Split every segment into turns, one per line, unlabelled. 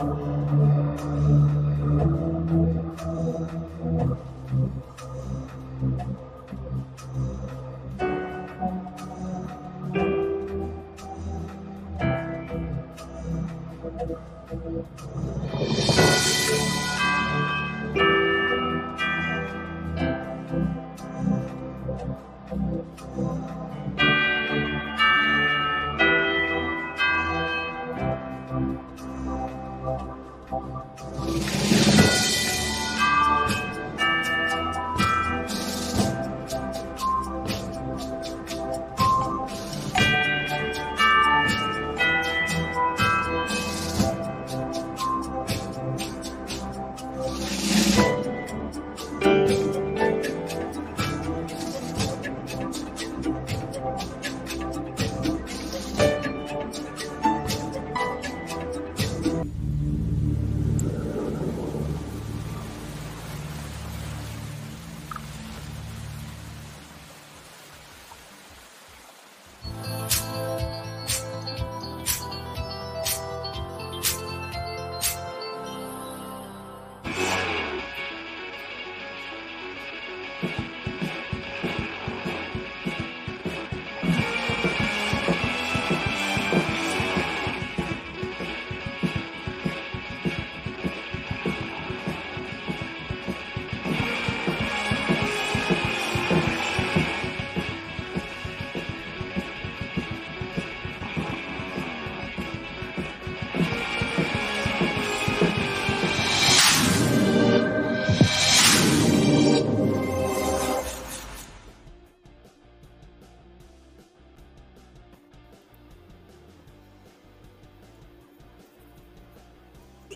Música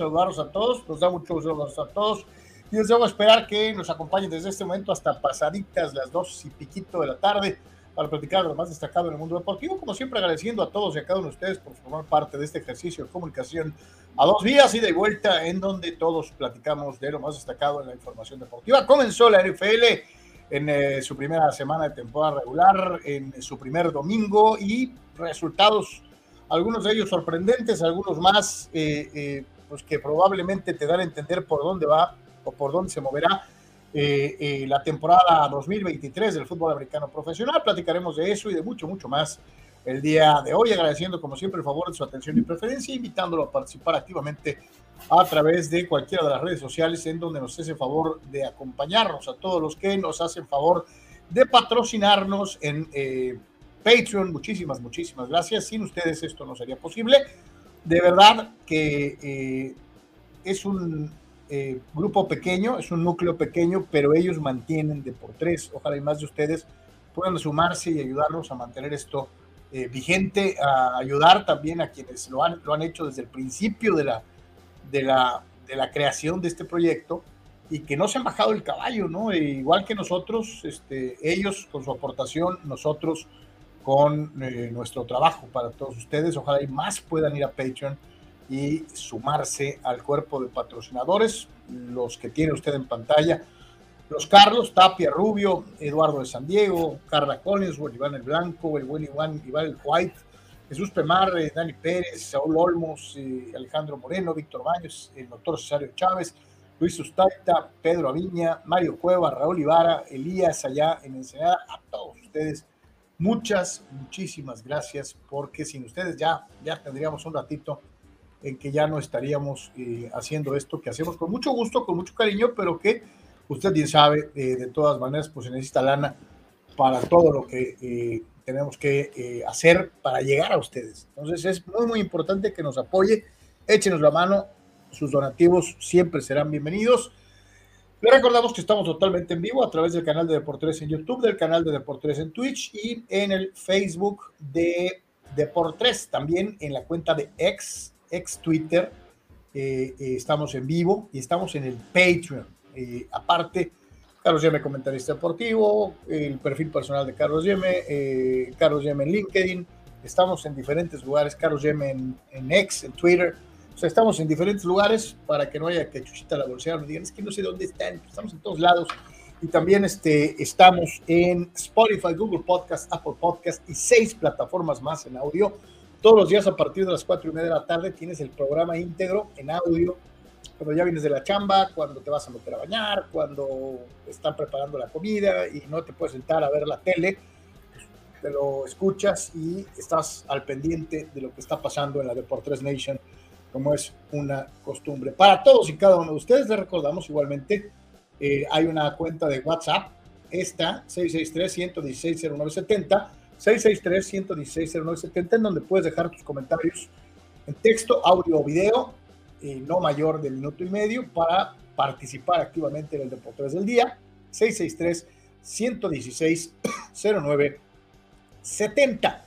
saludarlos a todos, nos da mucho gusto a todos y les debo esperar que nos acompañen desde este momento hasta pasaditas las dos y piquito de la tarde para platicar lo más destacado en el mundo deportivo, como siempre agradeciendo a todos y a cada uno de ustedes por formar parte de este ejercicio de comunicación a dos días, y vuelta, en donde todos platicamos de lo más destacado en la información deportiva. Comenzó la NFL en eh, su primera semana de temporada regular, en su primer domingo y resultados, algunos de ellos sorprendentes, algunos más eh, eh, pues que probablemente te dan a entender por dónde va o por dónde se moverá eh, eh, la temporada 2023 del fútbol americano profesional. Platicaremos de eso y de mucho, mucho más el día de hoy, agradeciendo como siempre el favor de su atención y preferencia, invitándolo a participar activamente a través de cualquiera de las redes sociales en donde nos hace favor de acompañarnos, a todos los que nos hacen favor de patrocinarnos en eh, Patreon. Muchísimas, muchísimas gracias. Sin ustedes esto no sería posible de verdad que eh, es un eh, grupo pequeño, es un núcleo pequeño, pero ellos mantienen de por tres. Ojalá y más de ustedes puedan sumarse y ayudarnos a mantener esto eh, vigente, a ayudar también a quienes lo han, lo han hecho desde el principio de la, de, la, de la creación de este proyecto y que no se han bajado el caballo, ¿no? E igual que nosotros, este, ellos con su aportación, nosotros con eh, nuestro trabajo para todos ustedes. Ojalá y más puedan ir a Patreon y sumarse al cuerpo de patrocinadores, los que tiene usted en pantalla. Los Carlos, Tapia Rubio, Eduardo de San Diego, Carla Collins, Iván el Blanco, el buen Iván, Iván el White, Jesús Pemar, Dani Pérez, Saúl Olmos, eh, Alejandro Moreno, Víctor Baños, el doctor Cesario Chávez, Luis Ustaita, Pedro Aviña, Mario Cueva, Raúl Ivara, Elías allá en Ensenada, a todos ustedes Muchas, muchísimas gracias, porque sin ustedes ya, ya tendríamos un ratito en que ya no estaríamos eh, haciendo esto que hacemos con mucho gusto, con mucho cariño, pero que usted bien sabe, eh, de todas maneras, pues se necesita lana para todo lo que eh, tenemos que hacer para llegar a ustedes. Entonces es muy, muy importante que nos apoye, échenos la mano, sus donativos siempre serán bienvenidos. Le recordamos que estamos totalmente en vivo a través del canal de Deportes en YouTube, del canal de Deportes en Twitch y en el Facebook de Deportes, también en la cuenta de ex, ex Twitter. Eh, eh, estamos en vivo y estamos en el Patreon. Eh, aparte, Carlos Yeme, comentarista deportivo, el perfil personal de Carlos Yeme, Carlos Yeme en LinkedIn. Estamos en diferentes lugares, Carlos Yeme en, en X, en Twitter o sea, estamos en diferentes lugares para que no haya que chuchita la bolsera, no digan, es que no sé dónde están, estamos en todos lados. Y también este, estamos en Spotify, Google Podcast, Apple Podcast y seis plataformas más en audio. Todos los días a partir de las cuatro y media de la tarde tienes el programa íntegro en audio. Cuando ya vienes de la chamba, cuando te vas a meter a bañar, cuando están preparando la comida y no te puedes sentar a ver la tele, te lo escuchas y estás al pendiente de lo que está pasando en la Deportes Nation, como es una costumbre. Para todos y cada uno de ustedes, les recordamos igualmente, eh, hay una cuenta de WhatsApp, esta 663-116-0970, 663-116-0970, en donde puedes dejar tus comentarios en texto, audio o video, eh, no mayor de minuto y medio, para participar activamente en el Deportes del Día, 663 116 09 70.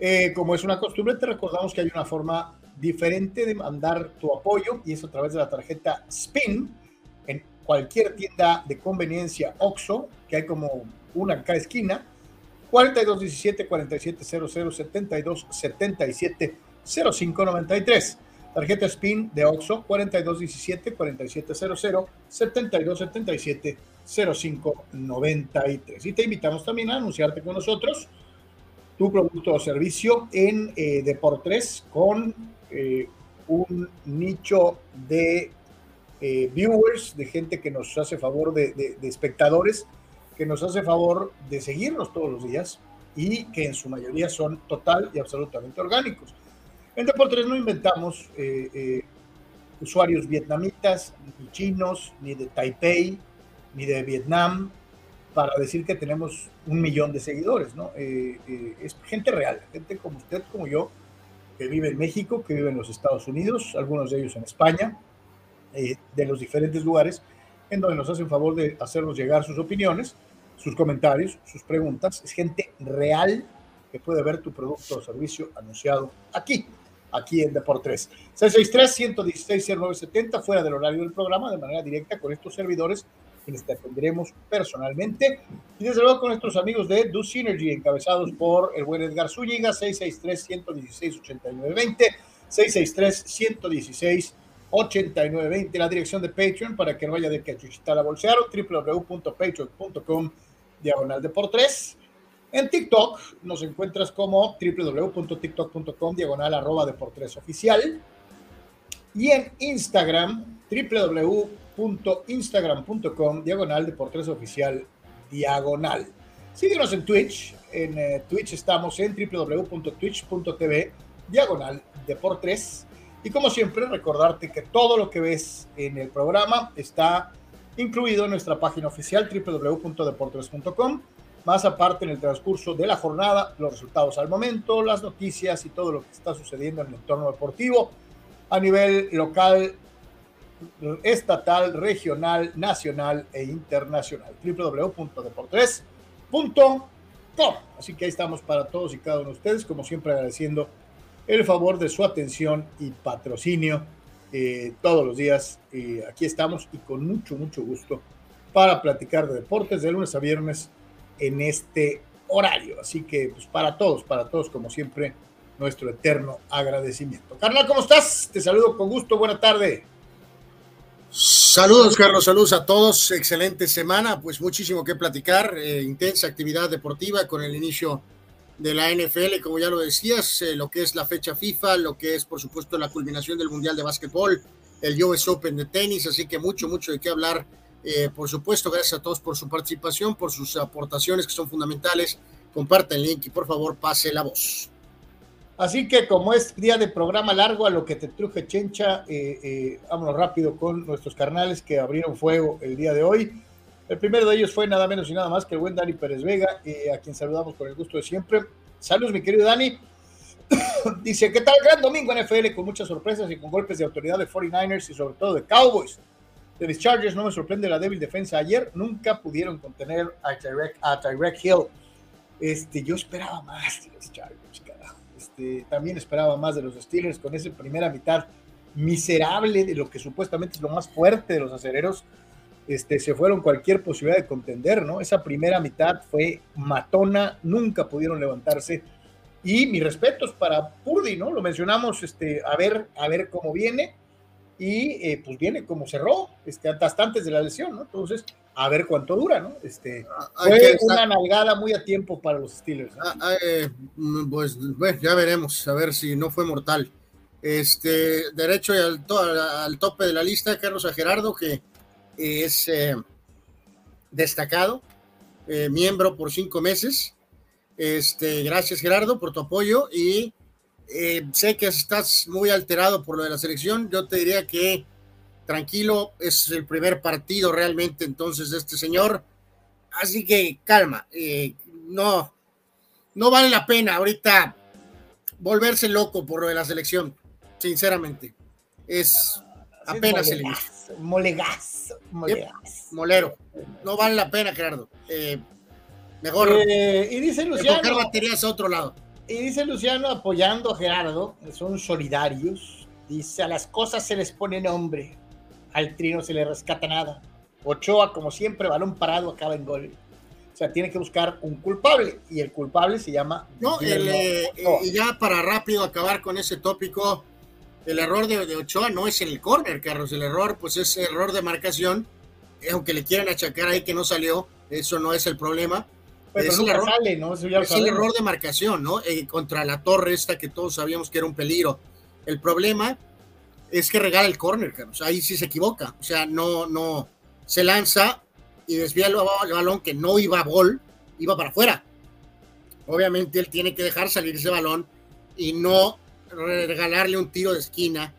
Eh, como es una costumbre, te recordamos que hay una forma diferente de mandar tu apoyo y es a través de la tarjeta SPIN en cualquier tienda de conveniencia OXO, que hay como una en cada esquina, 4217 4700 72 77 0593. Tarjeta SPIN de OXO 4217 4700 72 77 0593. Y te invitamos también a anunciarte con nosotros tu producto o servicio en eh, Deportes con eh, un nicho de eh, viewers, de gente que nos hace favor, de, espectadores, que nos hace favor de seguirnos todos los días y que en su mayoría son total y absolutamente orgánicos. En Deportes no inventamos usuarios vietnamitas, ni chinos, ni de Taipei, ni de Vietnam, para decir que tenemos un millón de seguidores, ¿no? Eh, eh, es gente real, gente como usted, como yo, que vive en México, que vive en los Estados Unidos, algunos de ellos en España, eh, de los diferentes lugares, en donde nos hacen favor de hacernos llegar sus opiniones, sus comentarios, sus preguntas. Es gente real que puede ver tu producto o servicio anunciado aquí, aquí en Deportes. 663-116-0970, fuera del horario del programa, de manera directa con estos servidores quienes te atenderemos personalmente. Y desde luego con nuestros amigos de Do Synergy, encabezados por el buen Edgar Zúñiga, 663-116-8920, 663-116-8920, la dirección de Patreon para que no vaya de cachuchita a bolsear, www.patreon.com diagonal de por tres. En TikTok nos encuentras como www.tiktok.com diagonal arroba de por tres oficial. Y en Instagram, www instagram.com diagonal Deportes Oficial diagonal. Síguenos en Twitch. En eh, Twitch estamos en www.twitch.tv diagonal Deportes. Y como siempre, recordarte que todo lo que ves en el programa está incluido en nuestra página oficial www.deportes.com. Más aparte, en el transcurso de la jornada, los resultados al momento, las noticias y todo lo que está sucediendo en el entorno deportivo a nivel local, estatal, regional, nacional e internacional. www.deportes.com. Así que ahí estamos para todos y cada uno de ustedes, como siempre agradeciendo el favor de su atención y patrocinio eh, todos los días. Eh, aquí estamos y con mucho, mucho gusto para platicar de deportes de lunes a viernes en este horario. Así que pues para todos, para todos, como siempre, nuestro eterno agradecimiento. Carnal, ¿cómo estás? Te saludo con gusto. Buena tarde.
Saludos, Carlos, saludos a todos. Excelente semana, pues muchísimo que platicar. Eh, intensa actividad deportiva con el inicio de la NFL, como ya lo decías, eh, lo que es la fecha FIFA, lo que es, por supuesto, la culminación del Mundial de Básquetbol, el US Open de tenis, así que mucho, mucho de qué hablar. Eh, por supuesto, gracias a todos por su participación, por sus aportaciones que son fundamentales. Compartan el link y por favor pase la voz.
Así que como es día de programa largo a lo que te truje Chencha, eh, eh, vámonos rápido con nuestros carnales que abrieron fuego el día de hoy. El primero de ellos fue nada menos y nada más que el buen Dani Pérez Vega, eh, a quien saludamos con el gusto de siempre. Saludos, mi querido Dani. Dice, ¿qué tal? Gran domingo en NFL con muchas sorpresas y con golpes de autoridad de 49ers y sobre todo de Cowboys. De mis Chargers no me sorprende la débil defensa ayer. Nunca pudieron contener a Tyrek, a Hill. Este, yo esperaba más de los Chargers. Este, también esperaba más de los Steelers con esa primera mitad miserable de lo que supuestamente es lo más fuerte de los acereros. Este, se fueron cualquier posibilidad de contender, ¿no? Esa primera mitad fue matona, nunca pudieron levantarse. Y mis respetos para Purdy, ¿no? Lo mencionamos, este, a ver, a ver cómo viene. Y eh, pues viene como cerró, este, hasta antes de la lesión, ¿no? Entonces, a ver cuánto dura, ¿no? Este, ah, fue una nalgada muy a tiempo para los Steelers.
Ah, ah, eh, mm, pues bueno, ya veremos, a ver si no fue mortal. Este, derecho al, al tope de la lista, Carlos a Gerardo, que es eh, destacado, miembro por cinco meses. Este, gracias Gerardo por tu apoyo y eh, sé que estás muy alterado por lo de la selección. Yo te diría que tranquilo, es el primer partido realmente entonces de este señor. Así que calma, eh, no, no vale la pena ahorita volverse loco por lo de la selección, sinceramente. Es apenas el inicio.
Molegas,
molero. No vale la pena, Gerardo. Eh, mejor.
y dice Luciano.
baterías a otro lado.
Y dice Luciano, apoyando a Gerardo, son solidarios. Dice, a las cosas se les pone nombre, al trino se le rescata nada. Ochoa, como siempre, balón parado, acaba en gol. O sea, tiene que buscar un culpable, y el culpable se llama...
No, eh, y ya para rápido acabar con ese tópico, el error de, Ochoa no es en el córner, Carlos, el error pues es error de marcación, aunque le quieran achacar ahí que no salió, eso no es el problema
es el error, ¿no?
es el error de marcación, ¿no? Eh, contra la torre esta que todos sabíamos que era un peligro. El problema es que regala el córner, Carlos. Ahí sí se equivoca. O sea, no, no, se lanza y desvía el, balón que no iba a gol, iba para afuera. Obviamente él tiene que dejar salir ese balón y no regalarle un tiro de esquina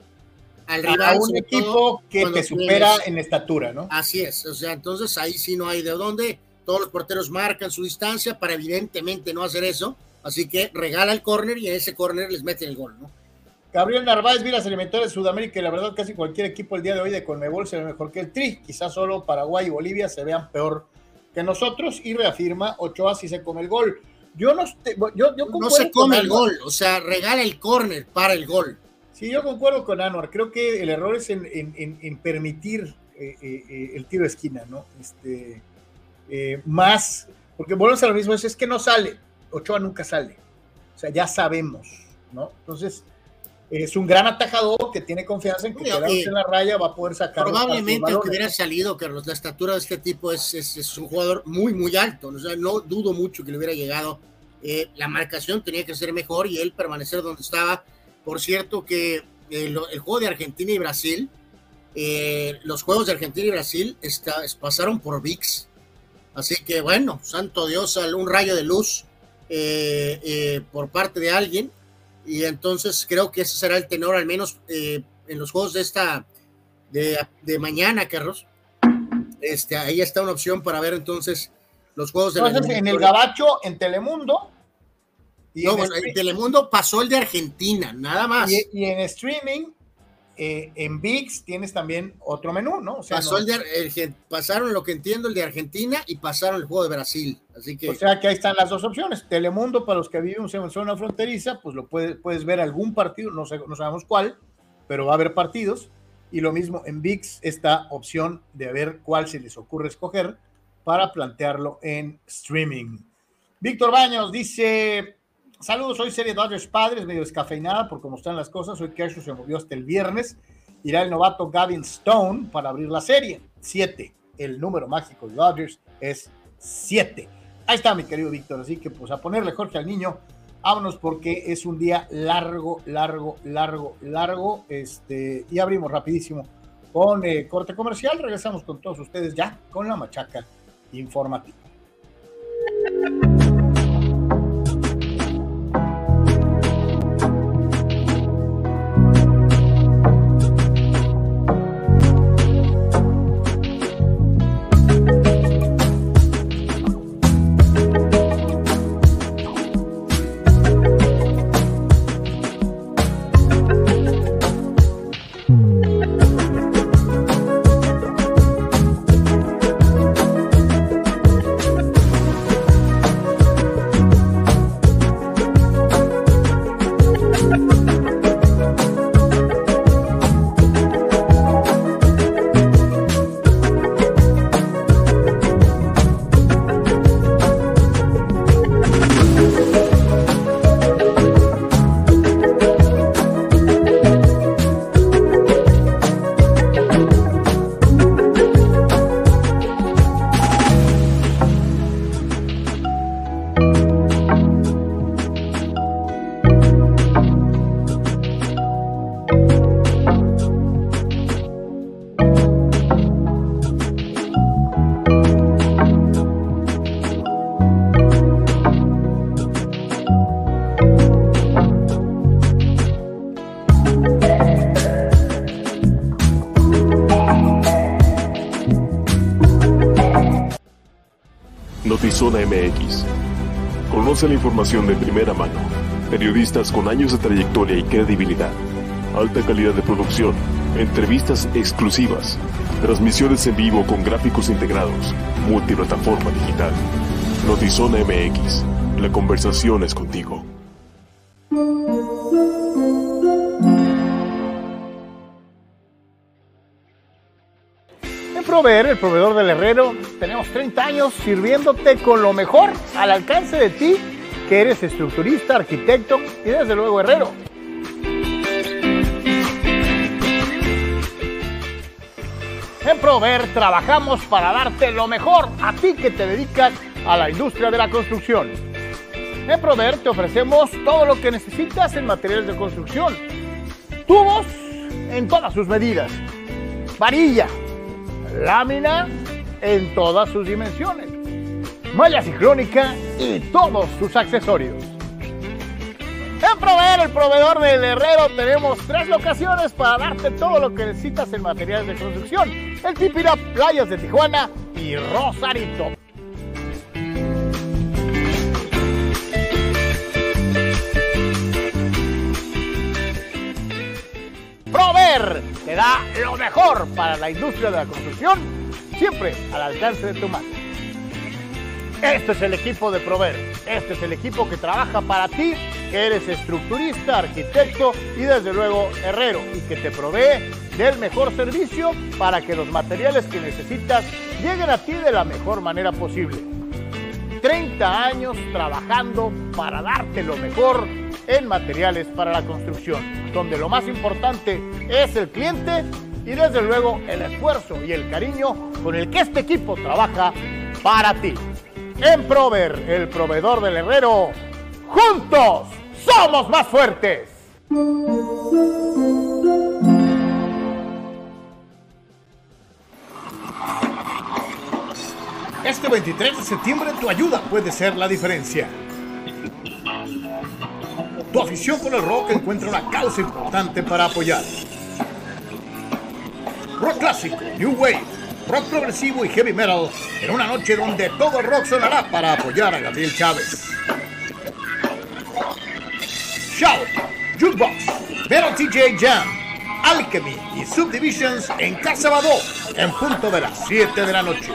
al rival. A un equipo que te supera en estatura, ¿no?
Así es. O sea, entonces ahí sí no hay de dónde todos los porteros marcan su distancia para evidentemente no hacer eso, así que regala el córner y en ese córner les meten el gol, ¿no?
Gabriel Narváez, mira, eliminatorias de Sudamérica y la verdad casi cualquier equipo el día de hoy de Conmebol se ve mejor que el Tri, quizás solo Paraguay y Bolivia se vean peor que nosotros y reafirma Ochoa si se come el gol. Yo no, yo, yo
no se come el gol, o sea, regala el córner para el gol.
Sí, yo concuerdo con Anuar, creo que el error es en, permitir eh, eh, eh, el tiro de esquina, ¿no? Este, eh, más, porque volvemos a lo mismo, es, que no sale, Ochoa nunca sale, o sea, ya sabemos, ¿no? Entonces, es un gran atajador que tiene confianza en que en la raya va a poder sacar.
Probablemente que hubiera salido, Carlos, la estatura de este tipo es, es, un jugador muy, muy alto, o sea, no dudo mucho que le hubiera llegado. Eh, la marcación tenía que ser mejor y él permanecer donde estaba. Por cierto que el, juego de Argentina y Brasil, eh, los juegos de Argentina y Brasil está, pasaron por VIX Así que bueno, santo Dios, un rayo de luz eh, eh, por parte de alguien. Y entonces creo que ese será el tenor, al menos eh, en los juegos de esta, de, mañana, Carlos. Este, ahí está una opción para ver entonces los juegos de
Entonces, en el Gabacho, en Telemundo.
Y no, bueno, en Telemundo pasó el de Argentina, nada más.
y en streaming eh, en VIX tienes también otro menú, ¿no?
O sea, pasaron lo que entiendo el de Argentina y pasaron el juego de Brasil. Así que...
O sea que ahí están las dos opciones. Telemundo, para los que viven en zona fronteriza, pues lo puedes, puedes ver algún partido, no, sé, no sabemos cuál, pero va a haber partidos. Y lo mismo en VIX, esta opción de ver cuál se les ocurre escoger para plantearlo en streaming. Víctor Baños dice, Saludos, hoy serie Dodgers Padres, medio descafeinada por cómo están las cosas. Hoy Kershaw se movió hasta el viernes. Irá el novato Gavin Stone para abrir la serie. Siete. El número mágico de Dodgers es siete. Ahí está, mi querido Víctor. Así que, pues, a ponerle Jorge al niño. Vámonos porque es un día largo, largo, largo, largo. Este, y abrimos rapidísimo con eh, corte comercial. Regresamos con todos ustedes ya con la machaca informativa.
MX. Conoce la información de primera mano. Periodistas con años de trayectoria y credibilidad. Alta calidad de producción. Entrevistas exclusivas. Transmisiones en vivo con gráficos integrados. Multiplataforma digital. Notizona MX. La conversación es contigo.
En Proveer, el proveedor del herrero, 30 años sirviéndote con lo mejor al alcance de ti, que eres estructurista, arquitecto y desde luego herrero. En Proveer trabajamos para darte lo mejor a ti que te dedicas a la industria de la construcción. En Proveer te ofrecemos todo lo que necesitas en materiales de construcción. Tubos en todas sus medidas. Varilla, lámina en todas sus dimensiones. Malla ciclónica y todos sus accesorios. En Proveer, el proveedor del herrero, tenemos tres locaciones para darte todo lo que necesitas en materiales de construcción. El Tipira, Playas de Tijuana y Rosarito. Prover te da lo mejor para la industria de la construcción, siempre al alcance de tu mano. Este es el equipo de Prover. Este es el equipo que trabaja para ti, que eres estructurista, arquitecto y desde luego herrero y que te provee del mejor servicio para que los materiales que necesitas lleguen a ti de la mejor manera posible. 30 años trabajando para darte lo mejor en materiales para la construcción, donde lo más importante es el cliente y desde luego el esfuerzo y el cariño con el que este equipo trabaja para ti. En Prover, el proveedor del herrero, juntos somos más fuertes. Este 23 de septiembre tu ayuda puede ser la diferencia. Tu afición por el rock encuentra una causa importante para apoyar. Rock clásico, New Wave, rock progresivo y heavy metal en una noche donde todo el rock sonará para apoyar a Gabriel Chávez. Shout, Jukebox, Metal TJ Jam, Alchemy y Subdivisions en Casa Badó en punto de las 7 de la noche.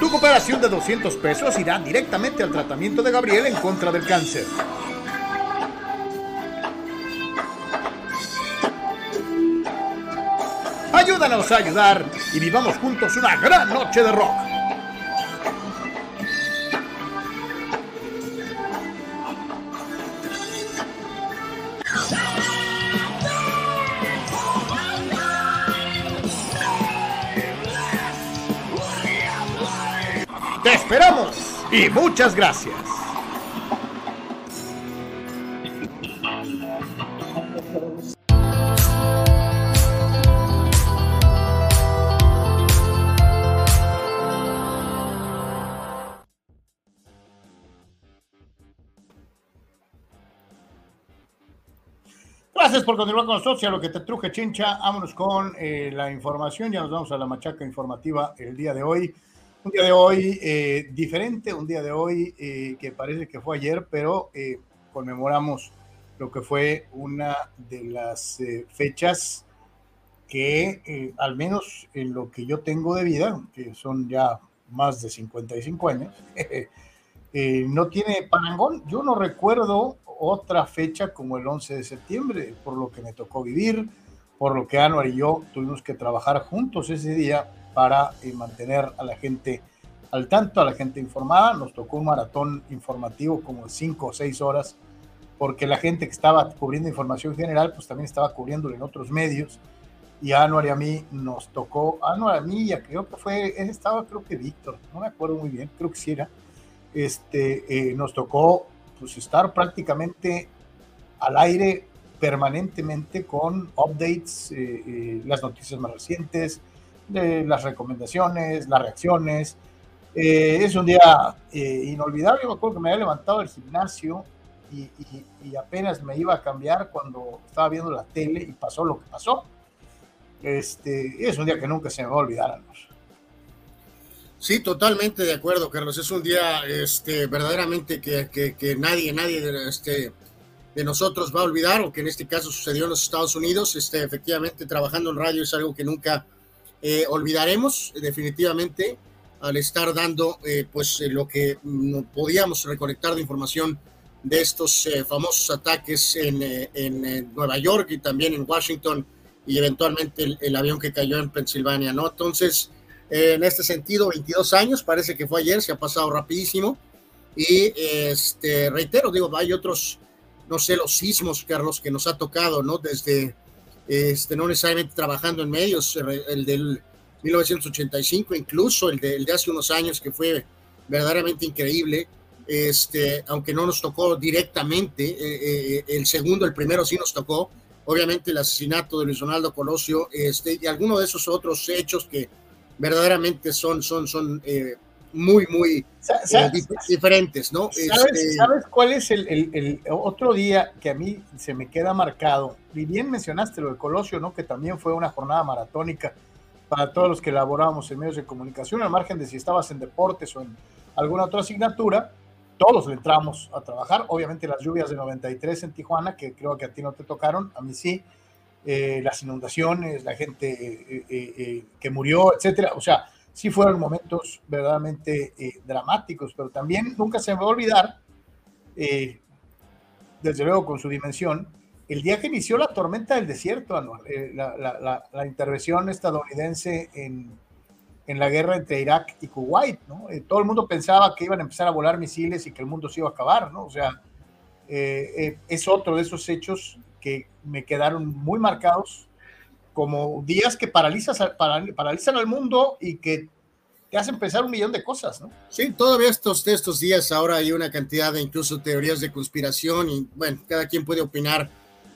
Tu cooperación de 200 pesos irá directamente al tratamiento de Gabriel en contra del cáncer. Ayúdanos a ayudar y vivamos juntos una gran noche de rock. Te esperamos y muchas gracias. Gracias por continuar con nosotros y a lo que te truje chincha, vámonos con eh, la información, ya nos vamos a la machaca informativa el día de hoy. Un día de hoy eh, diferente, un día de hoy eh, que parece que fue ayer, pero eh, conmemoramos lo que fue una de las eh, fechas que, eh, al menos en lo que yo tengo de vida, que son ya más de 55 años, no tiene parangón. Yo no recuerdo otra fecha como el 11 de septiembre, por lo que me tocó vivir, por lo que Anuar y yo tuvimos que trabajar juntos ese día para eh, mantener a la gente al tanto, a la gente informada. Nos tocó un maratón informativo como de 5 o 6 horas, porque la gente que estaba cubriendo información general, pues también estaba cubriéndolo en otros medios. Y a Anuar y a mí nos tocó, a Anuar a mí, y a- creo que fue, estaba creo que Víctor, no me acuerdo muy bien, creo que sí era. Este, eh, nos tocó pues estar prácticamente al aire permanentemente con updates, eh, eh, las noticias más recientes, de las recomendaciones, las reacciones. Eh, es un día eh, inolvidable. Me acuerdo que me había levantado del gimnasio y, y- y apenas me iba a cambiar cuando estaba viendo la tele y pasó lo que pasó. Este, es un día que nunca se me va a olvidar, Anuar.
Sí, totalmente de acuerdo, Carlos. Es un día este, verdaderamente que, que, nadie, nadie este, de nosotros va a olvidar, o que en este caso sucedió en los Estados Unidos. Este, efectivamente, trabajando en radio es algo que nunca eh, olvidaremos, definitivamente, al estar dando eh, pues eh, lo que no podíamos recolectar de información de estos famosos ataques en, en, Nueva York y también en Washington y eventualmente el, el avión que cayó en Pensilvania, ¿no? Entonces, en este sentido, 22 años, parece que fue ayer, se ha pasado rapidísimo. Y este, reitero, digo, hay otros, no sé, los sismos, Carlos, que nos ha tocado, ¿no? Desde, este, no necesariamente trabajando en medios, el del 1985, incluso el de, el de hace unos años, que fue verdaderamente increíble. Este, aunque no nos tocó directamente, eh, eh, el segundo, el primero sí nos tocó, obviamente el asesinato de Luis Donaldo Colosio, este, y algunos de esos otros hechos que verdaderamente son, son, son eh, muy, muy eh, diferentes, ¿no?
¿Sabes, este, ¿sabes cuál es el, el, otro día que a mí se me queda marcado? Y bien mencionaste lo de Colosio, ¿no? Que también fue una jornada maratónica para todos los que elaborábamos en medios de comunicación, al margen de si estabas en deportes o en alguna otra asignatura, todos le entramos a trabajar. Obviamente las lluvias de 93 en Tijuana, que creo que a ti no te tocaron, a mí sí eh, las inundaciones, la gente eh, eh, que murió, etcétera. O sea, sí fueron momentos verdaderamente dramáticos, pero también nunca se me va a olvidar, desde luego con su dimensión, el día que inició la tormenta del desierto, la, intervención estadounidense en, en, la guerra entre Irak y Kuwait, ¿no? todo el mundo pensaba que iban a empezar a volar misiles y que el mundo se iba a acabar, ¿no? O sea, es otro de esos hechos que me quedaron muy marcados como días que paralizas, paralizan al mundo y que te hacen pensar un millón de cosas.
Sí, todavía estos, estos días ahora hay una cantidad de incluso teorías de conspiración y bueno, cada quien puede opinar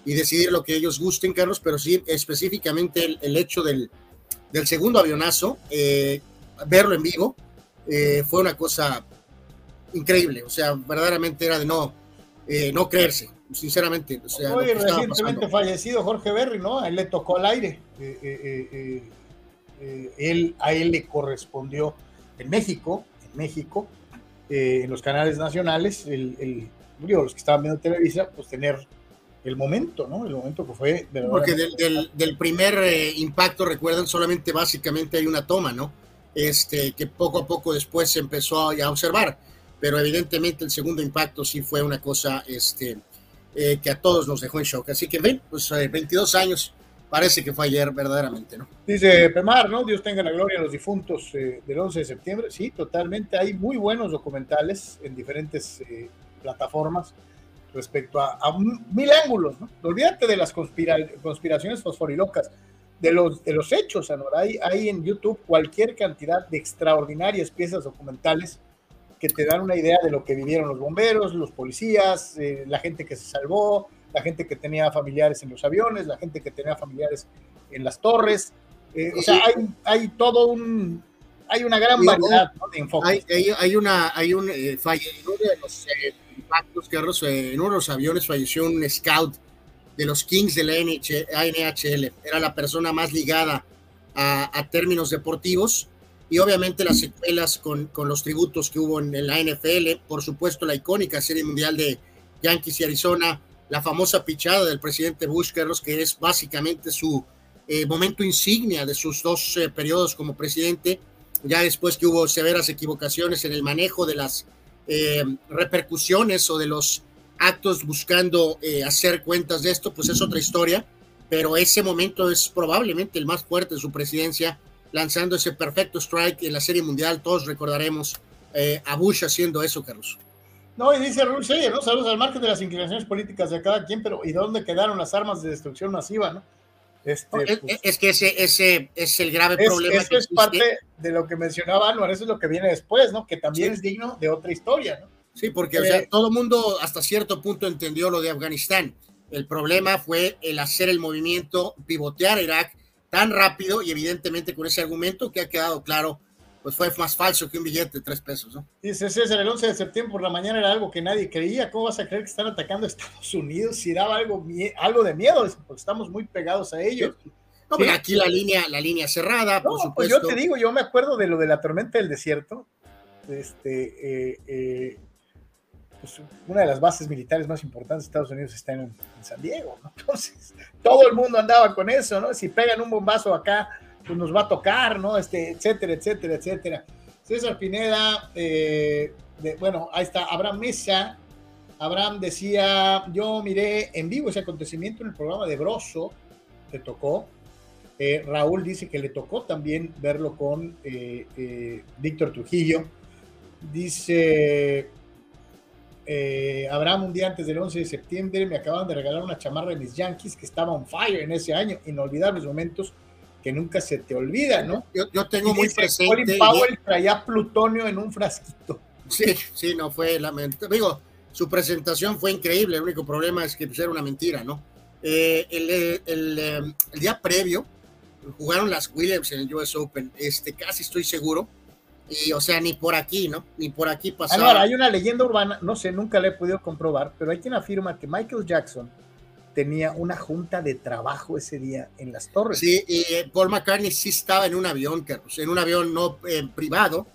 y decidir lo que ellos gusten, Carlos, pero sí específicamente el, hecho del, del, segundo avionazo, eh, verlo en vivo, eh, fue una cosa increíble, o sea, verdaderamente era de no, eh, no creerse sinceramente. O sea,
recientemente fallecido Jorge Berry, ¿no? A él le tocó al aire. Eh, eh, eh, él, a él le correspondió en México, en México, en los canales nacionales, el, el, los que estaban viendo Televisa, pues tener el momento, ¿no? El momento que fue...
Porque del, del, primer impacto, recuerdan, solamente básicamente hay una toma, ¿no? Este, que poco a poco después se empezó a, observar, pero evidentemente el segundo impacto sí fue una cosa, este, eh, que a todos nos dejó en shock. Así que ven, pues 22 eh, años, parece que fue ayer verdaderamente, ¿no?
Dice Pemar, ¿no? Dios tenga la gloria a los difuntos eh, del 11 de septiembre. Sí, totalmente. Hay muy buenos documentales en diferentes plataformas respecto a, mil ángulos, ¿no? Olvídate de las conspiraciones fosforilocas, de los, de los hechos, Anor. Hay, hay en YouTube cualquier cantidad de extraordinarias piezas documentales que te dan una idea de lo que vivieron los bomberos, los policías, eh, la gente que se salvó, la gente que tenía familiares en los aviones, la gente que tenía familiares en las torres. Eh, o sea, hay, hay todo un, hay una gran variedad de enfoques.
Hay, hay, una, hay un eh, en uno de los impactos, Carlos, en uno de los aviones falleció un scout de los Kings de la NHL. Era la persona más ligada a, a términos deportivos y obviamente las secuelas con, con, los tributos que hubo en la NFL, por supuesto la icónica Serie Mundial de Yankees y Arizona, la famosa pichada del presidente Bush, Carlos, que es básicamente su eh, momento insignia de sus dos eh, periodos como presidente, ya después que hubo severas equivocaciones en el manejo de las eh, repercusiones o de los actos buscando hacer cuentas de esto, pues es otra historia, pero ese momento es probablemente el más fuerte de su presidencia lanzando ese perfecto strike en la Serie Mundial. Todos recordaremos eh, a Bush haciendo eso, Carlos.
No, y dice Raúl ¿no? Saludos al margen de las inclinaciones políticas de cada quien, pero ¿y dónde quedaron las armas de destrucción masiva, no?
Este, es, pues, que ese, ese es el grave problema.
Eso es parte de lo que mencionaba Anuar, eso es lo que viene después, ¿no? Que también es digno de otra historia, ¿no?
Sí, porque sea, eh, todo el mundo hasta cierto punto entendió lo de Afganistán. El problema fue el hacer el movimiento, pivotear Irak tan rápido y evidentemente con ese argumento que ha quedado claro, pues fue más falso que un billete de tres pesos, ¿no?
Dice César, el 11 de septiembre por la mañana era algo que nadie creía. ¿Cómo vas a creer que están atacando a Estados Unidos si daba algo, algo de miedo? Porque estamos muy pegados a ellos.
aquí la línea, la línea cerrada, por supuesto. Pues
yo te digo, yo me acuerdo de lo de la tormenta del desierto. Este, eh, eh, pues una de las bases militares más importantes de Estados Unidos está en, San Diego, Entonces, todo el mundo andaba con eso, ¿no? Si pegan un bombazo acá, pues nos va a tocar, ¿no? Este, etcétera, etcétera, etcétera. César Pineda, eh, bueno, ahí está, Abraham Mesa. Abraham decía, yo miré en vivo ese acontecimiento en el programa de Broso, te tocó. Eh, Raúl dice que le tocó también verlo con eh, Víctor Trujillo. Dice Abraham, un día antes del 11 de septiembre, me acaban de regalar una chamarra de mis Yankees que estaba on fire en ese año, inolvidables momentos que nunca se te olvida, ¿no?
Yo, tengo muy presente.
Colin Powell traía plutonio en un frasquito.
Sí, sí, no fue lamentable. Digo, su presentación fue increíble. El único problema es que pues, era una mentira, ¿no? Eh, el, el, día previo jugaron las Williams en el US Open, este, casi estoy seguro. Y, o sea, ni por aquí, ¿no? Ni por aquí pasaba.
Ahora, hay una leyenda urbana, no sé, nunca la he podido comprobar, pero hay quien afirma que Michael Jackson tenía una junta de trabajo ese día en las torres.
Sí, y eh, Paul McCartney sí estaba en un avión, Carlos, en un avión no eh, privado,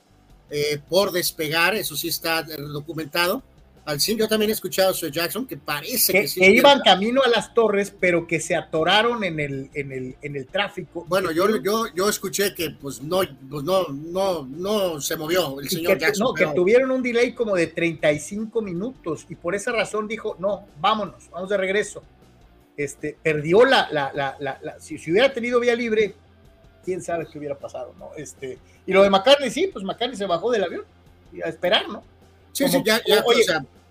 eh, por despegar, eso sí está documentado. Al sí, yo también he escuchado a Jackson que parece
que,
sí
que iban camino a las torres, pero que se atoraron en el, en el, en el tráfico.
Bueno, yo, yo, yo escuché que pues no, pues, no, no, no se movió el señor Jackson.
No, que tuvieron un delay como de 35 minutos y por esa razón dijo, no, vámonos, vamos de regreso este, perdió la, la, la, la si, si, hubiera tenido vía libre, quién sabe qué hubiera pasado, ¿no? Este, y lo de McCartney, sí, pues McCartney se bajó del avión y a esperar, ¿no?
Sí, sí, ya, ya,
oye,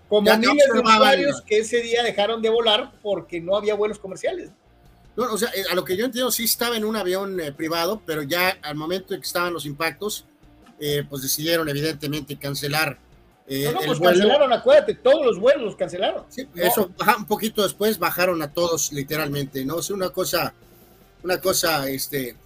como miles de usuarios que ese día dejaron de volar porque no había vuelos comerciales.
No, o sea, eh, a lo que yo entiendo, sí estaba en un avión eh, privado, pero ya al momento en que estaban los impactos, eh, pues decidieron evidentemente cancelar
eh, no, pues cancelaron, acuérdate, todos los vuelos los cancelaron.
Sí, eso un poquito después bajaron a todos literalmente, ¿no? Es una cosa, una cosa, este,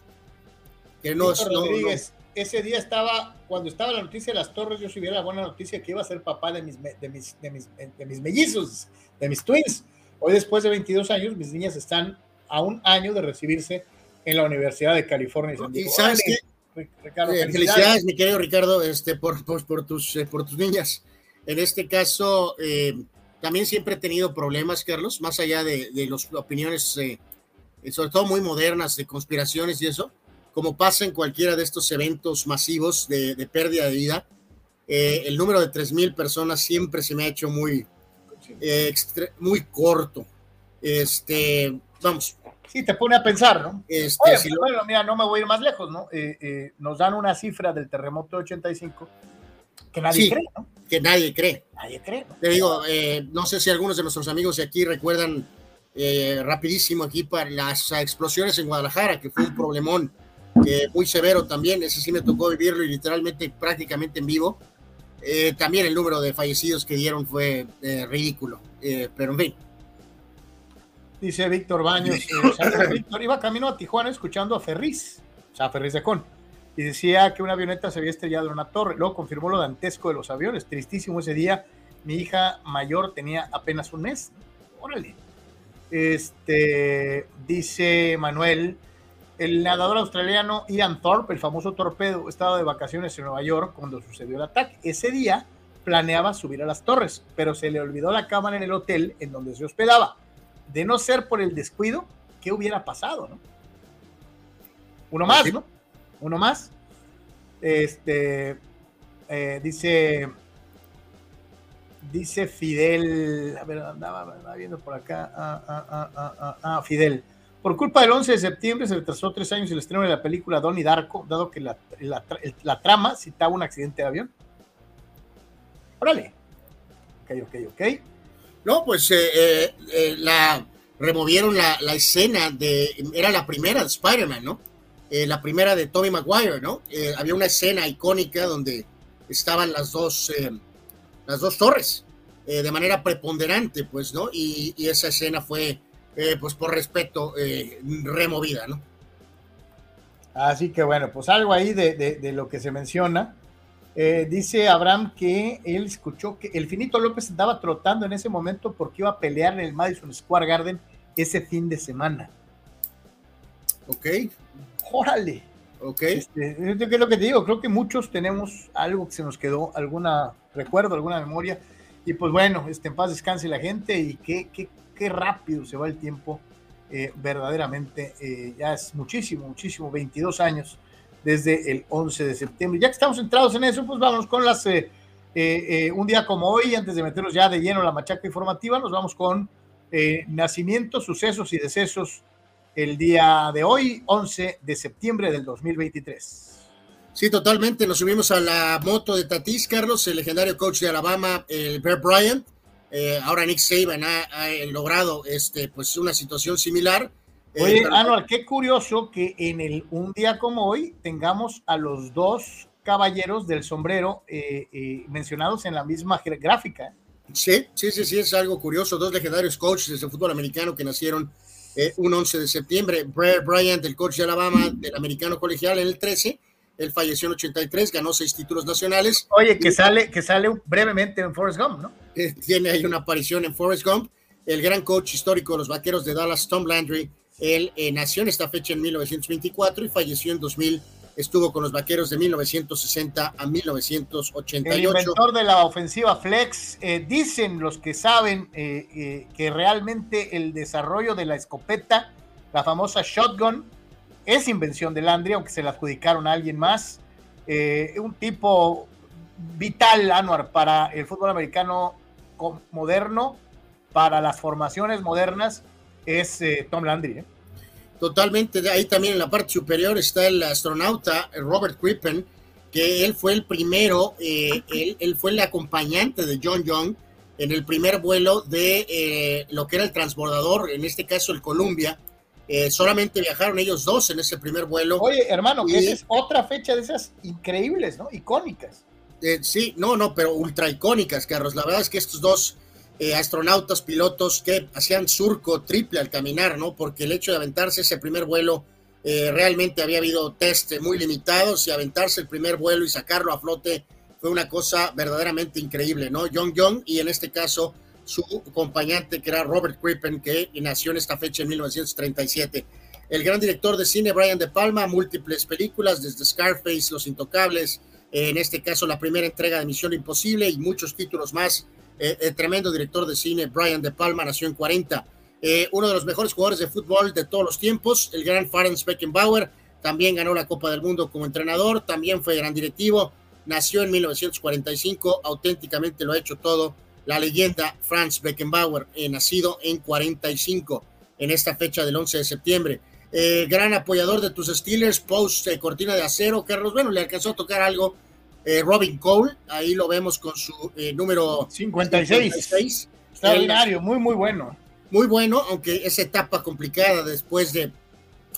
que no, es
ese día estaba, cuando estaba la noticia de las torres, yo subiera la buena noticia que iba a ser papá de mis, de mis, de mis, de mis mellizos, de mis twins. Hoy, después de 22 años, mis niñas están a un año de recibirse en la Universidad de California.
Y, sabes qué? Ricardo, eh, felicidades. mi querido Ricardo, este, por, por, tus, eh, por tus niñas. En este caso, eh, también siempre he tenido problemas, Carlos, más allá de, de las opiniones, sobre todo muy modernas, de conspiraciones y eso, como pasa en cualquiera de estos eventos masivos de, de pérdida de vida, el número de 3.000 personas siempre se me ha hecho muy, muy corto. Este, vamos,
Sí, te pone a pensar, ¿no? Este, Oye, pues, bueno, mira, no me voy a ir más lejos, ¿no? Eh, eh, nos dan una cifra del terremoto de 85 que nadie cree, ¿no?
Que nadie cree.
Nadie cree.
Te digo, eh, no sé si algunos de nuestros amigos de aquí recuerdan rapidísimo aquí para las explosiones en Guadalajara, que fue un problemón muy severo también, ese sí me tocó vivirlo y literalmente prácticamente en vivo. también el número de fallecidos que dieron fue ridículo, pero en fin
Dice Víctor Baños, eh, Víctor iba camino a Tijuana escuchando a Ferriz, o sea, Ferriz de Con, y decía que una avioneta se había estrellado en una torre. Luego confirmó lo dantesco de los aviones. Tristísimo ese día. Mi hija mayor tenía apenas un mes. Órale. Este, dice Manuel, el nadador australiano Ian Thorpe, el famoso torpedo, estaba de vacaciones en Nueva York cuando sucedió el ataque. Ese día planeaba subir a las torres, pero se le olvidó la cámara en el hotel en donde se hospedaba de no ser por el descuido, ¿qué hubiera pasado, no? Uno más, ¿no? Uno más. Este eh, dice dice Fidel, a ver, andaba, viendo por acá, ah, ah, ah, ah, Fidel. Por culpa del 11 de septiembre se retrasó tres años el estreno de la película Donnie Darko, dado que la, la trama citaba un accidente de avión. Órale. Ok, ok, ok.
No, pues eh, eh, eh, la removieron la, escena de, era la primera de Spider-Man, ¿no? la primera de Tobey Maguire, ¿no? había una escena icónica donde estaban las dos, las dos torres de manera preponderante, pues, ¿no? Y, esa escena fue, pues, por respeto, removida, ¿no?
Así que bueno, pues algo ahí de, de lo que se menciona. Eh, dice Abraham que él escuchó que el Finito López andaba trotando en ese momento porque iba a pelear en el Madison Square Garden ese fin de semana.
Ok.
Órale.
Ok.
Este, ¿Qué es lo que te digo? Creo que muchos tenemos algo que se nos quedó, alguna recuerdo, alguna memoria. Y pues bueno, este, en paz descanse la gente y qué, qué, qué rápido se va el tiempo. Eh, verdaderamente, eh, ya es muchísimo, muchísimo, 22 años desde el 11 de septiembre. Ya que estamos centrados en eso, pues vamos con las, eh, un día como hoy, antes de meternos ya de lleno la machaca informativa, nos vamos con nacimientos, sucesos y decesos el día de hoy, 11 de septiembre del 2023.
Sí, totalmente. Nos subimos a la moto de Tatis, Carlos, el legendario coach de Alabama, el Bear Bryant. Eh, ahora Nick Saban ha, logrado este, pues, una situación similar.
Eh, Oye, Anual, qué curioso que en el, un día como hoy tengamos a los dos caballeros del sombrero eh, mencionados en la misma gráfica.
Sí, sí, sí, sí, es algo curioso. Dos legendarios coaches del fútbol americano que nacieron un 11 de septiembre. Bear Bryant, el coach de Alabama, del americano colegial, en el 13 él falleció en 83, ganó seis títulos nacionales.
Oye, que sale, que sale brevemente en Forrest Gump, ¿no?
Eh, tiene ahí una aparición en Forrest Gump. El gran coach histórico de los vaqueros de Dallas, Tom Landry, él eh, nació en esta fecha en 1924 y falleció en 2000. Estuvo con los vaqueros de 1960 a 1988. El
inventor de la ofensiva flex. Eh, dicen los que saben que realmente el desarrollo de la escopeta, la famosa shotgun, es invención de Landry, aunque se la adjudicaron a alguien más. Eh, un tipo vital, Anuar, para el fútbol americano moderno, para las formaciones modernas, es eh, Tom Landry. ¿eh?
Totalmente, ahí también en la parte superior está el astronauta Robert Crippen, que él fue el primero, él, él, fue el acompañante de John Young en el primer vuelo de lo que era el transbordador, en este caso el Columbia, eh, solamente viajaron ellos dos en ese primer vuelo.
Oye, hermano, esa es otra fecha de esas increíbles, ¿no? Icónicas.
Eh, sí, no, no, pero ultra icónicas, Carlos. La verdad es que estos dos eh, astronautas, pilotos que hacían surco triple al caminar, ¿no? Porque el hecho de aventarse ese primer vuelo, realmente había habido test muy limitados y aventarse el primer vuelo y sacarlo a flote fue una cosa verdaderamente increíble, ¿no? Young Young y en este caso su acompañante, que era Robert Crippen, que nació en esta fecha en 1937. El gran director de cine, Brian De Palma, múltiples películas, desde Scarface, Los Intocables, en este caso la primera entrega de Misión Imposible y muchos títulos más. el eh, eh, tremendo director de cine, Brian De Palma, nació en 40. Eh, uno de los mejores jugadores de fútbol de todos los tiempos, el gran Ferenc Beckenbauer, también ganó la Copa del Mundo como entrenador, también fue gran directivo, nació en 1945, auténticamente lo ha hecho todo la leyenda Franz Beckenbauer, eh, nacido en 45, en esta fecha del 11 de septiembre. Eh, gran apoyador de tus Steelers, post eh, cortina de acero, Carlos. Bueno, le alcanzó a tocar algo. Robin Cole, ahí lo vemos con su número
56. Extraordinario, muy, muy bueno.
Muy bueno, aunque esa etapa complicada después de,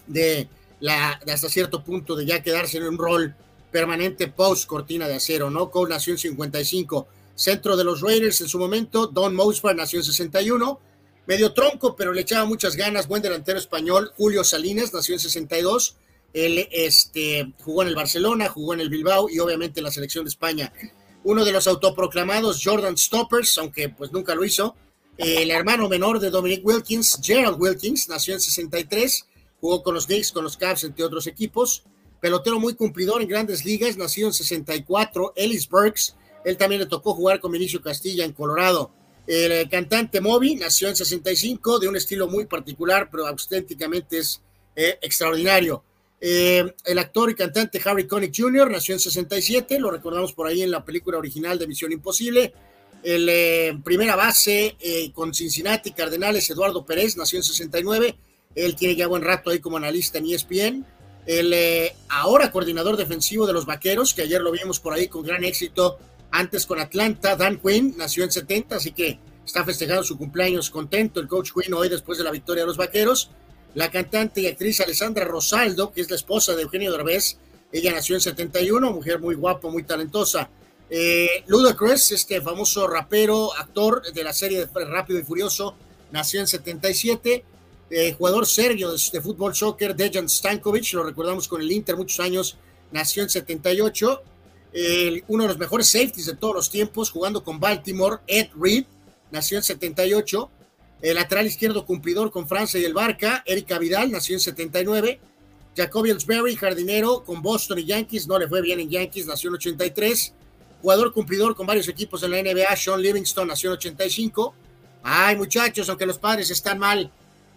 de, la, de hasta cierto punto de ya quedarse en un rol permanente post cortina de acero, ¿no? Cole nació en 55 centro de los Raiders en su momento. Don Mosbar nació en 61, medio tronco, pero le echaba muchas ganas. Buen delantero español. Julio Salinas nació en 62. Él este, jugó en el Barcelona, jugó en el Bilbao y obviamente en la selección de España. Uno de los autoproclamados Jordan Stoppers, aunque pues nunca lo hizo. El hermano menor de Dominic Wilkins, Gerald Wilkins, nació en 63, jugó con los Knicks, con los Cavs, entre otros equipos. Pelotero muy cumplidor en grandes ligas, nació en 64. Ellis Burks, él también le tocó jugar con Vinicio Castilla en Colorado. El eh, cantante Moby nació en 65, de un estilo muy particular, pero auténticamente es eh, extraordinario. Eh, el actor y cantante Harry Connick Jr. nació en 67, lo recordamos por ahí en la película original de Misión Imposible. El primera base con Cincinnati Cardenales, Eduardo Pérez, nació en 69. Él tiene ya buen rato ahí como analista en ESPN. El ahora coordinador defensivo de los Vaqueros, que ayer lo vimos por ahí con gran éxito antes con Atlanta. Dan Quinn nació en 70, así que está festejando su cumpleaños contento el coach Quinn hoy después de la victoria de los Vaqueros. La cantante y actriz Alessandra Rosaldo, que es la esposa de Eugenio Derbez, ella nació en 71, mujer muy guapa, muy talentosa. Eh, Ludacris, este famoso rapero, actor de la serie de Rápido y Furioso, nació en 77. Eh, jugador serbio de, fútbol soccer, Dejan Stankovic, lo recordamos con el Inter muchos años, nació en 78 uno de los mejores safeties de todos los tiempos, jugando con Baltimore, Ed Reed, nació en 78. El lateral izquierdo cumplidor con Francia y el Barca, Erika Vidal, nació en 79. Jacoby Ellsbury, jardinero con Boston y Yankees, no le fue bien en Yankees, nació en 83. Jugador cumplidor con varios equipos en la NBA, Sean Livingston, nació en 85. Ay, muchachos, aunque los padres están mal,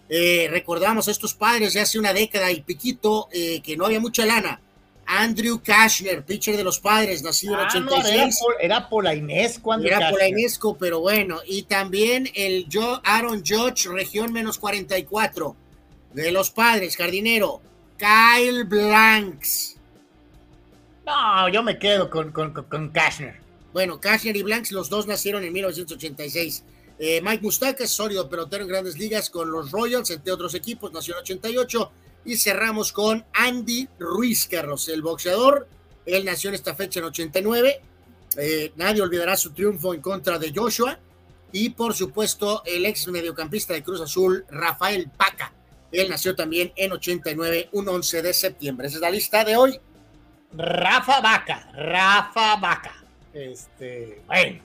eh, recordamos a estos padres de hace una década y piquito eh, que no había mucha lana. Andrew Kashner, pitcher de los padres, nacido en 86.
Ah, era, polainesco,
Era polainesco, pero bueno. Y también el Aaron Judge, región menos 44, de los padres, jardinero. Kyle Blanks.
No, yo me quedo con, con, con Kashner.
Bueno, Kashner y Blanks, los dos nacieron en 1986. Eh, Mike Mustaka es sólido pelotero en grandes ligas con los Royals, entre otros equipos, nació en 88. Y cerramos con Andy Ruiz Carlos, el boxeador. Él nació en esta fecha en 89. Eh, nadie olvidará su triunfo en contra de Joshua. Y por supuesto, el ex mediocampista de Cruz Azul, Rafael Paca. Él nació también en 89, un 11 de septiembre. Esa es la lista de hoy.
Rafa Vaca, Rafa Vaca. Este, bueno.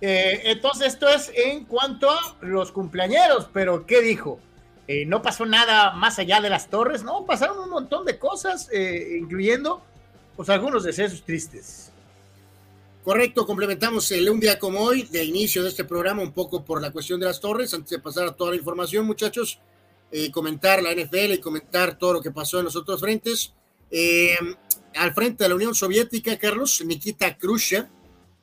Eh, entonces, esto es en cuanto a los cumpleañeros, pero ¿qué dijo? Eh, no pasó nada más allá de las torres, no, pasaron un montón de cosas, eh, incluyendo pues algunos decesos tristes.
Correcto, complementamos el un día como hoy, de inicio de este programa, un poco por la cuestión de las torres, antes de pasar a toda la información, muchachos, eh, comentar la NFL y comentar todo lo que pasó en los otros frentes. al frente de la Unión Soviética, Carlos, Nikita Khrushchev,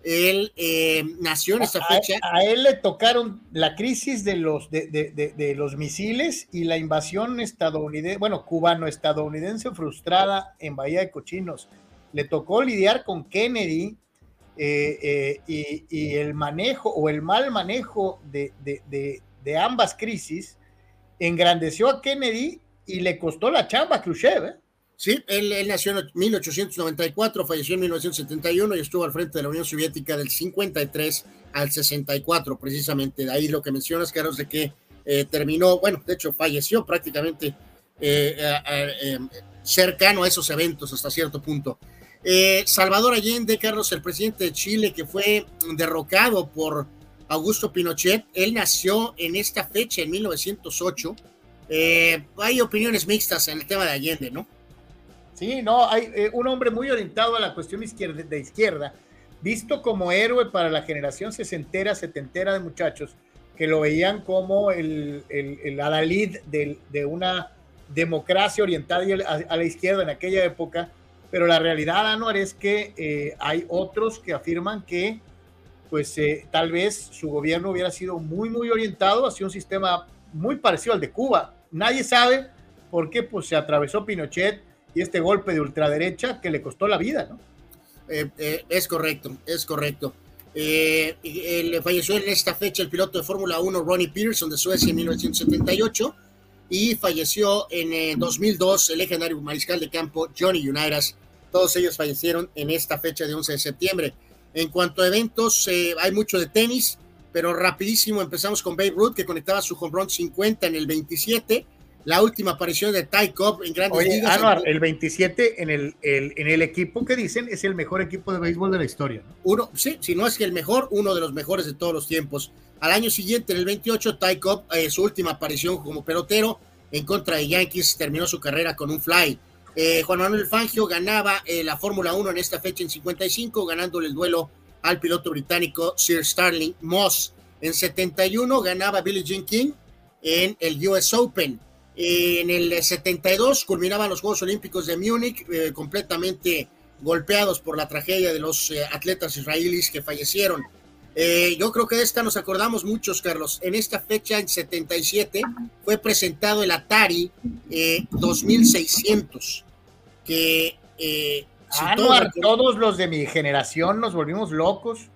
él eh, nació en esa fecha.
A, él le tocaron la crisis de los, de, los misiles y la invasión estadounidense, bueno, cubano-estadounidense frustrada en Bahía de Cochinos. Le tocó lidiar con Kennedy eh, eh, y, el manejo o el mal manejo de, ambas crisis engrandeció a Kennedy y le costó la chamba a Khrushchev.
Sí, él, nació en 1894, falleció en 1971 y estuvo al frente de la Unión Soviética del 53 al 64, precisamente. De ahí lo que mencionas, Carlos, de que eh, terminó, bueno, de hecho falleció prácticamente eh, eh, cercano a esos eventos hasta cierto punto. Salvador Allende, Carlos, el presidente de Chile, que fue derrocado por Augusto Pinochet, él nació en esta fecha, en 1908. hay opiniones mixtas en el tema de Allende, ¿no?
Sí, no, hay eh, un hombre muy orientado a la cuestión izquierda, de izquierda, visto como héroe para la generación sesentera, setentera de muchachos que lo veían como el, el, el adalid de, de, una democracia orientada a, la izquierda en aquella época, pero la realidad, Anuar, es que eh, hay otros que afirman que pues eh, tal vez su gobierno hubiera sido muy, muy orientado hacia un sistema muy parecido al de Cuba. Nadie sabe por qué pues, se atravesó Pinochet, y este golpe de ultraderecha que le costó la vida, ¿no?
Eh, eh, es correcto, es correcto. Eh, le falleció en esta fecha el piloto de Fórmula 1 Ronnie Pearson de Suecia en 1978 y falleció en 2002 el legendario mariscal de campo Johnny Unitas. Todos ellos fallecieron en esta fecha de 11 de septiembre. En cuanto a eventos, hay mucho de tenis, pero rapidísimo empezamos con Babe Ruth que conectaba su home run 50 en el 27 la última aparición de Ty Cobb en grandes
Oye, ligas. el 27 en el, en el equipo que dicen es el mejor equipo de béisbol de la historia.
Uno, sí, si no es que el mejor, uno de los mejores de todos los tiempos. Al año siguiente, en el 28, Ty Cobb, eh, su última aparición como pelotero en contra de Yankees, terminó su carrera con un fly. Eh, Juan Manuel Fangio ganaba eh, la Fórmula 1 en esta fecha en 55, ganándole el duelo al piloto británico Sir Starling Moss. En 71 ganaba Billie Jean King en el US Open. En el 72 culminaban los Juegos Olímpicos de Múnich, eh, completamente golpeados por la tragedia de los eh, atletas israelíes que fallecieron. Eh, yo creo que de esta nos acordamos muchos, Carlos. En esta fecha, en 77, fue presentado el Atari 2600, que...
Ah, todos los de mi generación nos volvimos locos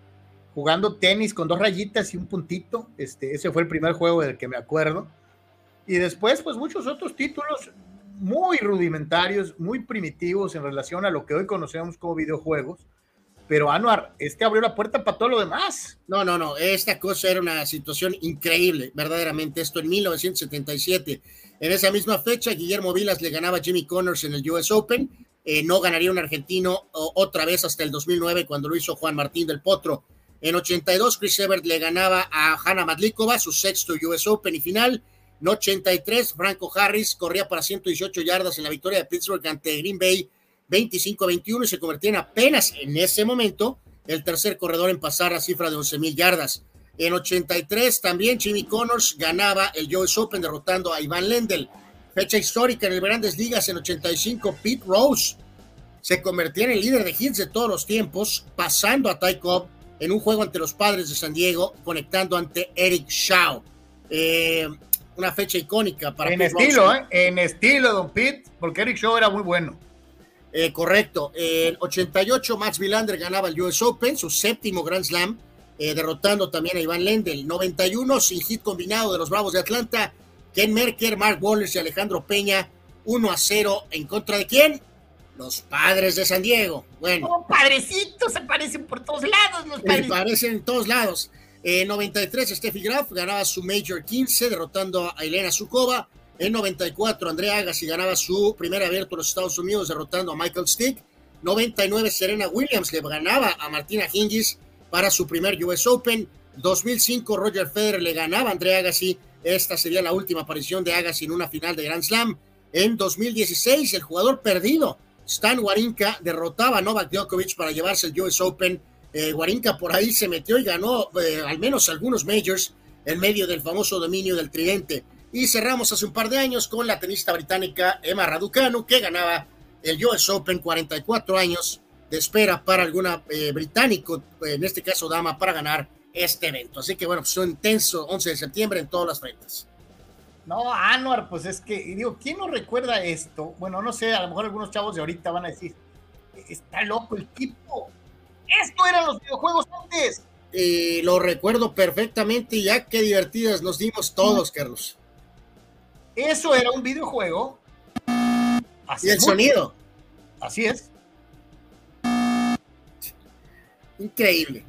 jugando tenis con dos rayitas y un puntito. Este, ese fue el primer juego del que me acuerdo. Y después, pues muchos otros títulos muy rudimentarios, muy primitivos en relación a lo que hoy conocemos como videojuegos. Pero Anuar, este abrió la puerta para todo lo demás.
No, no, no, esta cosa era una situación increíble, verdaderamente. Esto en 1977. En esa misma fecha, Guillermo Vilas le ganaba a Jimmy Connors en el US Open. Eh, no ganaría un argentino otra vez hasta el 2009 cuando lo hizo Juan Martín del Potro. En 82, Chris Evert le ganaba a Hanna Madlikova, su sexto US Open y final En 83, Franco Harris corría para 118 yardas en la victoria de Pittsburgh ante Green Bay 25-21 y se convertía en apenas en ese momento el tercer corredor en pasar la cifra de 11 mil yardas. En 83 también Jimmy Connors ganaba el US Open derrotando a Ivan Lendl. Fecha histórica en el Grandes Ligas en 85, Pete Rose se convertía en el líder de hits de todos los tiempos, pasando a Ty Cobb en un juego ante los padres de San Diego, conectando ante Eric Shaw. Eh, una fecha icónica para
En estilo, ¿eh? En estilo, don Pete, porque Eric Shaw era muy bueno.
Eh, correcto. En 88, Max Villander ganaba el US Open, su séptimo Grand Slam, eh, derrotando también a Iván Lendl. 91, sin hit combinado de los Bravos de Atlanta, Ken Merker, Mark Wallace y Alejandro Peña, 1 a 0 en contra de quién? Los padres de San Diego. Bueno.
Oh, padrecitos, se parecen por todos lados los padres.
Se parecen en todos lados. En 93, Steffi Graf ganaba su Major 15, derrotando a Elena Sukova. En 94, Andrea Agassi ganaba su primer abierto en los Estados Unidos, derrotando a Michael Stick. 99, Serena Williams le ganaba a Martina Hingis para su primer US Open. 2005, Roger Federer le ganaba a Andrea Agassi. Esta sería la última aparición de Agassi en una final de Grand Slam. En 2016, el jugador perdido, Stan Warinka, derrotaba a Novak Djokovic para llevarse el US Open. Eh, Warinka por ahí se metió y ganó eh, al menos algunos majors en medio del famoso dominio del tridente. Y cerramos hace un par de años con la tenista británica Emma Raducanu, que ganaba el US Open 44 años de espera para alguna eh, británico, en este caso dama, para ganar este evento. Así que bueno, pues un intenso 11 de septiembre en todas las frentes.
No, Anuar, pues es que, digo, ¿quién no recuerda esto? Bueno, no sé, a lo mejor algunos chavos de ahorita van a decir, está loco el tipo. Esto eran los videojuegos antes.
Y lo recuerdo perfectamente, ya qué divertidas nos dimos todos, Carlos.
Eso era un videojuego.
Así y el sonido.
Así es.
Increíble.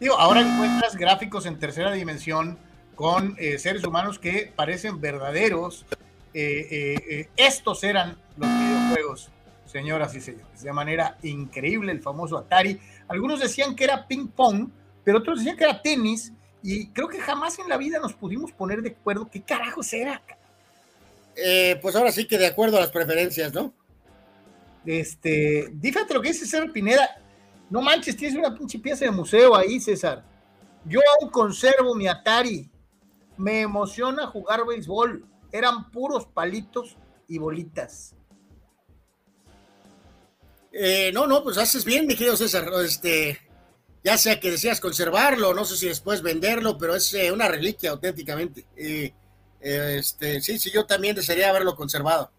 Digo, ahora encuentras gráficos en tercera dimensión con eh, seres humanos que parecen verdaderos. Eh, eh, estos eran los videojuegos, señoras y señores, de manera increíble, el famoso Atari. Algunos decían que era ping pong, pero otros decían que era tenis, y creo que jamás en la vida nos pudimos poner de acuerdo qué carajos era.
pues ahora sí que de acuerdo a las preferencias, ¿no?
Este, dígate lo que dice César Pineda. No manches, tienes una pinche pieza de museo ahí, César. Yo aún conservo mi Atari. Me emociona jugar béisbol. Eran puros palitos y bolitas.
Eh, no, no, pues haces bien, mi querido César. Este, ya sea que deseas conservarlo, no sé si después venderlo, pero es eh, una reliquia auténticamente. Eh, este, sí, sí, yo también desearía haberlo conservado.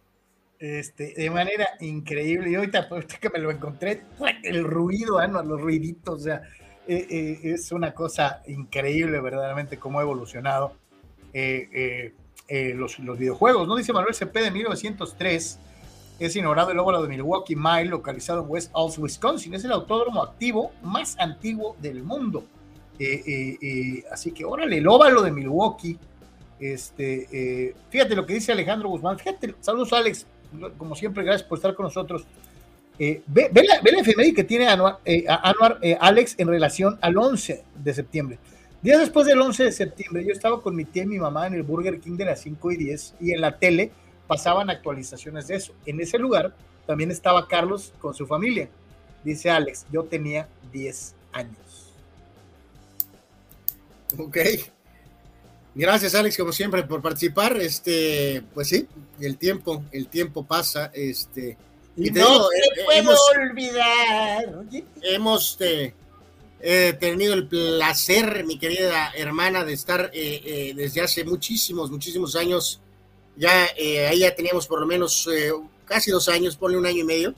Este, de manera increíble. Y ahorita, ahorita que me lo encontré, el ruido, ¿no? los ruiditos, o sea, es una cosa increíble verdaderamente cómo ha evolucionado los, los, videojuegos. ¿no? Dice Manuel CP de 1903, es inaugurado el óvalo de Milwaukee Mile, localizado en West Alls, Wisconsin. Es el autódromo activo más antiguo del mundo. Eh, así que órale, el óvalo de Milwaukee. Este, fíjate lo que dice Alejandro Guzmán. Fíjate, saludos Alex, como siempre, gracias por estar con nosotros. ve, la, ve que tiene Anuar, Alex en relación al 11 de septiembre. Días después del 11 de septiembre, yo estaba con mi tía y mi mamá en el Burger King de las 5 y 10 y en la tele pasaban actualizaciones de eso. En ese lugar también estaba Carlos con su familia. Dice Alex, yo tenía 10 años.
Ok. Gracias, Alex, como siempre, por participar. Este, pues sí, el tiempo, el tiempo pasa. Este,
y, no te eh, puedo olvidar.
Hemos eh, He tenido el placer, mi querida hermana, de estar eh, eh, desde hace muchísimos, muchísimos años. Ya eh, ahí ya teníamos por lo menos casi dos años, ponle un año y medio.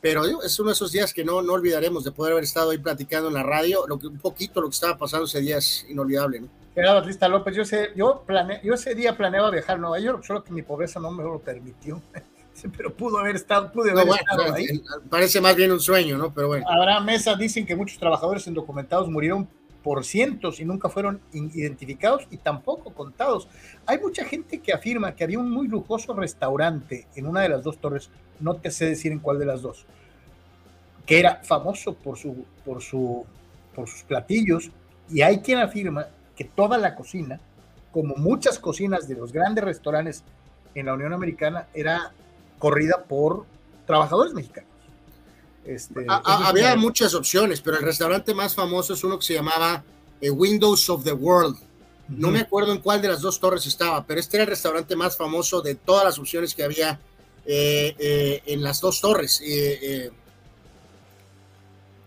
Pero es uno de esos días que no, no olvidaremos de poder haber estado ahí platicando en la radio. Lo que, un poquito lo que estaba pasando ese día es inolvidable. ¿no?
Gerardo Batista López, yo, sé, yo, plane, yo ese día planeaba viajar a Nueva York, solo que mi pobreza no me lo permitió. pero pudo haber estado, pude haber estado ahí.
Parece más bien un sueño, ¿no? Pero bueno.
Habrá Mesa dicen que muchos trabajadores indocumentados murieron por cientos y nunca fueron identificados y tampoco contados. Hay mucha gente que afirma que había un muy lujoso restaurante en una de las dos torres, no te sé decir en cuál de las dos, que era famoso por, su, por, su, por sus platillos y hay quien afirma que toda la cocina como muchas cocinas de los grandes restaurantes en la Unión Americana, era corrida por trabajadores mexicanos.
Este, había muchas opciones, pero el restaurante más famoso es uno que se llamaba eh, Windows of the World. No me acuerdo en cuál de las dos torres estaba, pero este era el restaurante más famoso de todas las opciones que había eh, eh, en las dos torres.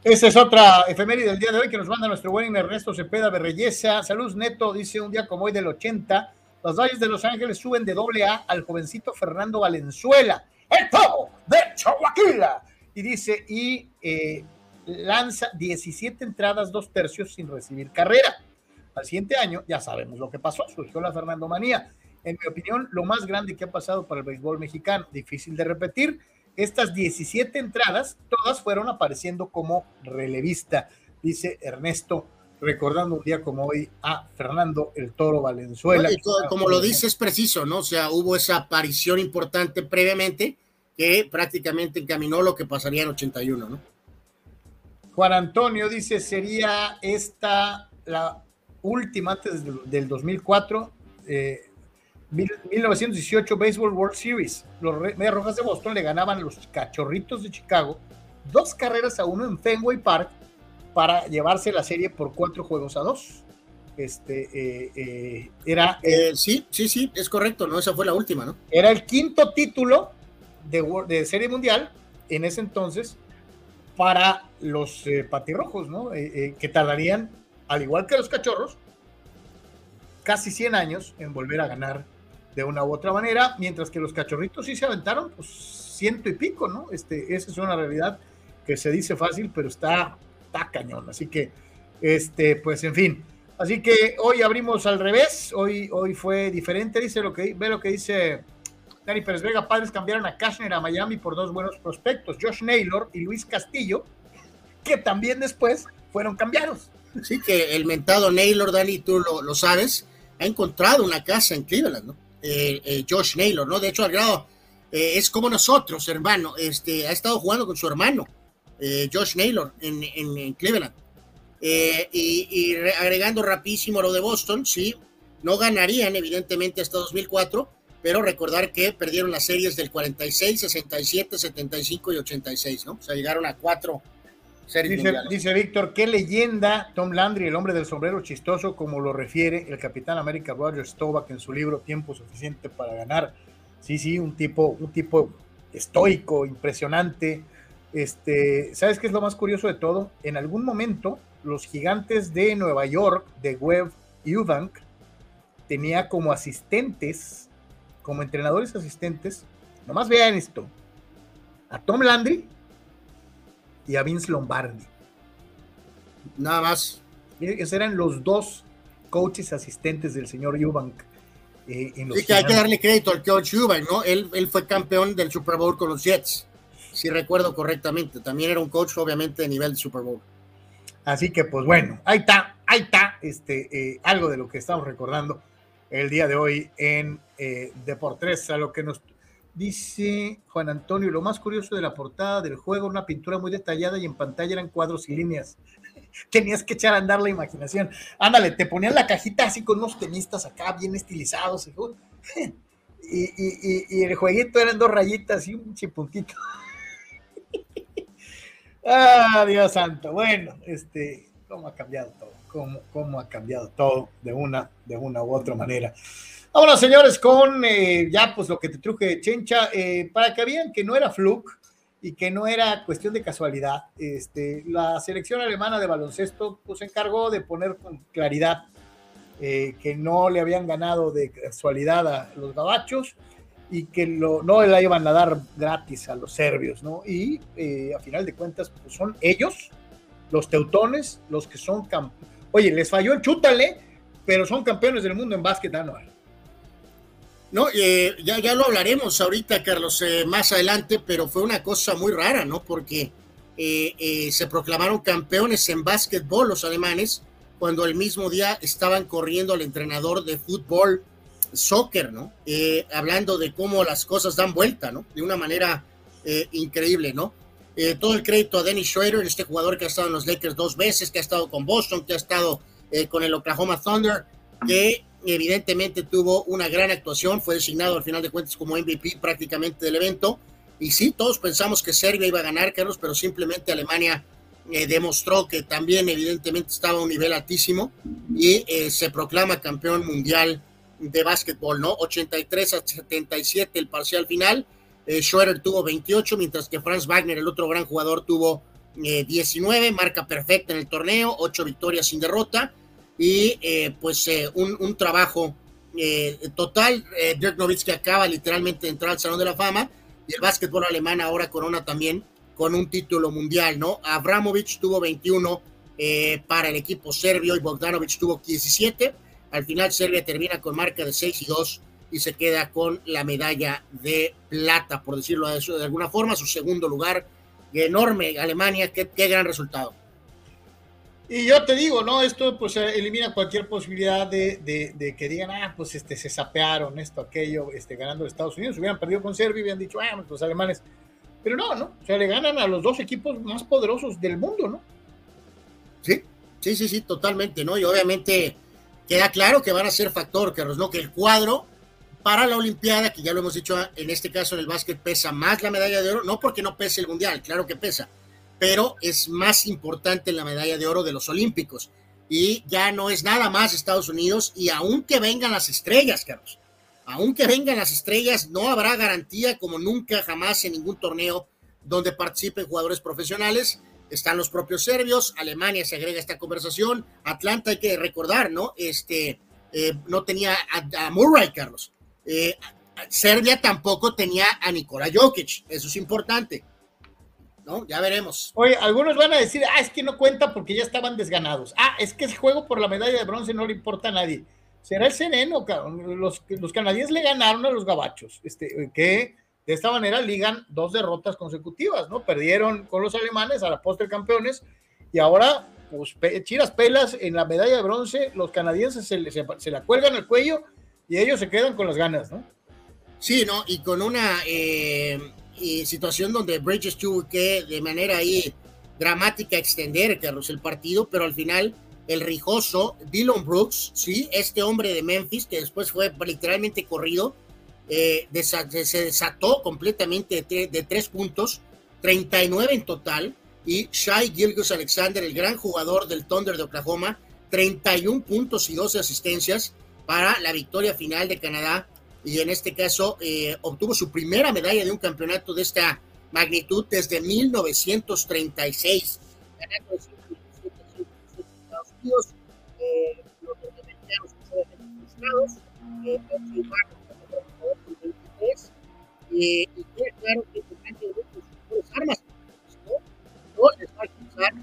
Esta es otra efeméride del día de hoy que nos manda nuestro buen Ernesto Cepeda Berreyesa. Salud Neto dice un día como hoy del 80, los Valles de Los Ángeles suben de doble A al jovencito Fernando Valenzuela, el todo de Chihuahua. Y dice, y eh, lanza 17 entradas, dos tercios sin recibir carrera. Al siguiente año, ya sabemos lo que pasó, surgió la Fernando Manía. En mi opinión, lo más grande que ha pasado para el béisbol mexicano, difícil de repetir, estas 17 entradas, todas fueron apareciendo como relevista, dice Ernesto, recordando un día como hoy a Fernando el Toro Valenzuela.
como lo dice, es preciso, ¿no? O sea, hubo esa aparición importante previamente que prácticamente encaminó lo que pasaría en 81, ¿no?
Juan Antonio dice, sería esta la última antes del 2004. Eh, 1918 Baseball World Series. Los Medias Rojas de Boston le ganaban a los Cachorritos de Chicago dos carreras a uno en Fenway Park para llevarse la serie por cuatro juegos a dos. Este eh, eh, era.
Eh, sí, sí, sí, es correcto, ¿no? Esa fue la última, ¿no?
Era el quinto título de, de Serie Mundial en ese entonces para los patirrojos, ¿no? que tardarían, al igual que los cachorros, casi 100 años en volver a ganar de una u otra manera, mientras que los cachorritos sí se aventaron, pues ciento y pico, ¿no? Este, esa es una realidad que se dice fácil, pero está, está cañón. Así que, este, pues en fin. Así que hoy abrimos al revés, hoy, hoy fue diferente, dice lo que ve lo que dice Dani Pérez Vega, padres cambiaron a Cashner a Miami por dos buenos prospectos, Josh Naylor y Luis Castillo, que también después fueron cambiados.
Sí, que el mentado Naylor, Dani, tú lo, lo sabes, ha encontrado una casa en Cleveland, ¿no? Eh, eh, Josh Naylor, ¿no? De hecho, al grado, eh, es como nosotros, hermano, este, ha estado jugando con su hermano, Josh Naylor, en, Cleveland. y, agregando rapidísimo lo de Boston, sí, no ganarían evidentemente hasta 2004, pero recordar que perdieron las series del 46, 67, 75 y 86, ¿no? O sea, llegaron a cuatro
Dice, Víctor, qué leyenda Tom Landry, el hombre del sombrero chistoso, como lo refiere el Capitán América Roger Staubach en su libro Tiempo Suficiente para Ganar. Sí, sí, un tipo, un tipo estoico, impresionante. Este, ¿Sabes qué es lo más curioso de todo? En algún momento, los gigantes de Nueva York, de Webb Eubank, tenía como asistentes, como entrenadores asistentes, nomás vean esto, a Tom Landry y a Vince Lombardi.
Nada más.
Esos eran los dos coaches asistentes del señor Eubank.
Eh, sí, que hay que darle crédito al coach Eubank, ¿no? Él, él fue campeón del Super Bowl con los Jets, si recuerdo correctamente. También era un coach, obviamente, de nivel de Super Bowl.
Así que, pues bueno, ahí está, ahí está, este, eh, algo de lo que estamos recordando el día de hoy en eh, Deportes, a lo que nos Dice Juan Antonio, lo más curioso de la portada del juego, una pintura muy detallada y en pantalla eran cuadros y líneas. Tenías que echar a andar la imaginación. Ándale, te ponían la cajita así con unos tenistas acá bien estilizados. Y, y, el jueguito eran dos rayitas y un chipuntito. ah, Dios santo. Bueno, este, cómo ha cambiado todo, cómo, cómo ha cambiado todo de una, de una u otra manera. Vámonos, señores, con eh, ya pues lo que te truje Chencha, eh, para que vean que no era fluke y que no era cuestión de casualidad. Este, la selección alemana de baloncesto pues, se encargó de poner con claridad eh, que no le habían ganado de casualidad a los gabachos y que lo, no la iban a dar gratis a los serbios, ¿no? Y a final de cuentas pues, son ellos, los teutones, los que son. Oye, les falló el chútale, pero son campeones del mundo en básquet anual.
No, eh, ya, ya lo hablaremos ahorita, Carlos, eh, más adelante, pero fue una cosa muy rara, ¿no? Porque eh, se proclamaron campeones en básquetbol los alemanes cuando el mismo día estaban corriendo al entrenador de fútbol, soccer, ¿no? hablando de cómo las cosas dan vuelta, ¿no? De una manera increíble, ¿no? Todo el crédito a Dennis Schroeder, este jugador que ha estado en los Lakers dos veces, que ha estado con Boston, que ha estado con el Oklahoma Thunder, que evidentemente tuvo una gran actuación, fue designado al final de cuentas como MVP prácticamente del evento. Y sí, todos pensamos que Serbia iba a ganar, Carlos, pero simplemente Alemania eh, demostró que también evidentemente estaba a un nivel altísimo y eh, se proclama campeón mundial de básquetbol, ¿no? 83 a 77 el parcial final. Eh, Schroeder tuvo 28, mientras que Franz Wagner, el otro gran jugador, tuvo 19, marca perfecta en el torneo, 8 victorias sin derrota y pues un, un, trabajo total. Dirk Nowitzki acaba literalmente de entrar al Salón de la Fama y el básquetbol alemán ahora corona también con un título mundial, ¿no? Abramovich tuvo 21 eh, para el equipo serbio y Bogdanovic tuvo 17. Al final Serbia termina con marca de 6 y 2 y se queda con la medalla de plata, por decirlo de, de alguna forma, su segundo lugar. Enorme Alemania, qué, qué gran resultado.
Y yo te digo, ¿no? Esto pues elimina cualquier posibilidad de, de, que digan, ah, pues este, se sapearon esto, aquello, este, ganando Estados Unidos. Hubieran perdido con Serbia y hubieran dicho, ah, pues, los alemanes. Pero no, ¿no? O sea, le ganan a los dos equipos más poderosos del mundo, ¿no?
Sí, sí, sí, sí, totalmente, ¿no? Y obviamente queda claro que van a ser factor, Carlos, ¿no? Que el cuadro para la Olimpiada, que ya lo hemos dicho en este caso en el básquet, pesa más la medalla de oro, no porque no pese el Mundial, claro que pesa, pero es más importante la medalla de oro de los Olímpicos. Y ya no es nada más Estados Unidos, y aunque vengan las estrellas, Carlos, aunque vengan las estrellas, no habrá garantía como nunca jamás en ningún torneo donde participen jugadores profesionales. Están los propios serbios, Alemania se agrega a esta conversación, Atlanta hay que recordar, ¿no? Este, eh, no tenía a, Murray, Carlos. Eh, Serbia tampoco tenía a Nikola Jokic, eso es importante. ¿no? Ya veremos.
Oye, algunos van a decir, ah, es que no cuenta porque ya estaban desganados. Ah, es que ese juego por la medalla de bronce no le importa a nadie. Será el sereno, los, canadienses le ganaron a los gabachos, este, que de esta manera ligan dos derrotas consecutivas, ¿no? Perdieron con los alemanes a la postre campeones y ahora, pues, chiras pelas en la medalla de bronce, los canadienses se, se, la cuelgan al cuello y ellos se quedan con las ganas, ¿no?
Sí, ¿no? Y con una eh, situación donde Bridges tuvo que de manera ahí dramática extender, Carlos, el partido, pero al final el rijoso Dylan Brooks, sí, este hombre de Memphis que después fue literalmente corrido, eh, se desató completamente de, tres puntos, 39 en total, y Shai Gilgus Alexander, el gran jugador del Thunder de Oklahoma, 31 puntos y 12 asistencias para la victoria final de Canadá y en este caso eh, obtuvo su primera medalla de un campeonato de esta magnitud desde 1936. Ganando Estados Unidos, eh, los norteamericanos obviamente frustrados, eh, con 23, eh, y queda claro que tendrán que ver con sus mejores armas, ¿no? no les va a alcanzar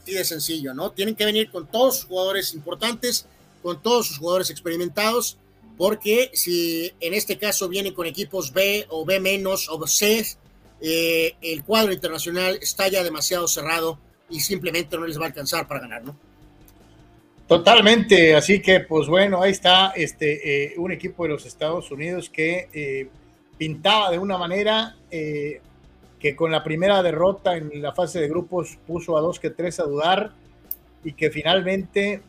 así de sencillo, ¿no? Tienen que venir con todos sus jugadores importantes, con todos sus jugadores experimentados, porque si en este caso vienen con equipos B o B menos o C, eh, el cuadro internacional está ya demasiado cerrado y simplemente no les va a alcanzar para ganar, ¿no?
Totalmente, así que pues bueno, ahí está este, eh, un equipo de los Estados Unidos que eh, pintaba de una manera que con la primera derrota en la fase de grupos puso a dos que tres a dudar y que finalmente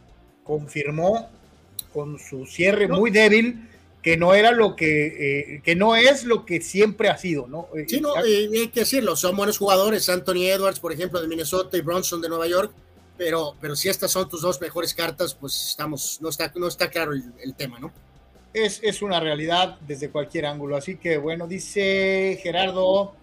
confirmó con su cierre muy débil, que no era lo que, eh, que no es lo que siempre ha sido, ¿no?
Eh, sí, no, eh, hay que decirlo, son buenos jugadores, Anthony Edwards, por ejemplo, de Minnesota y Bronson de Nueva York, pero, pero si estas son tus dos mejores cartas, pues estamos, no está, no está claro el, el tema, ¿no?
Es, es, una realidad desde cualquier ángulo, así que bueno, dice Gerardo,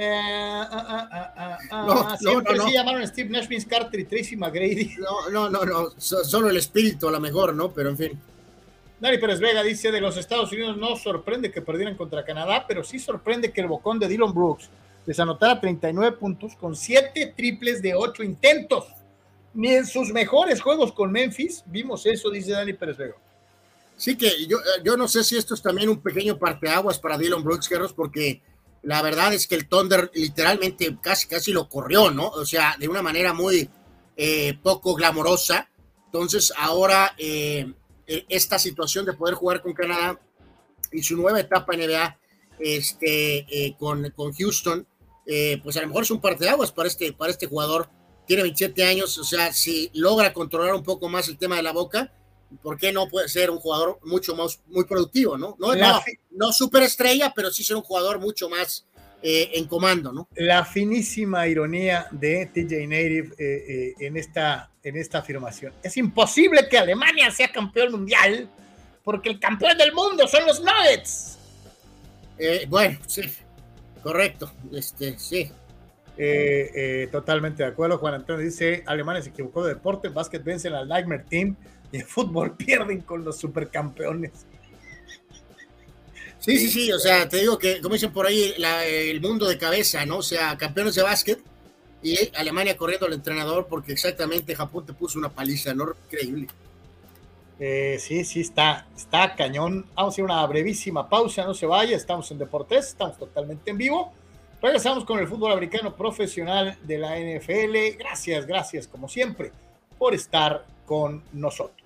eh, ah, ah, ah, siempre sí llamaron Steve Nash, Vince Carter y Tracy McGrady.
No, no, no, no, solo el espíritu a lo mejor, ¿no? Pero en fin.
Dani Pérez Vega dice de los Estados Unidos no sorprende que perdieran contra Canadá, pero sí sorprende que el bocón de Dylan Brooks les anotara 39 puntos con 7 triples de 8 intentos. Ni en sus mejores juegos con Memphis vimos eso, dice Dani Pérez Vega.
Sí que yo, yo no sé si esto es también un pequeño parteaguas para Dylan Brooks, Carlos, porque la verdad es que el Thunder literalmente casi, casi lo corrió, ¿no? O sea, de una manera muy eh, poco glamorosa. Entonces, ahora eh, e, esta situación de poder jugar con Canadá y su nueva etapa en NBA este, eh, con, con, Houston, pues a lo mejor es un parteaguas para este, para este jugador. Tiene 27 años, o sea, si logra controlar un poco más el tema de la boca, ¿por qué no puede ser un jugador mucho más, muy productivo, no? No, no, no superestrella, pero sí ser un jugador mucho más eh, en comando, ¿no?
La finísima ironía de TJ Native eh, eh, en, esta, en esta afirmación. Es imposible que Alemania sea campeón mundial porque el campeón del mundo son los Nuggets.
bueno, sí, correcto, este, sí.
totalmente de acuerdo. Juan Antonio dice: Alemania se equivocó de deporte, básquet vencen al Nightmare Team y en fútbol pierden con los supercampeones.
Sí, sí, sí, o sea, te digo que, como dicen por ahí, el mundo de cabeza, ¿no? O sea, campeones de básquet y Alemania corriendo al entrenador porque exactamente Japón te puso una paliza, ¿no? Increíble.
Eh, sí, sí, está, está cañón. Vamos a hacer una brevísima pausa, no se vaya, estamos en Deportes, estamos totalmente en vivo. Regresamos con el fútbol americano profesional de la NFL. Gracias, gracias, como siempre, por estar con nosotros.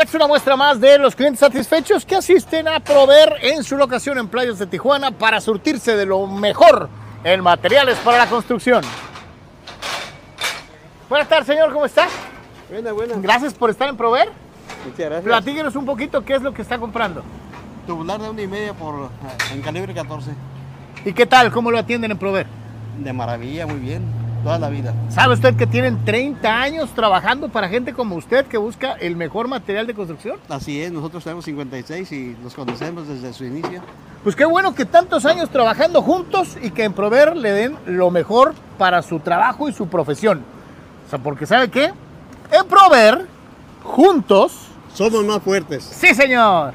Es una muestra más de los clientes satisfechos que asisten a proveer en su locación en Playas de Tijuana para surtirse de lo mejor en materiales para la construcción. Buenas tardes, señor, ¿cómo está?
Buena, buena.
Gracias por estar en proveer.
Muchas gracias.
Platíquenos un poquito qué es lo que está comprando.
Tubular de una y media por, en calibre 14.
¿Y qué tal? ¿Cómo lo atienden en proveer?
De maravilla, muy bien toda la vida.
¿Sabe usted que tienen 30 años trabajando para gente como usted que busca el mejor material de construcción?
Así es, nosotros tenemos 56 y los conocemos desde su inicio.
Pues qué bueno que tantos años trabajando juntos y que en Prover le den lo mejor para su trabajo y su profesión. O sea, porque ¿sabe qué? En Prover, juntos...
Somos más fuertes.
Sí, señor.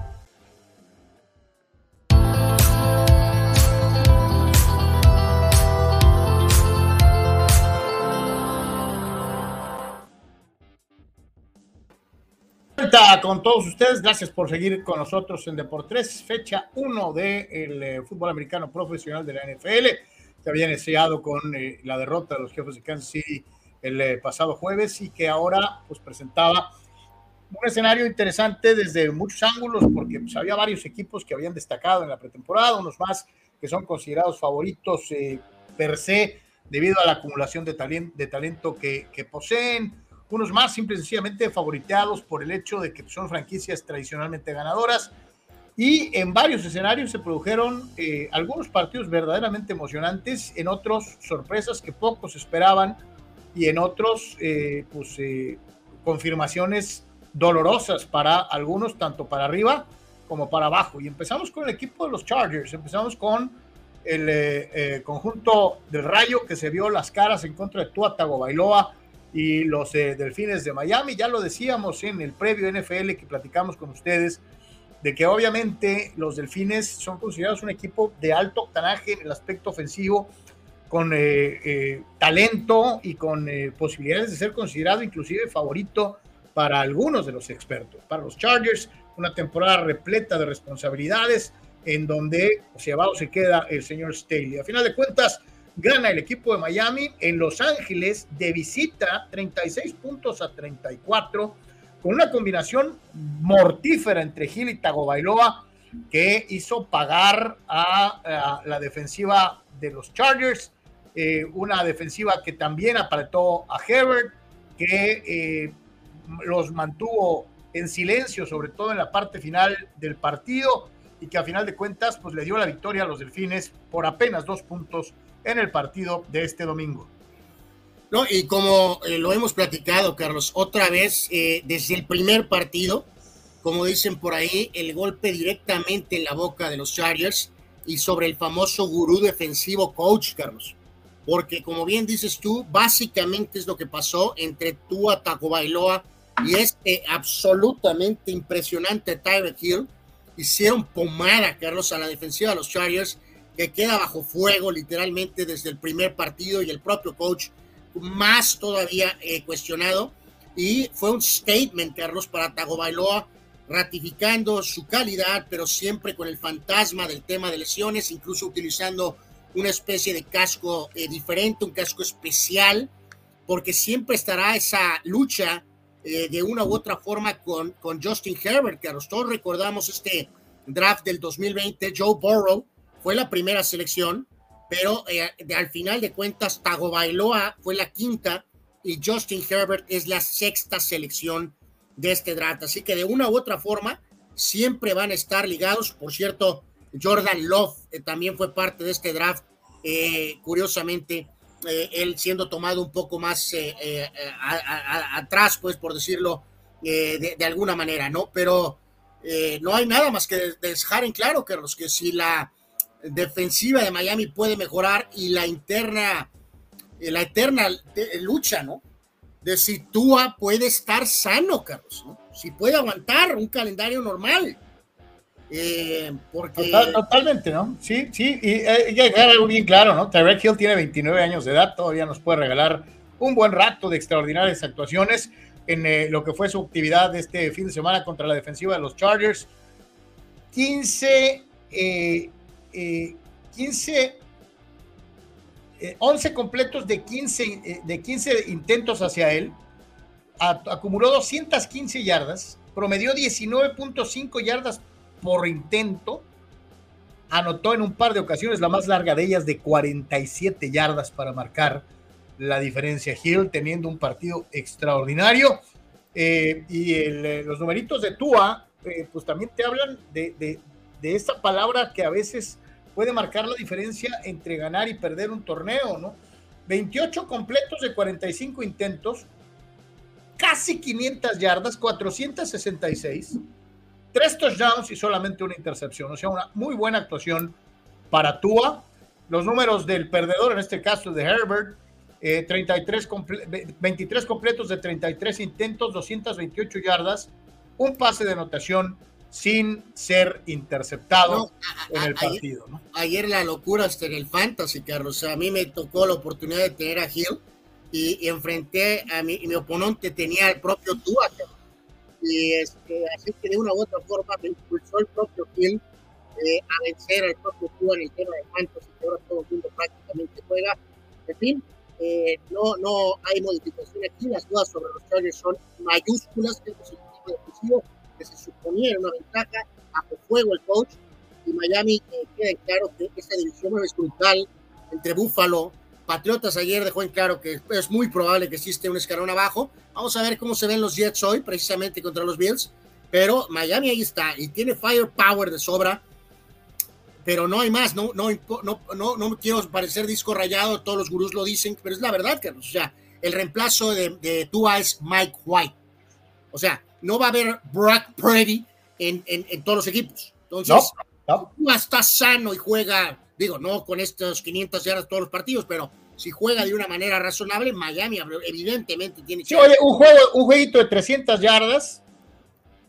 Con todos ustedes. Gracias por seguir con nosotros en Deportes, fecha 1 del eh, fútbol americano profesional de la NFL. que había iniciado con eh, la derrota de los jefes de Kansas City el eh, pasado jueves y que ahora pues presentaba un escenario interesante desde muchos ángulos porque pues, había varios equipos que habían destacado en la pretemporada, unos más que son considerados favoritos per se debido a la acumulación de, talento, de talento que, que poseen unos más simple y sencillamente favoriteados por el hecho de que son franquicias tradicionalmente ganadoras. Y en varios escenarios se produjeron eh, algunos partidos verdaderamente emocionantes, en otros sorpresas que pocos esperaban y en otros eh, pues, eh, confirmaciones dolorosas para algunos, tanto para arriba como para abajo. Y empezamos con el equipo de los Chargers, empezamos con el conjunto del Rayo que se vio las caras en contra de Tua Tagovailoa y los eh, Delfines de Miami. Ya lo decíamos en el previo NFL que platicamos con ustedes, de que obviamente los Delfines son considerados un equipo de alto octanaje en el aspecto ofensivo, con eh, eh, talento y con posibilidades de ser considerado inclusive favorito para algunos de los expertos. Para los Chargers, una temporada repleta de responsabilidades en donde se abajo se queda el señor Staley. A final de cuentas, gana el equipo de Miami en Los Ángeles de visita 36 puntos a 34 con una combinación mortífera entre Gil y Tagovailoa que hizo pagar a, la defensiva de los Chargers, eh, una defensiva que también apretó a Herbert, que eh, los mantuvo en silencio, sobre todo en la parte final del partido, y que a final de cuentas pues le dio la victoria a los Delfines por apenas dos puntos en el partido de este domingo.
No, y como eh, lo hemos platicado, Carlos, otra vez, eh, desde el primer partido, como dicen por ahí, el golpe directamente en la boca de los Chargers y sobre el famoso gurú defensivo coach, Carlos. Porque como bien dices tú, básicamente es lo que pasó entre Tua Tagovailoa y es eh, absolutamente impresionante Tyreek Hill. Hicieron pomada, Carlos, a la defensiva de los Chargers, que queda bajo fuego literalmente desde el primer partido y el propio coach más todavía eh, cuestionado. Y fue un statement, Carlos, para Tagovailoa, ratificando su calidad, pero siempre con el fantasma del tema de lesiones, incluso utilizando una especie de casco eh, diferente, un casco especial, porque siempre estará esa lucha eh, de una u otra forma con, con Justin Herbert, que todos recordamos este draft del 2020, Joe Burrow fue la primera selección, pero eh, al final de cuentas Tagovailoa fue la quinta y Justin Herbert es la sexta selección de este draft. Así que de una u otra forma siempre van a estar ligados. Por cierto, Jordan Love eh, también fue parte de este draft. curiosamente, eh, él siendo tomado un poco más atrás, pues por decirlo de, alguna manera, ¿no? Pero no hay nada más que dejar en claro, Carlos, que si la defensiva de Miami puede mejorar y la interna, la eterna lucha, ¿no? De si Tua puede estar sano, Carlos, ¿no? Si puede aguantar un calendario normal
eh, totalmente, ¿no? Sí, sí, y eh, hay que dejar algo bien claro, ¿no? Tyreek Hill tiene 29 años de edad, todavía nos puede regalar un buen rato de extraordinarias actuaciones en eh, lo que fue su actividad de este fin de semana contra la defensiva de los Chargers. 15, 15, 11 completos de 15, de 15 intentos hacia él, acumuló 215 yardas, promedió 19.5 yardas por intento. Anotó en un par de ocasiones, la más larga de ellas de 47 yardas para marcar la diferencia. Hill teniendo un partido extraordinario. Eh, y eh, los numeritos de Tua, eh, pues también te hablan de, de esta palabra que a veces puede marcar la diferencia entre ganar y perder un torneo, ¿no? 28 completos de 45 intentos, casi 500 yardas, 466 tres touchdowns y solamente una intercepción. O sea, una muy buena actuación para Tua. Los números del perdedor, en este caso de Herbert, 33 eh, 23 completos de 33 intentos, 228 yardas, un pase de anotación sin ser interceptado en el partido.
Ayer, la locura hasta en el fantasy, Carlos. a mí me tocó la oportunidad de tener a Hill y, enfrenté a mi, mi oponente, tenía el propio Tua, y este, así que de una u otra forma me impulsó el propio Hill eh, a vencer al propio Cuba en el tema de cuántos y que ahora todo el mundo prácticamente juega. En fin, eh, no, no hay modificación aquí, las dudas sobre los Chargers son mayúsculas, que es el defensivo que se suponía era una ventaja, bajo fuego el coach, y Miami eh, queda claro que esta división es brutal entre Buffalo, Patriotas ayer dejó en claro que es muy probable que existe un escalón abajo. Vamos a ver cómo se ven los Jets hoy, precisamente contra los Bills. Pero Miami ahí está y tiene firepower de sobra. Pero no hay más, no, no, no, no, no quiero parecer disco rayado, todos los gurús lo dicen, pero es la verdad, Carlos. O sea, el reemplazo de, de Tua es Mike White. O sea, no va a haber Brock Purdy en, en, todos los equipos. Entonces, Tua está sano y juega, digo, no con estos 500 yardas todos los partidos, pero si juega de una manera razonable, Miami evidentemente tiene
sí, oye, un juego, un jueguito de 300 yardas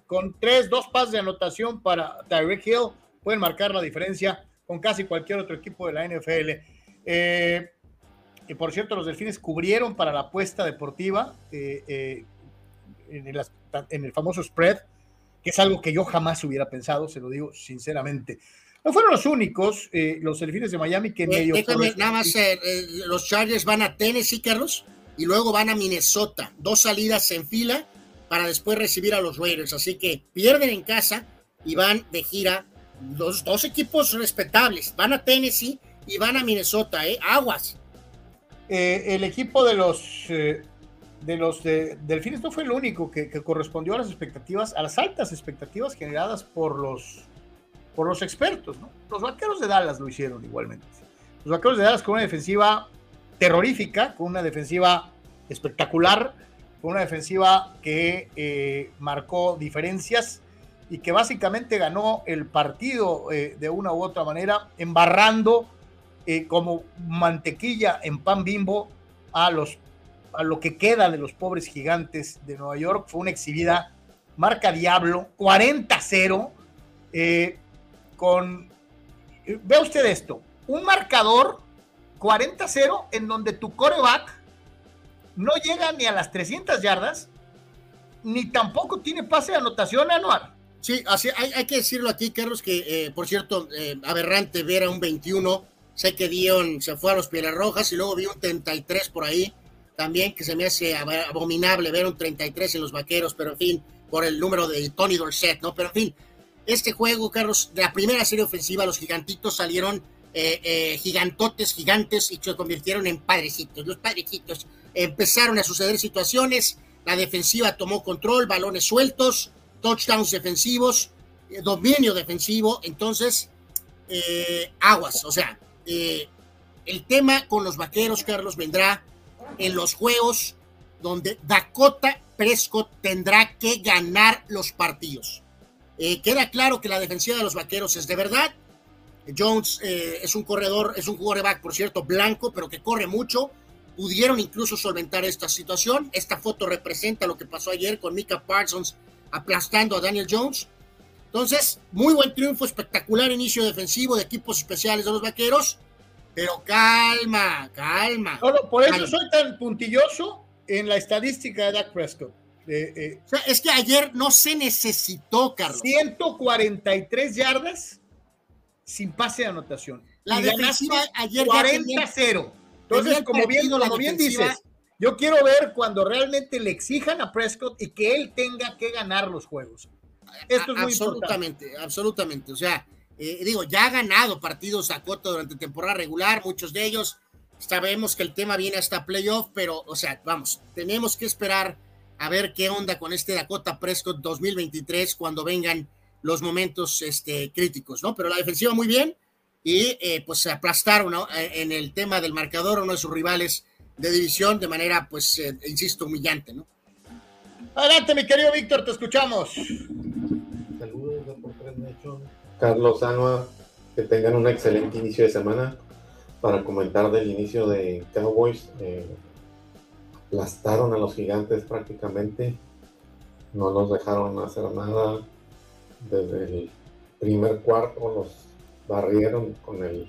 con tres, dos pases de anotación para Tyreek Hill pueden marcar la diferencia con casi cualquier otro equipo de la NFL. Eh, y por cierto, los Delfines cubrieron para la apuesta deportiva eh, eh, en, el, en el famoso spread, que es algo que yo jamás hubiera pensado, se lo digo sinceramente. No fueron los únicos, eh, los delfines de Miami, que medio.
Déjame, nada más, eh, eh, los Chargers van a Tennessee, Carlos, y luego van a Minnesota. Dos salidas en fila para después recibir a los Raiders. Así que pierden en casa y van de gira. Los dos equipos respetables. Van a Tennessee y van a Minnesota, ¿eh? Aguas.
el equipo de los. De los Delfines no fue el único que correspondió a las expectativas, a las altas expectativas generadas por los por los expertos, ¿no? Los vaqueros de Dallas lo hicieron igualmente. Los vaqueros de Dallas con una defensiva terrorífica, con una defensiva espectacular, con una defensiva que eh, marcó diferencias y que básicamente ganó el partido eh, de una u otra manera, embarrando eh, como mantequilla en pan bimbo a los a lo que queda de los pobres gigantes de Nueva York. Fue una exhibida marca Diablo, 40-0, eh, con, vea usted esto, un marcador 40-0 en donde tu coreback no llega ni a las 300 yardas, ni tampoco tiene pase de anotación anual.
Sí, así hay, que decirlo aquí, Carlos, que eh, por cierto, eh, aberrante ver a un 21. Sé que Dion se fue a los Pieles Rojas y luego vi un 33 por ahí también, que se me hace abominable ver un 33 en los vaqueros, pero en fin, por el número de Tony Dorset, ¿no? Pero en fin, este juego, Carlos, de la primera serie ofensiva, los gigantitos salieron eh, gigantotes, gigantes y se convirtieron en padrecitos. Los padrecitos empezaron a suceder situaciones, la defensiva tomó control, balones sueltos, touchdowns defensivos, eh, dominio defensivo, entonces, eh, aguas, o sea, eh, el tema con los vaqueros, Carlos, vendrá en los juegos donde Dakota Prescott tendrá que ganar los partidos. queda claro que la defensiva de los vaqueros es de verdad. Jones es un corredor, es un quarterback, por cierto, blanco, pero que corre mucho. Pudieron incluso solventar esta situación. Esta foto representa lo que pasó ayer con Mika Parsons aplastando a Daniel Jones. Entonces, muy buen triunfo, espectacular inicio defensivo de equipos especiales de los vaqueros, pero calma, calma.
por eso soy tan puntilloso en la estadística de Dak Prescott.
Eh, o sea, es que ayer no se necesitó, Carlos.
143 yardas sin pase de anotación.
La defensiva ayer
40-0. Entonces, como bien, como bien dices, yo quiero ver cuando realmente le exijan a Prescott y que él tenga que ganar los juegos.
Esto es muy absolutamente, absolutamente. O sea, eh, digo, ya ha ganado partidos a Cota durante temporada regular, muchos de ellos. Sabemos que el tema viene hasta playoff, pero, o sea, vamos, tenemos que esperar a ver qué onda con este Dakota Prescott 2023 cuando vengan los momentos este, críticos, ¿no? Pero la defensiva muy bien y eh, pues aplastaron en el tema del marcador uno de sus rivales de división de manera, pues, eh, insisto, humillante, ¿no?
Adelante, mi querido Víctor, te escuchamos.
Carlos Anua, que tengan un excelente inicio de semana. Para comentar del inicio de Cowboys, eh, aplastaron a los gigantes prácticamente, no los dejaron hacer nada. Desde el primer cuarto los barrieron con el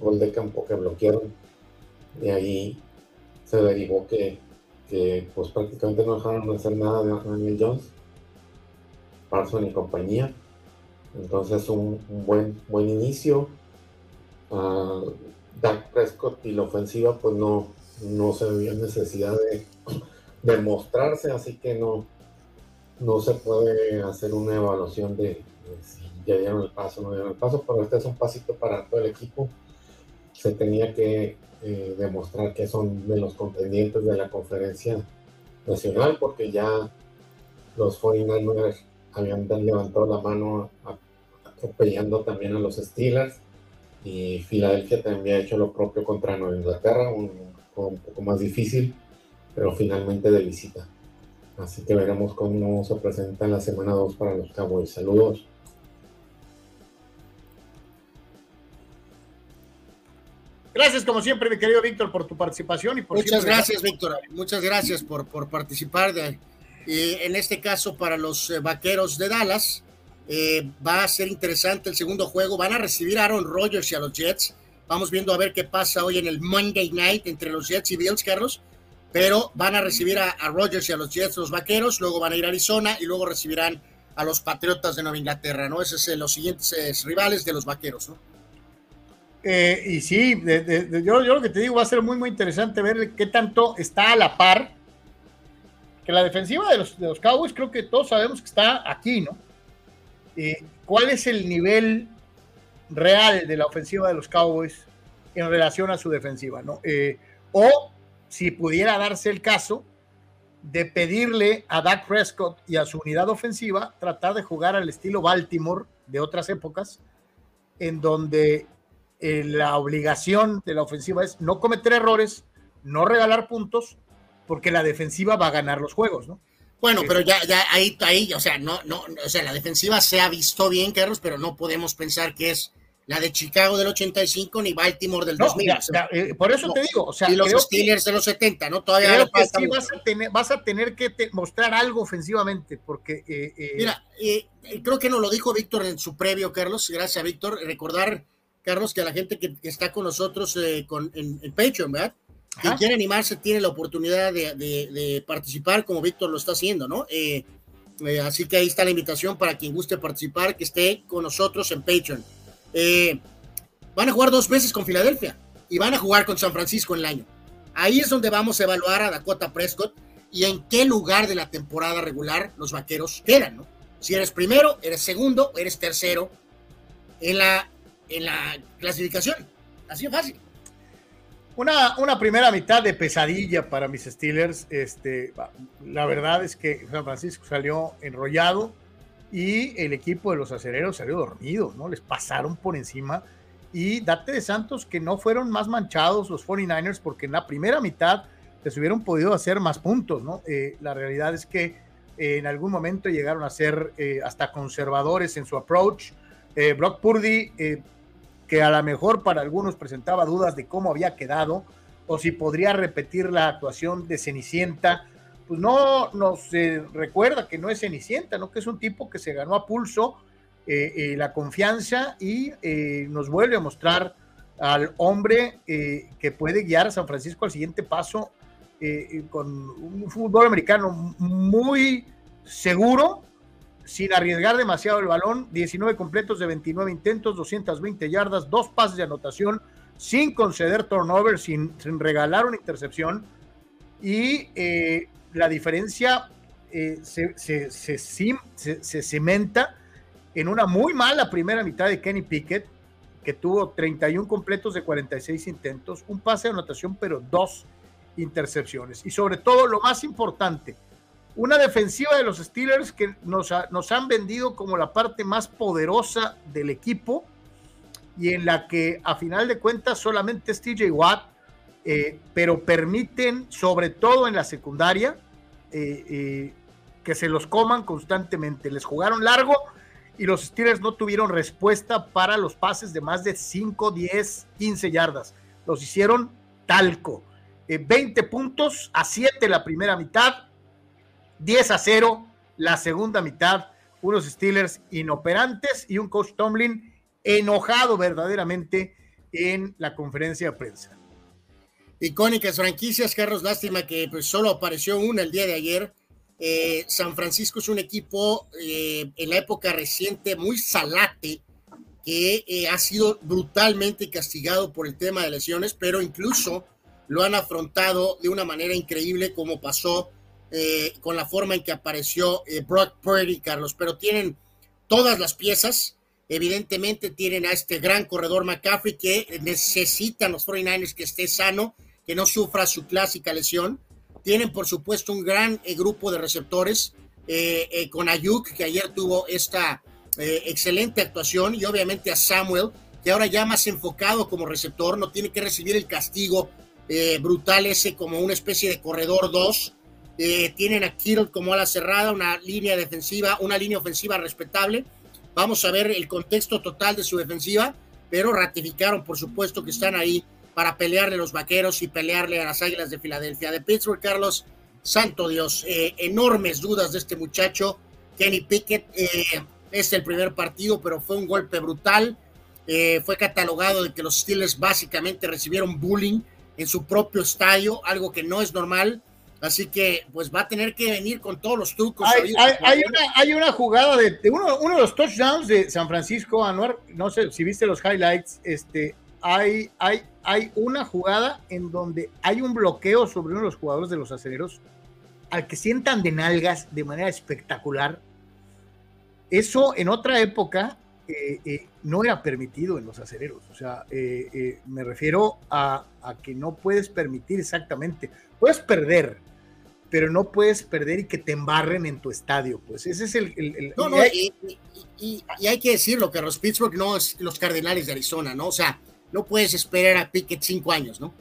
gol de campo que bloquearon. Y ahí se derivó que, pues prácticamente no dejaron de hacer nada de Daniel Jones, Parson y compañía. Entonces un, buen, buen inicio. Uh, Dak Prescott y la ofensiva pues no, no se veía necesidad de, demostrarse así que no, no se puede hacer una evaluación de, si ya dieron el paso o no dieron el paso, pero este es un pasito para todo el equipo. Se tenía que eh, demostrar que son de los contendientes de la conferencia nacional, porque ya los 49ers habían levantado la mano atropellando también a los Steelers y Filadelfia también había hecho lo propio contra Nueva Inglaterra, un, un poco más difícil, pero finalmente de visita. Así que veremos cómo se presenta en la semana 2 para los Cowboys. Saludos.
Gracias, como siempre, mi querido Víctor, por tu participación. y por
Muchas gracias, Víctor. Muchas gracias por, por participar. De, en este caso, para los eh, vaqueros de Dallas, eh, va a ser interesante el segundo juego. Van a recibir a Aaron Rodgers y a los Jets. Vamos viendo a ver qué pasa hoy en el Monday Night entre los Jets y Bills, Carlos. Pero van a recibir a, a Rodgers y a los Jets, los vaqueros. Luego van a ir a Arizona y luego recibirán a los Patriotas de Nueva Inglaterra, ¿no? Esos son los siguientes rivales de los vaqueros, ¿no?
Eh, y sí, yo, yo, lo que te digo va a ser muy, muy interesante ver qué tanto está a la par. Que la defensiva de los, de los Cowboys, creo que todos sabemos que está aquí, ¿no? Eh, ¿Cuál es el nivel real de la ofensiva de los Cowboys en relación a su defensiva, ¿no? Eh, o si pudiera darse el caso de pedirle a Dak Prescott y a su unidad ofensiva tratar de jugar al estilo Baltimore de otras épocas, en donde eh, la obligación de la ofensiva es no cometer errores, no regalar puntos, porque la defensiva va a ganar los juegos, ¿no?
Bueno, pero ya, ya ahí, ahí, o sea, no, no, o sea, la defensiva se ha visto bien, Carlos, pero no podemos pensar que es la de Chicago del 85 ni Baltimore del 2000.
Eh, por eso te digo, o sea,
y los Steelers de los 70, ¿no?
Todavía creo que sí vas a, tener, vas a tener que mostrar algo ofensivamente, porque...
Eh, eh, Mira, creo que nos lo dijo Víctor en su previo, Carlos, gracias Víctor, recordar, Carlos, que a la gente que, está con nosotros con, en, Patreon, ¿verdad? Quien quiere animarse tiene la oportunidad de, de, participar como Víctor lo está haciendo, ¿no? así que ahí está la invitación para quien guste participar, que esté con nosotros en Patreon. Eh, van a jugar dos veces con Filadelfia y van a jugar con San Francisco en el año. Ahí es donde vamos a evaluar a Dakota Prescott y en qué lugar de la temporada regular los vaqueros quedan, ¿no? Si eres primero, eres segundo, eres tercero en la, en la clasificación. Así de fácil.
Una, una, primera mitad de pesadilla para mis Steelers. Este, la verdad es que San Francisco salió enrollado y el equipo de los acereros salió dormido, ¿no? Les pasaron por encima y date de Santos que no fueron más manchados los 49ers porque en la primera mitad les hubieran podido hacer más puntos, ¿no? Eh, la realidad es que eh, en algún momento llegaron a ser eh, hasta conservadores en su approach. Brock Purdy, que a lo mejor para algunos presentaba dudas de cómo había quedado o si podría repetir la actuación de Cenicienta pues no nos recuerda que no es Cenicienta, ¿no? Que es un tipo que se ganó a pulso eh, eh, la confianza y eh, nos vuelve a mostrar al hombre que puede guiar a San Francisco al siguiente paso con un fútbol americano muy seguro, sin arriesgar demasiado el balón, 19 completos de 29 intentos, 220 yardas, dos pases de anotación, sin conceder turnover, sin, regalar una intercepción. Y la diferencia eh, se, se, se, cementa en una muy mala primera mitad de Kenny Pickett, que tuvo 31 completos de 46 intentos, un pase de anotación, pero dos intercepciones. Y sobre todo, lo más importante, una defensiva de los Steelers que nos, nos han vendido como la parte más poderosa del equipo y en la que a final de cuentas solamente es TJ Watt eh, pero permiten, sobre todo en la secundaria, eh, eh, que se los coman constantemente. Les jugaron largo y los Steelers no tuvieron respuesta para los pases de más de 5, 10, 15 yardas. Los hicieron talco. 20 puntos a 7 la primera mitad, 10 a 0 la segunda mitad. Unos Steelers inoperantes y un coach Tomlin enojado verdaderamente en la conferencia de prensa
icónicas franquicias. Carlos, lástima que pues, solo apareció una el día de ayer. Eh, San Francisco es un equipo eh, en la época reciente muy salate, que eh, ha sido brutalmente castigado por el tema de lesiones, pero incluso lo han afrontado de una manera increíble como pasó con la forma en que apareció Brock Purdy, Carlos, pero tienen todas las piezas. Evidentemente tienen a este gran corredor McCaffrey que necesitan los 49ers que esté sano que no sufra su clásica lesión. Tienen, por supuesto, un gran eh, grupo de receptores eh, eh, con Ayuk, que ayer tuvo esta excelente actuación, y obviamente a Samuel, que ahora ya más enfocado como receptor, no tiene que recibir el castigo brutal ese como una especie de corredor 2. Tienen a Kittle como ala cerrada, una línea defensiva, una línea ofensiva respetable. Vamos a ver el contexto total de su defensiva, pero ratificaron, por supuesto, que están ahí para pelearle a los vaqueros y pelearle a las águilas de Filadelfia. De Pittsburgh, Carlos, santo Dios, eh, enormes dudas de este muchacho, Kenny Pickett. Eh, es el primer partido, pero fue un golpe brutal. Eh, fue catalogado de que los Steelers básicamente recibieron bullying en su propio estadio, algo que no es normal. Así que pues va a tener que venir con todos los trucos.
Hay, una, hay una, jugada de, uno, uno, de los touchdowns de San Francisco, Anuar, no sé si viste los highlights, este, hay, hay, hay una jugada en donde hay un bloqueo sobre uno de los jugadores de los acereros al que sientan de nalgas de manera espectacular. Eso en otra época eh, eh, no era permitido en los acereros. O sea, eh, me refiero a, que no puedes permitir exactamente. Puedes perder, pero no puedes perder y que te embarren en tu estadio. Pues ese es el.
no, no, y, y, hay que decirlo, que los Pittsburgh no es los Cardenales de Arizona, ¿no? O sea, no puedes esperar a Pickett cinco años, ¿no?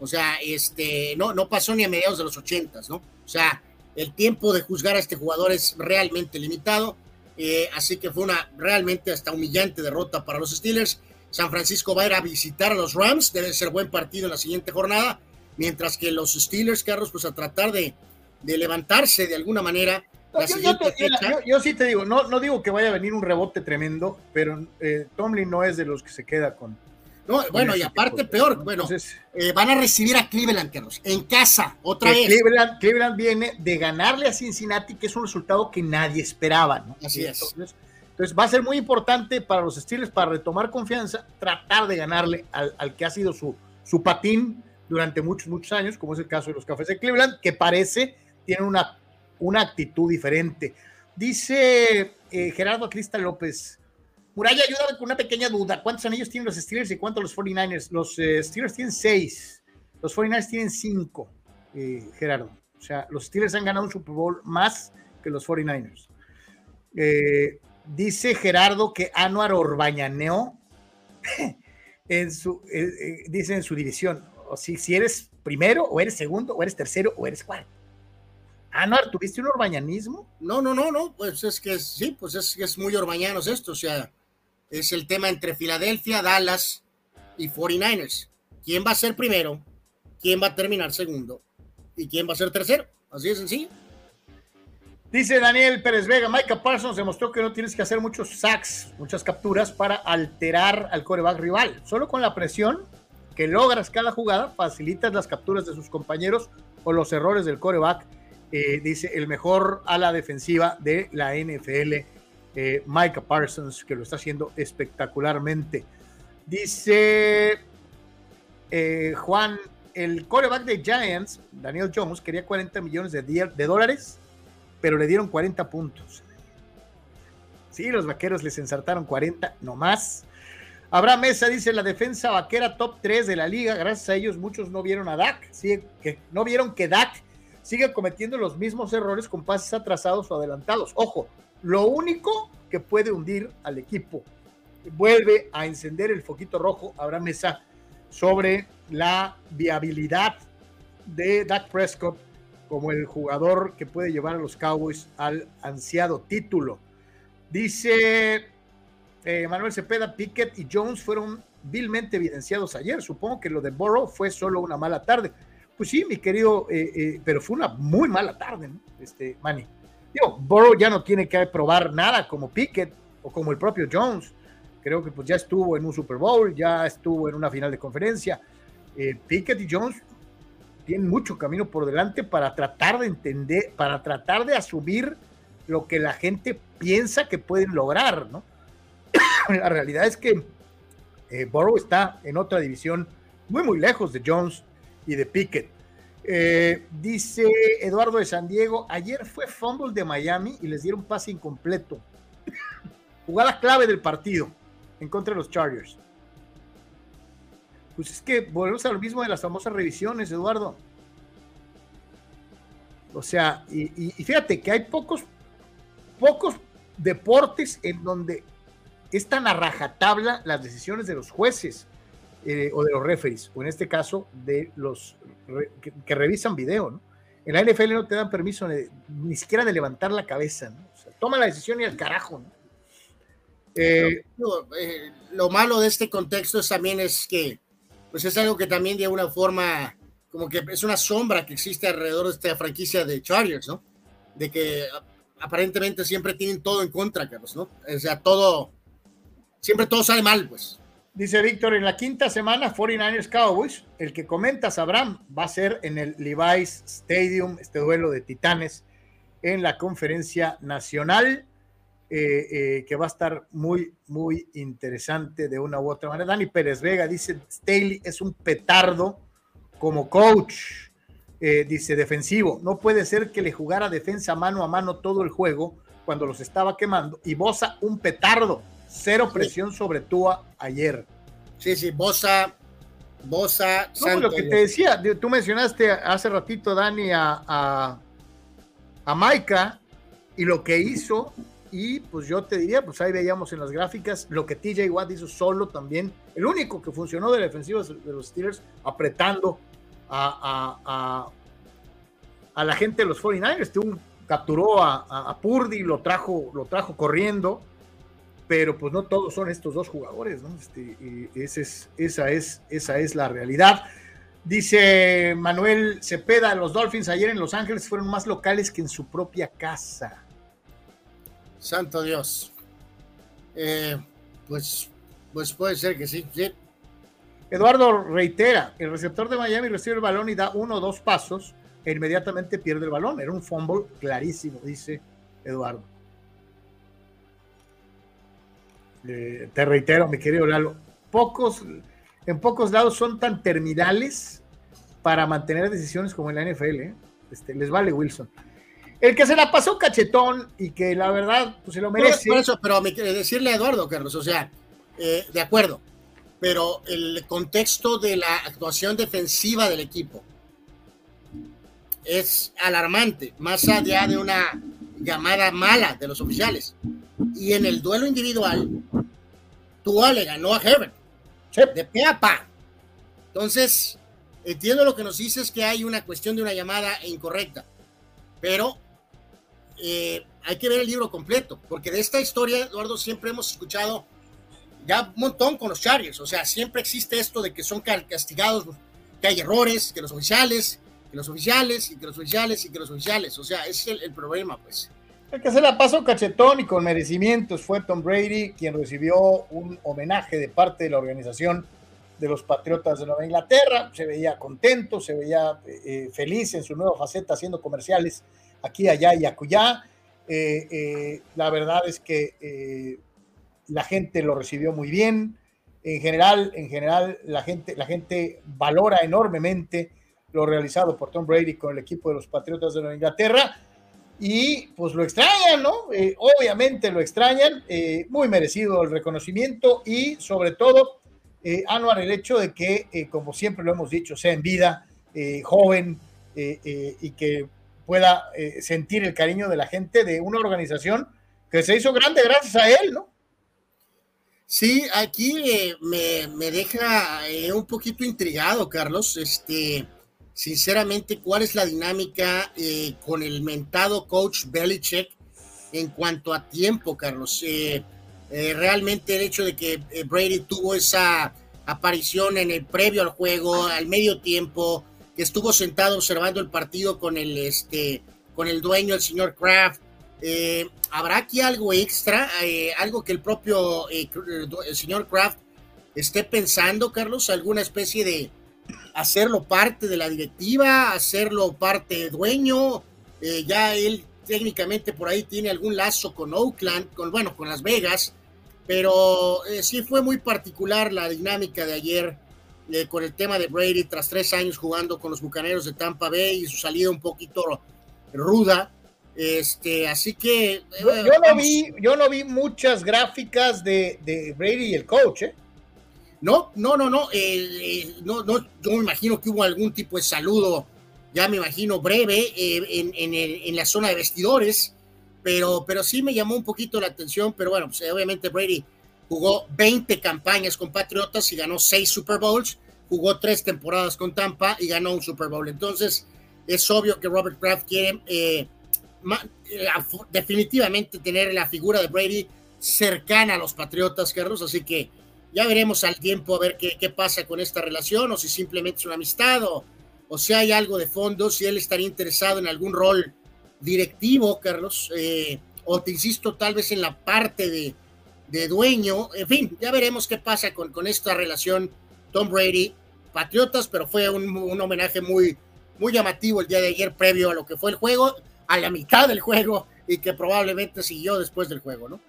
O sea, este, no, no pasó ni a mediados de los ochentas, ¿no? O sea, el tiempo de juzgar a este jugador es realmente limitado, eh, así que fue una realmente hasta humillante derrota para los Steelers. San Francisco va a ir a visitar a los Rams, debe ser buen partido en la siguiente jornada, mientras que los Steelers, Carlos, pues a tratar de, de levantarse de alguna manera.
Yo, yo
siguiente
te-
fecha.
yo- yo sí te digo, no, no digo que vaya a venir un rebote tremendo, pero eh, Tomlin no es de los que se queda con.
No, bueno, y aparte
tipo.
peor, bueno,
Entonces,
eh, van a recibir a Cleveland, Carlos, en casa, otra vez.
Cleveland, Cleveland viene de ganarle a Cincinnati, que es un resultado que nadie esperaba. ¿no?
Así es.
Entonces, entonces va a ser muy importante para los Steelers, para retomar confianza, tratar de ganarle al, al que ha sido su, su patín durante muchos, muchos años, como es el caso de los Cafés de Cleveland, que parece tienen una, una actitud diferente. Dice eh, Gerardo Crista López. Muralla, ayúdame con una pequeña duda. ¿Cuántos anillos tienen los Steelers y cuántos los 49ers? Los eh, Steelers tienen seis, los 49ers tienen cinco, eh, Gerardo. O sea, los Steelers han ganado un Super Bowl más que los 49ers. Eh, dice Gerardo que Anuar Orbañaneó en su, dice en su división, o si, si eres primero, o eres segundo, o eres tercero, o eres cuarto. Anuar, ¿tuviste un orbañanismo?
No, no, no, no, pues es que es- sí, pues es, es muy orbañanos esto, o sea, es el tema entre Filadelfia, Dallas y 49ers. ¿Quién va a ser primero? ¿Quién va a terminar segundo? ¿Y quién va a ser tercero? Así de sencillo.
Dice Daniel Pérez Vega, Micah Parsons demostró que no tienes que hacer muchos sacks, muchas capturas para alterar al coreback rival. Solo con la presión que logras cada jugada, facilitas las capturas de sus compañeros o los errores del coreback. Eh, dice el mejor ala defensiva de la NFL, eh, Micah Parsons, que lo está haciendo espectacularmente. Dice eh, Juan, el coreback de Giants, Daniel Jones, quería 40 millones de, dólares pero le dieron 40 puntos. Sí, los vaqueros les ensartaron 40, no más. Abraham Mesa dice la defensa vaquera top 3 de la liga. Gracias a ellos, muchos no vieron a Dak. Sigue, que, no vieron que Dak sigue cometiendo los mismos errores con pases atrasados o adelantados. Ojo, lo único que puede hundir al equipo, vuelve a encender el foquito rojo, Abraham Mesa, sobre la viabilidad de Dak Prescott como el jugador que puede llevar a los Cowboys al ansiado título. Dice eh, Manuel Cepeda, Pickett y Jones fueron vilmente evidenciados ayer. Supongo que lo de Burrow fue solo una mala tarde. Pues sí, mi querido, eh, eh, pero fue una muy mala tarde, ¿no? Este, Manny. Digo, Burrow ya no tiene que probar nada como Pickett o como el propio Jones. Creo que pues ya estuvo en un Super Bowl, ya estuvo en una final de conferencia. Eh, Pickett y Jones tienen mucho camino por delante para tratar de entender, para tratar de asumir lo que la gente piensa que pueden lograr, ¿no? la realidad es que eh, Burrow está en otra división muy, muy lejos de Jones y de Pickett. Eh, dice Eduardo de San Diego, ayer fue fumble de Miami y les dieron pase incompleto. Jugada clave del partido en contra de los Chargers. Pues es que volvemos a lo mismo de las famosas revisiones, Eduardo. O sea, y, fíjate que hay pocos, pocos deportes en donde es tan a rajatabla las decisiones de los jueces eh, o de los referees, o en este caso de los re- que, que revisan video, ¿no? En la NFL no te dan permiso de- ni siquiera de levantar la cabeza, ¿no? O sea, toma la decisión y al carajo, ¿no? Eh,
Digo, eh, lo malo de este contexto es también es que pues es algo que también de alguna forma como que es una sombra que existe alrededor de esta franquicia de Chargers, ¿no? De que aparentemente siempre tienen todo en contra, Carlos, ¿no? O sea, todo, siempre todo sale mal, pues.
Dice Víctor, en la quinta semana, 49ers Cowboys, el que comentas, Abraham, va a ser en el Levi's Stadium, este duelo de titanes en la conferencia nacional, eh, eh, que va a estar muy, muy interesante de una u otra manera. Dani Pérez Vega dice, Staley es un petardo como coach, eh, dice defensivo. No puede ser que le jugara defensa mano a mano todo el juego cuando los estaba quemando y Bosa un petardo. Cero presión sobre Tua ayer.
Sí, sí, Bosa, Bosa,
No, pues lo que te decía, de- tú mencionaste hace ratito, Dani, a, a, a Maika y lo que hizo, y pues yo te diría, pues ahí veíamos en las gráficas lo que TJ Watt hizo solo también, el único que funcionó de la defensiva de los Steelers, apretando a, a, a, a la gente de los 49ers, Tuvo- capturó a Purdy, lo trajo, lo trajo corriendo, pero pues no todos son estos dos jugadores, ¿no? Este, ese es, esa, es, esa es la realidad. Dice Manuel Cepeda, los Dolphins ayer en Los Ángeles fueron más locales que en su propia casa.
Santo Dios. Eh, pues, pues puede ser que sí, sí.
Eduardo reitera, el receptor de Miami recibe el balón y da uno o dos pasos e inmediatamente pierde el balón. Era un fumble clarísimo, dice Eduardo. Eh, te reitero, mi querido Lalo, pocos, en pocos lados son tan terminales para mantener decisiones como en la NFL. ¿eh? Este, les vale Wilson. El que se la pasó cachetón y que la verdad pues, se lo merece.
Por eso, pero me decirle a Eduardo, Carlos, o sea, eh, de acuerdo, pero el contexto de la actuación defensiva del equipo es alarmante, más allá de una llamada mala de los oficiales. Y en el duelo individual, Tua le ganó a Herbert. De pe a pa. Entonces, entiendo lo que nos dices que hay una cuestión de una llamada incorrecta. Pero eh, hay que ver el libro completo, porque de esta historia, Eduardo, siempre hemos escuchado ya un montón con los Chargers. O sea, siempre existe esto de que son castigados, que hay errores, que los oficiales, que los oficiales, y que los oficiales, y que los oficiales. O sea, es el problema, pues.
El que se la pasó cachetón y con merecimientos fue Tom Brady, quien recibió un homenaje de parte de la organización de los Patriotas de Nueva Inglaterra. Se veía contento, se veía eh, feliz en su nueva faceta haciendo comerciales aquí, allá y acullá. Eh, eh, la verdad es que la gente lo recibió muy bien. En general, en general la, gente, la gente valora enormemente lo realizado por Tom Brady con el equipo de los Patriotas de Nueva Inglaterra y pues lo extrañan, ¿no? Eh, obviamente lo extrañan, eh, muy merecido el reconocimiento y sobre todo, eh, Anuar, el hecho de que, eh, como siempre lo hemos dicho, sea en vida, joven y que pueda sentir el cariño de la gente de una organización que se hizo grande gracias a él, ¿no?
Sí, aquí me, me, deja un poquito intrigado, Carlos. Este, sinceramente, cuál es la dinámica eh, con el mentado coach Belichick en cuanto a tiempo, Carlos. Eh, eh, realmente el hecho de que Brady tuvo esa aparición en el previo al juego, al medio tiempo, que estuvo sentado observando el partido con el, este, con el dueño, el señor Kraft. ¿Habrá aquí algo extra, algo que el propio el señor Kraft esté pensando, Carlos? ¿Alguna especie de, hacerlo parte de la directiva, hacerlo parte dueño. Eh, ya él técnicamente por ahí tiene algún lazo con Oakland, con bueno, con Las Vegas, pero eh, sí fue muy particular la dinámica de ayer eh, con el tema de Brady tras tres años jugando con los Bucaneros de Tampa Bay y su salida un poquito ruda. Este, así que
yo, no vi, yo no vi muchas gráficas de, de Brady y el coach, ¿eh?
No, no, no, no, eh, eh, no, no, yo me imagino que hubo algún tipo de saludo, ya me imagino breve, eh, en, la zona de vestidores, pero, pero sí me llamó un poquito la atención, pero bueno, pues, obviamente Brady jugó 20 campañas con Patriotas y ganó 6 Super Bowls, jugó 3 temporadas con Tampa y ganó un Super Bowl, entonces es obvio que Robert Kraft quiere definitivamente tener la figura de Brady cercana a los Patriotas, Carlos, así que ya veremos al tiempo a ver qué, qué pasa con esta relación o si simplemente es una amistad o, o si hay algo de fondo, si él estaría interesado en algún rol directivo, Carlos, eh, o te insisto, tal vez en la parte de, de dueño. En fin, ya veremos qué pasa con, con esta relación Tom Brady, Patriotas, pero fue un, un, homenaje muy, muy llamativo el día de ayer previo a lo que fue el juego, a la mitad del juego y que probablemente siguió después del juego, ¿no?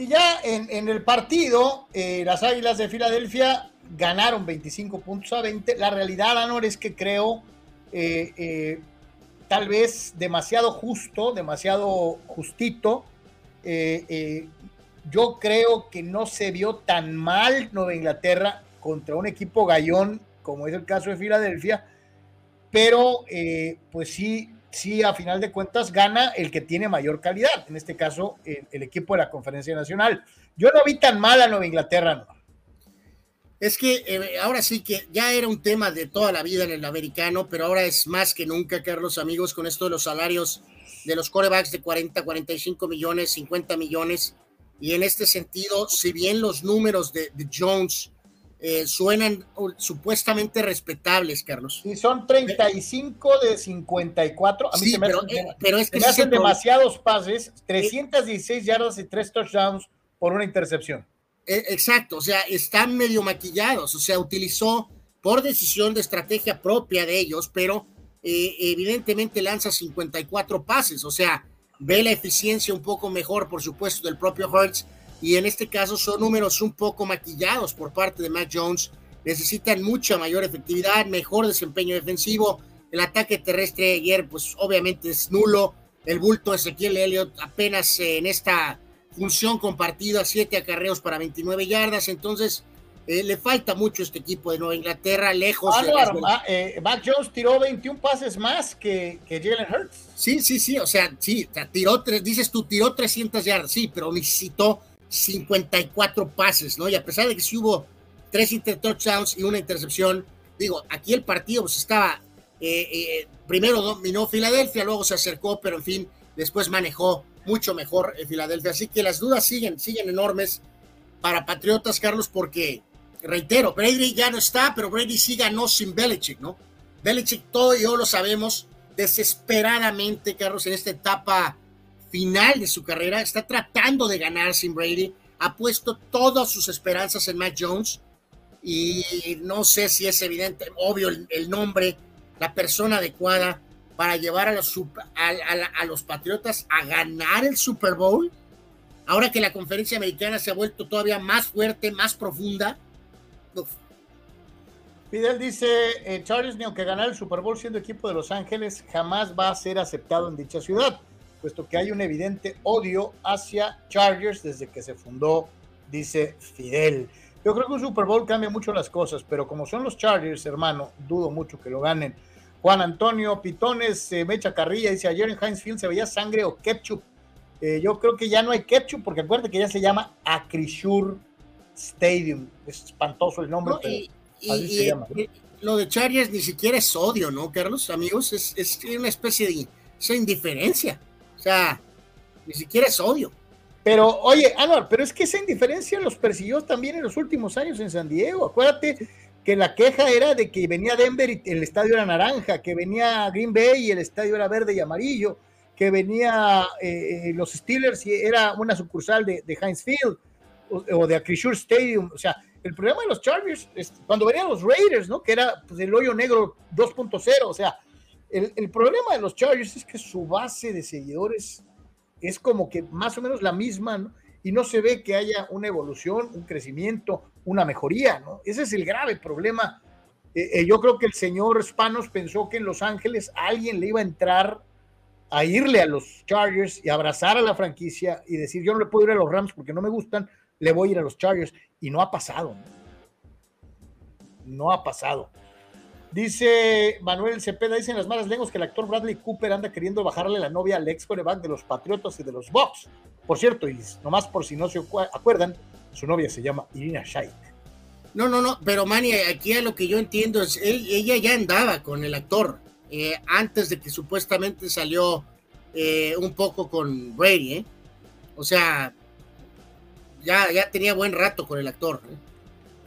Y ya en, el partido, eh, las Águilas de Filadelfia ganaron 25 puntos a 20. La realidad, Anor, es que creo eh, eh, tal vez demasiado justo, demasiado justito. yo creo que no se vio tan mal Nueva Inglaterra contra un equipo gallón, como es el caso de Filadelfia, pero pues sí sí, a final de cuentas gana el que tiene mayor calidad, en este caso el, equipo de la Conferencia Nacional. Yo no vi tan mal a Nueva Inglaterra, no.
Es que eh, ahora sí que ya era un tema de toda la vida en el americano, pero ahora es más que nunca, Carlos, amigos, con esto de los salarios de los corebacks de 40, 45 millones, 50 millones. Y en este sentido, si bien los números de Jones eh, suenan uh, supuestamente respetables, Carlos.
Y son 35 de 54. A mí
Sí,
se me
pero,
hacen,
eh, pero es que
se me hacen demasiados pases, 316 yardas y 3 touchdowns por una intercepción.
Eh, Exacto, o sea, están medio maquillados, o sea, utilizó por decisión de estrategia propia de ellos, pero eh, evidentemente lanza 54 pases, o sea, ve la eficiencia un poco mejor, por supuesto, del propio Hertz, y en este caso son números un poco maquillados por parte de Mac Jones, necesitan mucha mayor efectividad, mejor desempeño defensivo, el ataque terrestre ayer, pues obviamente es nulo, el bulto Ezequiel Elliott apenas eh, en esta función compartida, siete acarreos para 29 yardas, entonces eh, le falta mucho este equipo de Nueva Inglaterra, lejos de las-
Álvaro, ah, eh, Mac Jones tiró 21 pases más que, que Jalen Hurts.
Sí, sí, sí, o sea, sí, o sea, tiró, tres- dices tú, tiró 300 yardas, sí, pero necesitó 54 pases, ¿no? Y a pesar de que sí hubo tres touchdowns y una intercepción, digo, aquí el partido pues estaba, eh, eh, primero dominó Filadelfia, luego se acercó, pero en fin, después manejó mucho mejor en Filadelfia. Así que las dudas siguen, siguen enormes para Patriotas, Carlos, porque, reitero, Brady ya no está, pero Brady sí ganó sin Belichick, ¿no? Belichick, todo y yo lo sabemos, desesperadamente, Carlos, en esta etapa final de su carrera, está tratando de ganar sin Brady, ha puesto todas sus esperanzas en Matt Jones y no sé si es evidente, obvio el, nombre, la persona adecuada para llevar a los, a, a a Patriotas a ganar el Super Bowl, ahora que la conferencia americana se ha vuelto todavía más fuerte, más profunda.
Fidel dice, eh, Chargers, ni aunque ganar el Super Bowl siendo equipo de Los Ángeles, jamás va a ser aceptado en dicha ciudad, puesto que hay un evidente odio hacia Chargers desde que se fundó, dice Fidel. Yo creo que un Super Bowl cambia mucho las cosas, pero como son los Chargers, hermano, dudo mucho que lo ganen. Juan Antonio Pitones, eh, Mecha Carrilla, dice, ayer en Heinz Field se veía sangre o ketchup. Eh, yo creo que ya no hay ketchup, porque acuérdate que ya se llama Acrisure Stadium. Es espantoso el nombre,
¿no?
pero...
Y, y-
así se
y-
llama.
lo de Chargers ni siquiera es odio, ¿no, Carlos? Amigos, es, es una especie de indiferencia. O sea, ni siquiera es odio.
Pero, oye, Anuar, pero es que esa indiferencia los persiguió también en los últimos años en San Diego. Acuérdate que la queja era de que venía Denver y el estadio era naranja, que venía Green Bay y el estadio era verde y amarillo, que venía eh, eh, los Steelers y era una sucursal de, de Heinz Field o, o de Acrisure Stadium. O sea, el problema de los Chargers, es cuando venían los Raiders, ¿no? Que era pues, el hoyo negro 2.0. O sea, el, problema de los Chargers es que su base de seguidores es como que más o menos la misma, ¿no? Y no se ve que haya una evolución, un crecimiento, una mejoría, ¿no? Ese es el grave problema. Eh, eh, yo creo que el señor Spanos pensó que en Los Ángeles alguien le iba a entrar a irle a los Chargers y abrazar a la franquicia y decir, yo no le puedo ir a los Rams porque no me gustan, le voy a ir a los Chargers. Y no ha pasado. No ha pasado. Dice Manuel Cepeda, dicen las malas lenguas que el actor Bradley Cooper anda queriendo bajarle la novia al ex coreback de los Patriotas y de los Bucks. Por cierto, y nomás por si no se acu- acuerdan, su novia se llama Irina Shayk.
No, no, no, pero Manny, aquí a lo que yo entiendo es, él- ella ya andaba con el actor eh, antes de que supuestamente salió eh, un poco con Brady, ¿eh? O sea, ya, ya tenía buen rato con el actor. ¿eh?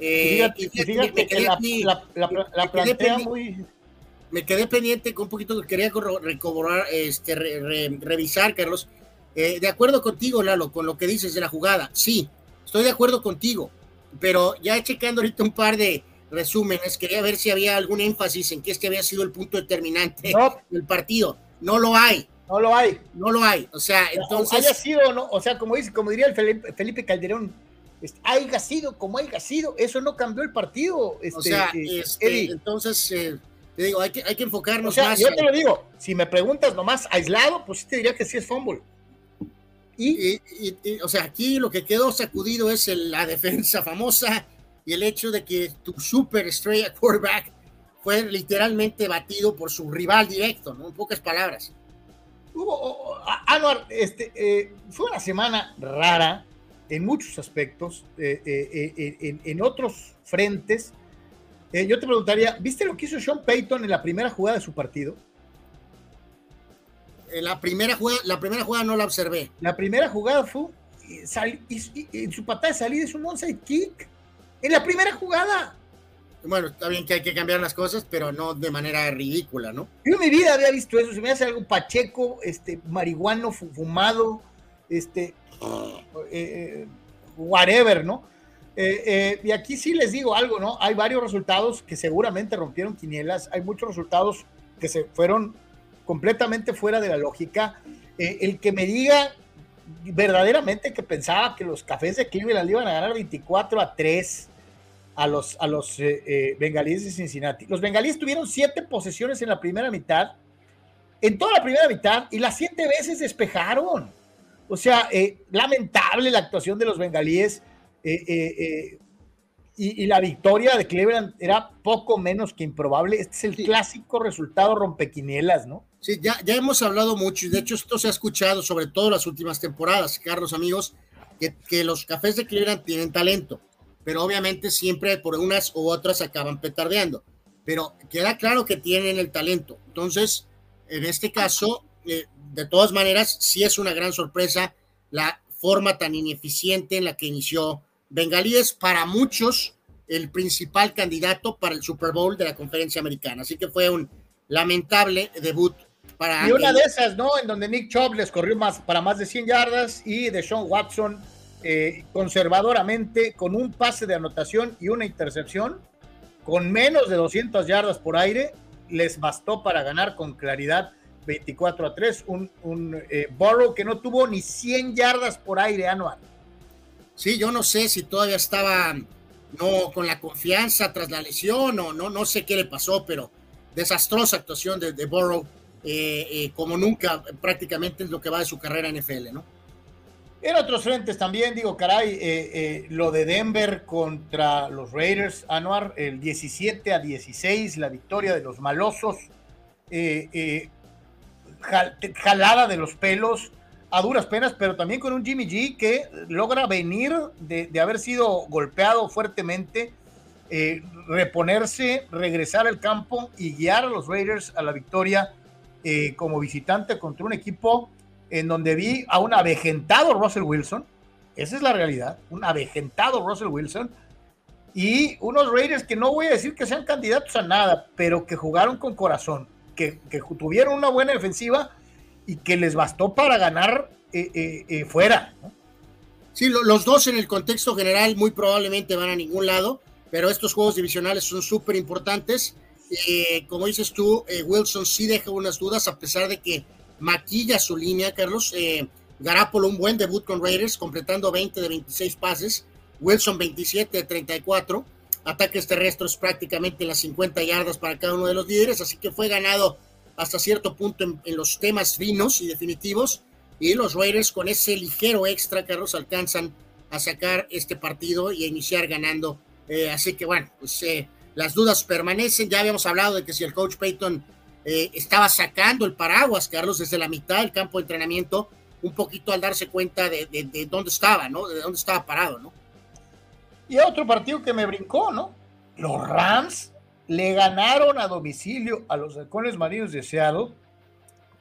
Eh,
fíjate,
y fíjate,
que
quedé
la, plantea muy...
me quedé pendiente con un poquito que quería recobrar, este, re- re- revisar, Carlos. Eh, de acuerdo contigo, Lalo, con lo que dices de la jugada. Sí, estoy de acuerdo contigo, pero ya checando ahorita un par de resúmenes, quería ver si había algún énfasis en que este había sido el punto determinante
No,
del partido. No lo hay,
no lo hay.
no lo hay. O sea,
haya
entonces,
sido, ¿no? o sea, como dice, como diría el Felipe, Felipe Calderón, este, haya sido como haya sido, eso no cambió el partido. Este,
o sea,
eh,
este, entonces, eh, te digo, hay que, hay que
O
enfocarnos
sea,
más.
yo te lo digo, si me preguntas nomás aislado, pues sí te diría que sí es fumble. Y
Y, y- y, o sea, aquí lo que quedó sacudido es el- la defensa famosa y el hecho de que tu super estrella quarterback fue literalmente batido por su rival directo, ¿no? En pocas palabras.
hubo, o- o- Anuar, este, eh, fue una semana rara en muchos aspectos, eh, eh, eh, en, en otros frentes. Yo te preguntaría, ¿viste lo que hizo Sean Payton en la primera jugada de su partido?
La primera jugada, la primera jugada no la observé.
La primera jugada fue en su patada de salida es un onside kick. En la primera jugada.
Bueno, está bien que hay que cambiar las cosas, pero no de manera ridícula, ¿no?
Yo en mi vida había visto eso. Se me hace algo pacheco, este, marihuano, fumado, este, eh, eh, whatever, ¿no? Eh, y aquí sí les digo algo, ¿no? Hay varios resultados que seguramente rompieron quinielas. Hay muchos resultados que se fueron completamente fuera de la lógica. el que me diga verdaderamente que pensaba que los cafés de Cleveland iban a ganar 24 a 3 a los, a los bengalíes de Cincinnati. Los bengalíes tuvieron siete posesiones en la primera mitad, en toda la primera mitad, y las siete veces despejaron. O sea, eh, lamentable la actuación de los bengalíes. Y, la victoria de Cleveland era poco menos que improbable. Este es el clásico resultado rompequinielas, ¿no?
Sí, ya, ya hemos hablado mucho y de hecho esto se ha escuchado sobre todo las últimas temporadas, Carlos, amigos, que, que los cafés de Cleveland tienen talento, pero obviamente siempre por unas u otras acaban petardeando. Pero queda claro que tienen el talento. Entonces, en este caso, eh, de todas maneras, sí es una gran sorpresa la forma tan ineficiente en la que inició Bengalí es para muchos el principal candidato para el Super Bowl de la conferencia americana. Así que fue un lamentable debut para...
Y una de esas, ¿no? En donde Nick Chubb les corrió más, para más de 100 yardas y de Sean Watson eh, conservadoramente con un pase de anotación y una intercepción, con menos de 200 yardas por aire, les bastó para ganar con claridad 24 a 3, un, un eh, Burrow que no tuvo ni 100 yardas por aire anual.
Sí, yo no sé si todavía estaba no con la confianza tras la lesión o no, no sé qué le pasó, pero desastrosa actuación de, de Burrow, eh, eh, como nunca prácticamente es lo que va de su carrera en NFL, ¿no?
En otros frentes también, digo, caray, eh, lo de Denver contra los Raiders, Anuar, el 17 a 16, la victoria de los malosos, jalada de los pelos, a duras penas, pero también con un Jimmy G que logra venir de, haber sido golpeado fuertemente, eh, reponerse, regresar al campo y guiar a los Raiders a la victoria eh, como visitante contra un equipo en donde vi a un avejentado Russell Wilson, esa es la realidad, un avejentado Russell Wilson, y unos Raiders que no voy a decir que sean candidatos a nada, pero que jugaron con corazón, que, que tuvieron una buena defensiva y que les bastó para ganar eh, eh, eh, fuera.
Sí, los dos en el contexto general muy probablemente van a ningún lado, pero estos juegos divisionales son súper importantes. como dices tú, Wilson sí deja unas dudas a pesar de que maquilla su línea, Carlos. Garapolo un buen debut con Raiders, completando 20 de 26 pases. Wilson 27 de 34. Ataques terrestres prácticamente en las 50 yardas para cada uno de los líderes, así que fue ganado hasta cierto punto en, los temas finos y definitivos. Y los Raiders con ese ligero extra, Carlos, alcanzan a sacar este partido y a iniciar ganando. Eh, así que bueno, pues eh, las dudas permanecen. Ya habíamos hablado de que si el coach Payton eh, estaba sacando el paraguas, Carlos, desde la mitad del campo de entrenamiento, un poquito al darse cuenta de, de dónde estaba, ¿no? De dónde estaba parado, ¿no?
Y otro partido que me brincó, ¿no? Los Rams le ganaron a domicilio a los halcones marinos de Seattle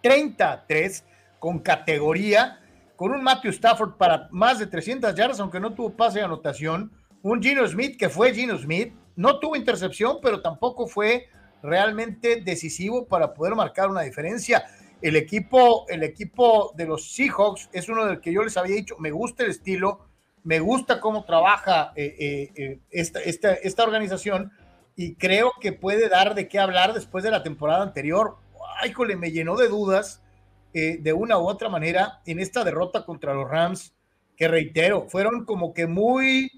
33 con categoría, con un Matthew Stafford para más de 300 yardas, aunque no tuvo pase de anotación, un Gino Smith que fue Gino Smith, no tuvo intercepción, pero tampoco fue realmente decisivo para poder marcar una diferencia. El equipo, el equipo de los Seahawks es uno del que yo les había dicho, me gusta el estilo, me gusta cómo trabaja eh, eh, eh, esta, esta, esta organización, y creo que puede dar de qué hablar después de la temporada anterior. Ay, jole, me llenó de dudas eh, de una u otra manera en esta derrota contra los Rams, que reitero, fueron como que muy,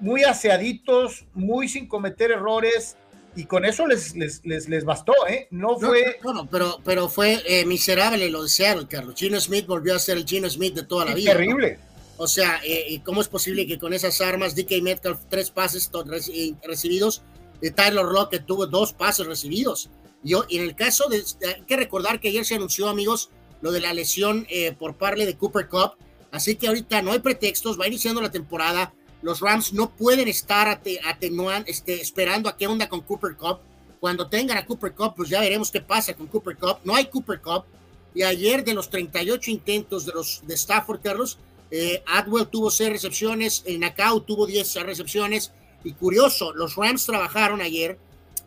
muy aseaditos, muy sin cometer errores, y con eso les, les, les, bastó, ¿eh? No fue.
No, pero, pero fue eh, miserable lo de Seattle, Carlos. Gino Smith volvió a ser el Gino Smith de toda la vida.
Terrible.
O sea, eh, ¿cómo es posible que con esas armas, DK Metcalf, tres pases recibidos, de Tyler Lockett tuvo dos pases recibidos. Y en el caso de, que recordar que ayer se anunció, amigos, lo de la lesión eh, por parte de Cooper Cup. Así que ahorita no hay pretextos, va iniciando la temporada. Los Rams no pueden estar atenuando, este, esperando a qué onda con Cooper Cup. Cuando tengan a Cooper Cup, pues ya veremos qué pasa con Cooper Cup. No hay Cooper Cup. Y ayer de los 38 intentos de los de Stafford, Carlos, eh, Atwell tuvo seis recepciones, el Nakao tuvo 10 recepciones. Y curioso, los Rams trabajaron ayer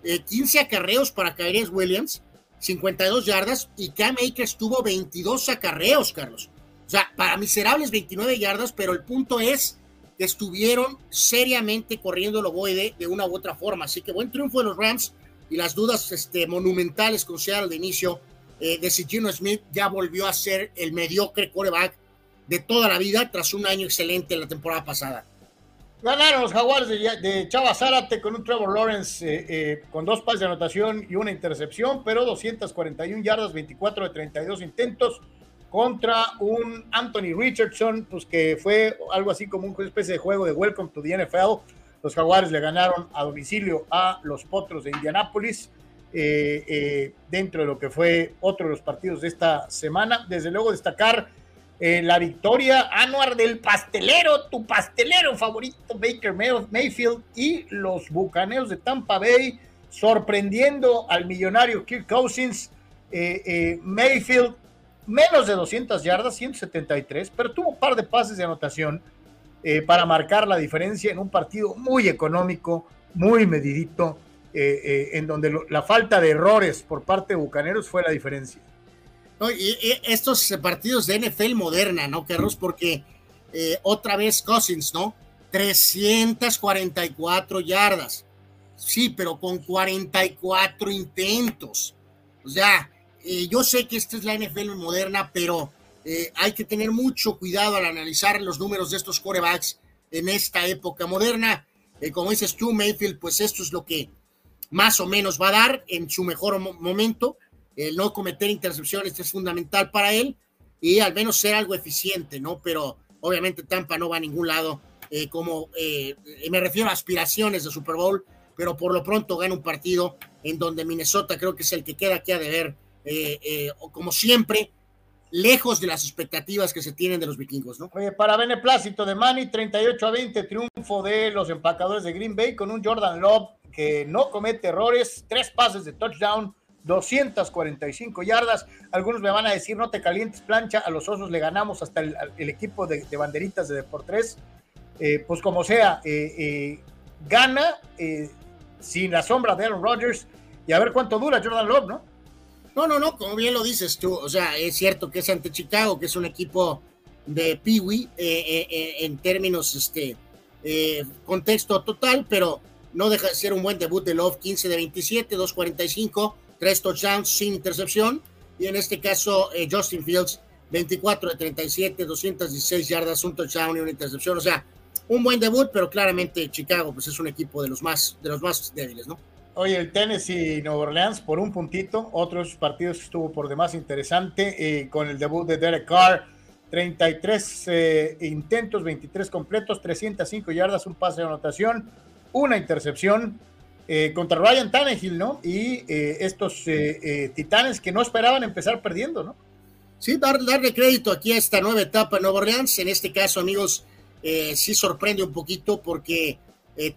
15 eh, acarreos para Kyrie Williams, 52 yardas, y Cam Akers tuvo 22 acarreos, Carlos. O sea, para miserables 29 yardas, pero el punto es que estuvieron seriamente corriendo el ovoide de una u otra forma. Así que buen triunfo de los Rams y las dudas este, monumentales con Seattle de inicio eh, de si Gino Smith ya volvió a ser el mediocre quarterback de toda la vida tras un año excelente en la temporada pasada.
Ganaron los Jaguars de, Chava Zárate con un Trevor Lawrence eh, eh, con dos pases de anotación y una intercepción, pero 241 yardas, 24 de 32 intentos contra un Anthony Richardson, pues que fue algo así como una especie de juego de Welcome to the NFL. Los Jaguares le ganaron a domicilio a los Potros de Indianápolis. Eh, dentro de lo que fue otro de los partidos de esta semana. Desde luego destacar eh, la victoria anual del pastelero, tu pastelero favorito, Baker Mayfield y los Bucaneos de Tampa Bay, sorprendiendo al millonario Kirk Cousins. Eh, eh, Mayfield, menos de 200 yardas, 173, pero tuvo un par de pases de anotación para marcar la diferencia en un partido muy económico, muy medidito, en donde la falta de errores por parte de Bucaneros fue la diferencia.
Estos partidos de NFL moderna, ¿no, Carlos? Porque eh, otra vez Cousins, ¿no? 344 yardas. Sí, pero con 44 intentos. O sea, eh, yo sé que esta es la NFL moderna, pero eh, hay que tener mucho cuidado al analizar los números de estos quarterbacks en esta época moderna. como dices tú, Mayfield, pues esto es lo que más o menos va a dar en su mejor momento el no cometer intercepciones es fundamental para él y al menos ser algo eficiente, ¿no? Pero obviamente Tampa no va a ningún lado, eh, como eh, me refiero a aspiraciones de Super Bowl, pero por lo pronto gana un partido en donde Minnesota creo que es el que queda aquí a deber, eh, como siempre, lejos de las expectativas que se tienen de los vikingos, ¿no?
Oye, para beneplácito de Manny, 38 a 20, triunfo de los empacadores de Green Bay con un Jordan Love que no comete errores, tres pases de touchdown, 245 yardas. Algunos me van a decir, no te calientes plancha, a los osos le ganamos hasta el, equipo de, banderitas de Deportes. Eh, pues como sea, eh, eh, gana sin la sombra de Aaron Rodgers y a ver cuánto dura Jordan Love, ¿no?
No, no, no, como bien lo dices tú, o sea, es cierto que es ante Chicago, que es un equipo de Peewee en términos, este, contexto total, pero no deja de ser un buen debut de Love, 15 de 27, 245 tres touchdowns sin intercepción. Y en este caso, eh, Justin Fields, 24 de 37, 216 yardas, un touchdown y una intercepción. O sea, un buen debut, pero claramente Chicago pues es un equipo de los más, de los más débiles, ¿no?
Oye, el Tennessee Nueva Orleans por un puntito, otros partidos estuvo por demás interesante eh, con el debut de Derek Carr, 33 eh, intentos, 23 completos, 305 yardas, un pase de anotación, una intercepción. Eh, contra Ryan Tannehill, ¿no? Y eh, estos eh, titanes que no esperaban empezar perdiendo, ¿no?
Sí, darle crédito aquí a esta nueva etapa en Nueva Orleans. En este caso, amigos, sí sorprende un poquito porque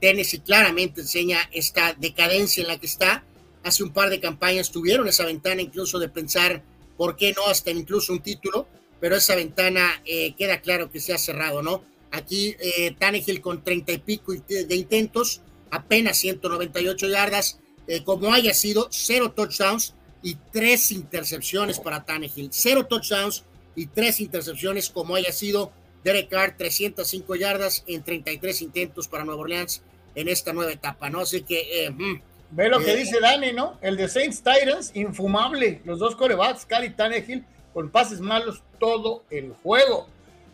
Tennessee claramente enseña esta decadencia en la que está. Hace un par de campañas tuvieron esa ventana incluso de pensar, ¿por qué no? Hasta incluso un título, pero esa ventana queda claro que se ha cerrado, ¿no? Aquí Tannehill con treinta y pico de intentos, apenas 198 yardas, eh, como haya sido, cero touchdowns y tres intercepciones para Tannehill. Cero touchdowns y tres intercepciones, como haya sido. Derek Carr, 305 yardas en 33 intentos para Nueva Orleans en esta nueva etapa, ¿no? Así que.
Eh, mm, Ve lo que eh, dice Dani, ¿no? El de Saints Titans, infumable. Los dos corebacks, Cali Tannehill, con pases malos todo el juego.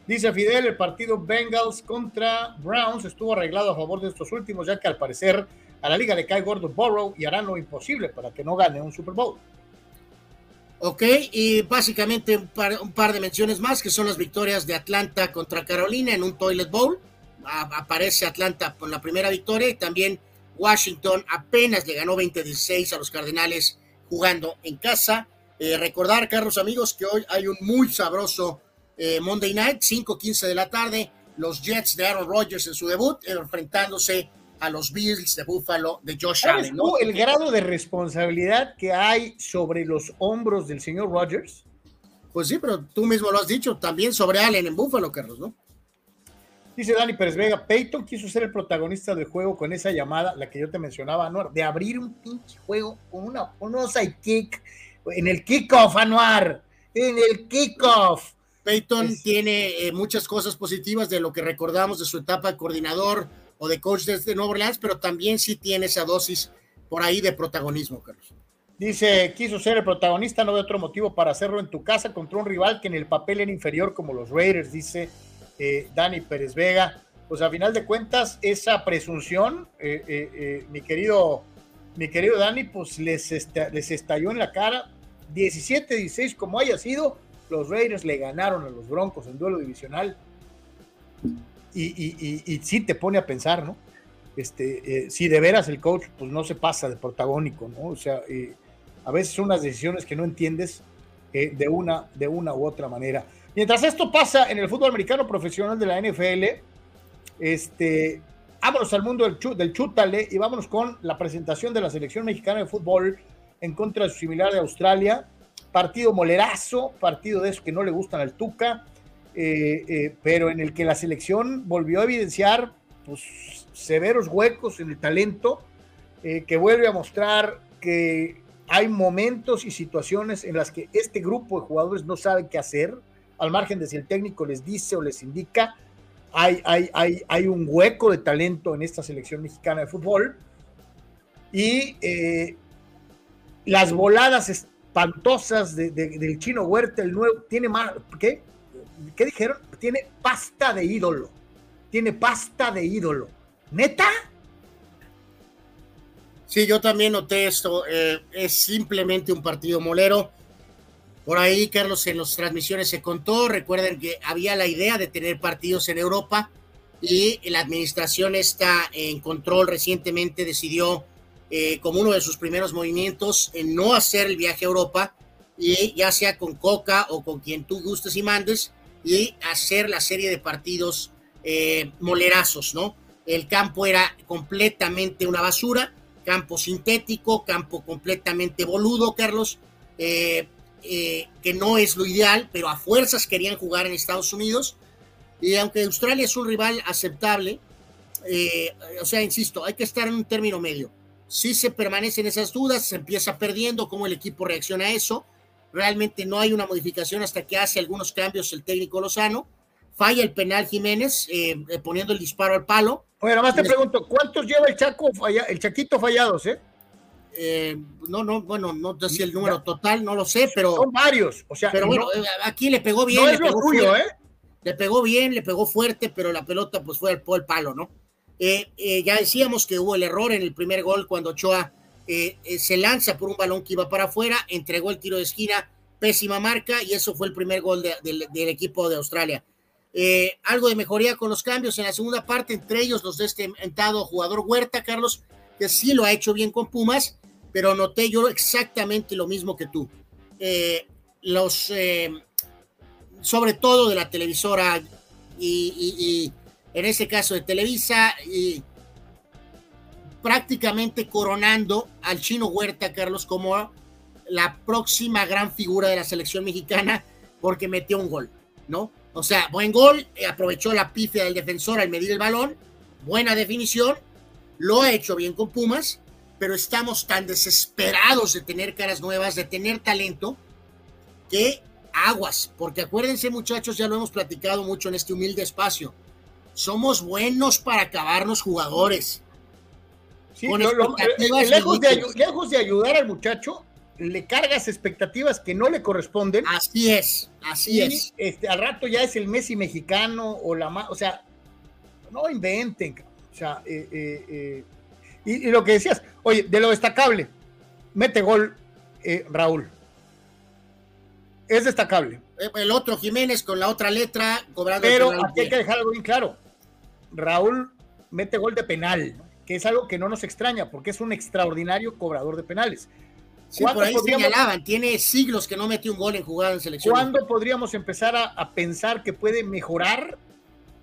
Dice Fidel, el partido Bengals contra Browns estuvo arreglado a favor de estos últimos, ya que al parecer a la liga le cae gordo Burrow y harán lo imposible para que no gane un Super Bowl.
Ok, y básicamente un par, de menciones más, que son las victorias de Atlanta contra Carolina en un Toilet Bowl. aparece Atlanta con la primera victoria y también Washington apenas le ganó 20-16 a los Cardenales jugando en casa. Eh, recordar, Carlos amigos, que hoy hay un muy sabroso eh, Monday Night, 5:15 de la tarde, los Jets de Aaron Rodgers en su debut, enfrentándose a los Bills de Buffalo de Josh Allen.
¿no? el grado de responsabilidad que hay sobre los hombros del señor Rodgers?
Pues sí, pero tú mismo lo has dicho, también sobre Allen en Búfalo, Carlos, ¿no?
Dice Dani Pérez Vega, Peyton quiso ser el protagonista del juego con esa llamada, la que yo te mencionaba, Anuar, de abrir un pinche juego con una, un onside kick en el kickoff, Anuar, en el kickoff.
Peyton tiene eh, muchas cosas positivas de lo que recordamos de su etapa de coordinador o de coach desde Nueva Orleans, pero también sí tiene esa dosis por ahí de protagonismo, Carlos.
Dice, quiso ser el protagonista, no veo otro motivo para hacerlo en tu casa contra un rival que en el papel era inferior como los Raiders, dice eh, Dani Pérez Vega. Pues a final de cuentas, esa presunción, eh, eh, eh, mi querido mi querido Dani, pues les, esta- les estalló en la cara. 17-16 como haya sido, los Raiders le ganaron a los Broncos en duelo divisional. Y, y, y, y sí te pone a pensar, ¿no? Este, eh, si de veras el coach pues no se pasa de protagónico, ¿no? O sea, eh, a veces son unas decisiones que no entiendes eh, de, una, de una u otra manera. Mientras esto pasa en el fútbol americano profesional de la NFL, este, vámonos al mundo del, del chútale y vámonos con la presentación de la selección mexicana de fútbol en contra de su similar de Australia. Partido molerazo, partido de esos que no le gustan al Tuca, eh, eh, pero en el que la selección volvió a evidenciar pues, severos huecos en el talento, eh, que vuelve a mostrar que hay momentos y situaciones en las que este grupo de jugadores no sabe qué hacer, al margen de si el técnico les dice o les indica, hay, hay, hay, hay un hueco de talento en esta selección mexicana de fútbol. Y las voladas espantosas de- de- del chino Huerta, el nuevo, tiene más, ¿qué? ¿Qué dijeron? Tiene pasta de ídolo, tiene pasta de ídolo. ¿Neta?
Sí, yo también noté esto. eh, es simplemente un partido molero. Por ahí, Carlos, en las transmisiones se contó. Recuerden que había la idea de tener partidos en Europa y la administración está en control recientemente decidió, eh, como uno de sus primeros movimientos, en no hacer el viaje a Europa y ya sea con Coca o con quien tú gustes y mandes y hacer la serie de partidos eh, molerazos, ¿no? El campo era completamente una basura campo sintético, campo completamente boludo, Carlos, eh, eh, que no es lo ideal, pero a fuerzas querían jugar en Estados Unidos. Y aunque Australia es un rival aceptable, eh, o sea, insisto, hay que estar en un término medio. Si se permanecen esas dudas, se empieza perdiendo, cómo el equipo reacciona a eso. Realmente no hay una modificación hasta que hace algunos cambios el técnico Lozano. Falla el penal Jiménez, eh, eh, poniendo el disparo al palo.
Oye, nada más te pregunto, ¿cuántos lleva el Chaco, falla- el Chaquito fallados, eh?
Eh, no, no, bueno, no sé si el número total, no lo sé, pero,
Son varios, o sea,
pero
no,
bueno, eh, aquí le pegó bien.
no
le
es lo
pegó
tuyo,
fuerte,
¿eh?
Le pegó bien, le pegó fuerte, pero la pelota pues fue al, fue al palo, ¿no? Eh, eh, ya decíamos que hubo el error en el primer gol cuando Ochoa eh, se lanza por un balón que iba para afuera, entregó el tiro de esquina, pésima marca, y eso fue el primer gol de- del- equipo de Australia. Algo de mejoría con los cambios en la segunda parte, entre ellos los de este mentado jugador Huerta, Carlos, que sí lo ha hecho bien con Pumas, pero noté yo exactamente lo mismo que tú. Los, sobre todo de la televisora y en este caso de Televisa, y prácticamente coronando al chino Huerta, Carlos, como la próxima gran figura de la selección mexicana porque metió un gol, ¿no? O sea, buen gol, eh, aprovechó la pifia del defensor al medir el balón, buena definición, lo ha hecho bien con Pumas, pero estamos tan desesperados de tener caras nuevas, de tener talento, que aguas, porque acuérdense muchachos, ya lo hemos platicado mucho en este humilde espacio, somos buenos para acabarnos jugadores.
Sí,
con
lo-
expectativas
eh, lejos, de, lejos ayudar al muchacho, le cargas expectativas que no le corresponden.
Así es, así
y,
es.
Este, al rato ya es el Messi mexicano o la ma- o sea, no inventen. O sea, eh, eh, eh, y, y lo que decías, oye, de lo destacable, mete gol eh, Raúl. Es destacable.
Eh, El otro Jiménez con la otra letra cobrando
Pero aquí hay que dejar algo bien claro. Raúl mete gol de penal, ¿no? que es algo que no nos extraña, porque es un extraordinario cobrador de penales.
Sí,
¿Cuándo
por ahí señalaban, tiene siglos que no metió un gol en jugada en selección.
¿Cuándo podríamos empezar a, a pensar que puede mejorar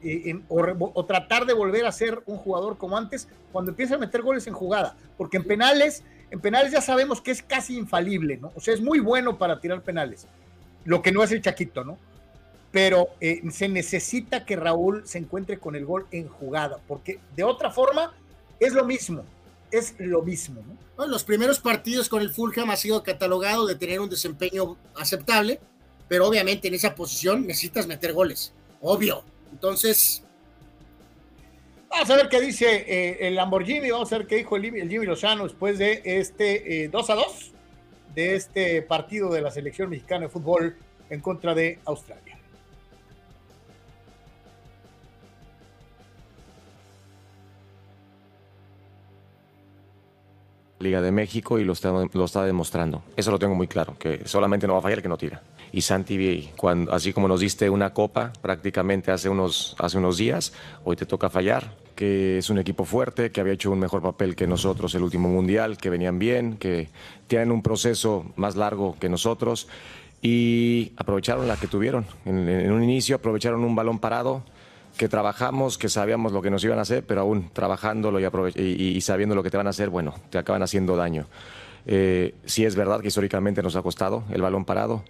eh, en- o, o tratar de volver a ser un jugador como antes cuando empieza a meter goles en jugada? Porque en penales, en penales ya sabemos que es casi infalible, ¿no? O sea, es muy bueno para tirar penales. lo que no es el Chaquito, ¿no? Pero eh, se necesita que Raúl se encuentre con el gol en jugada, porque de otra forma es lo mismo, es lo mismo, ¿no?
Bueno, los primeros partidos con el Fulham ha sido catalogado de tener un desempeño aceptable, pero obviamente en esa posición necesitas meter goles, obvio. Entonces,
Vamos a ver qué dice eh, el Lamborghini, vamos a ver qué dijo el, el Jimmy Lozano después de este eh, 2 a 2 de este partido de la selección mexicana de fútbol en contra de Australia.
Liga de México y lo está, demostrando. Eso lo tengo muy claro, que solamente no va a fallar el que no tira. Y Santi, cuando, así como nos diste una copa prácticamente hace unos, hace unos días, hoy te toca fallar, que es un equipo fuerte, que había hecho un mejor papel que nosotros el último mundial, que venían bien, que tienen un proceso más largo que nosotros y aprovecharon la que tuvieron. En, en un inicio aprovecharon un balón parado, que trabajamos, que sabíamos lo que nos iban a hacer, pero aún trabajándolo y, sabiendo lo que te van a hacer, bueno, te acaban haciendo daño. Eh, sí es verdad que históricamente nos ha costado el balón parado.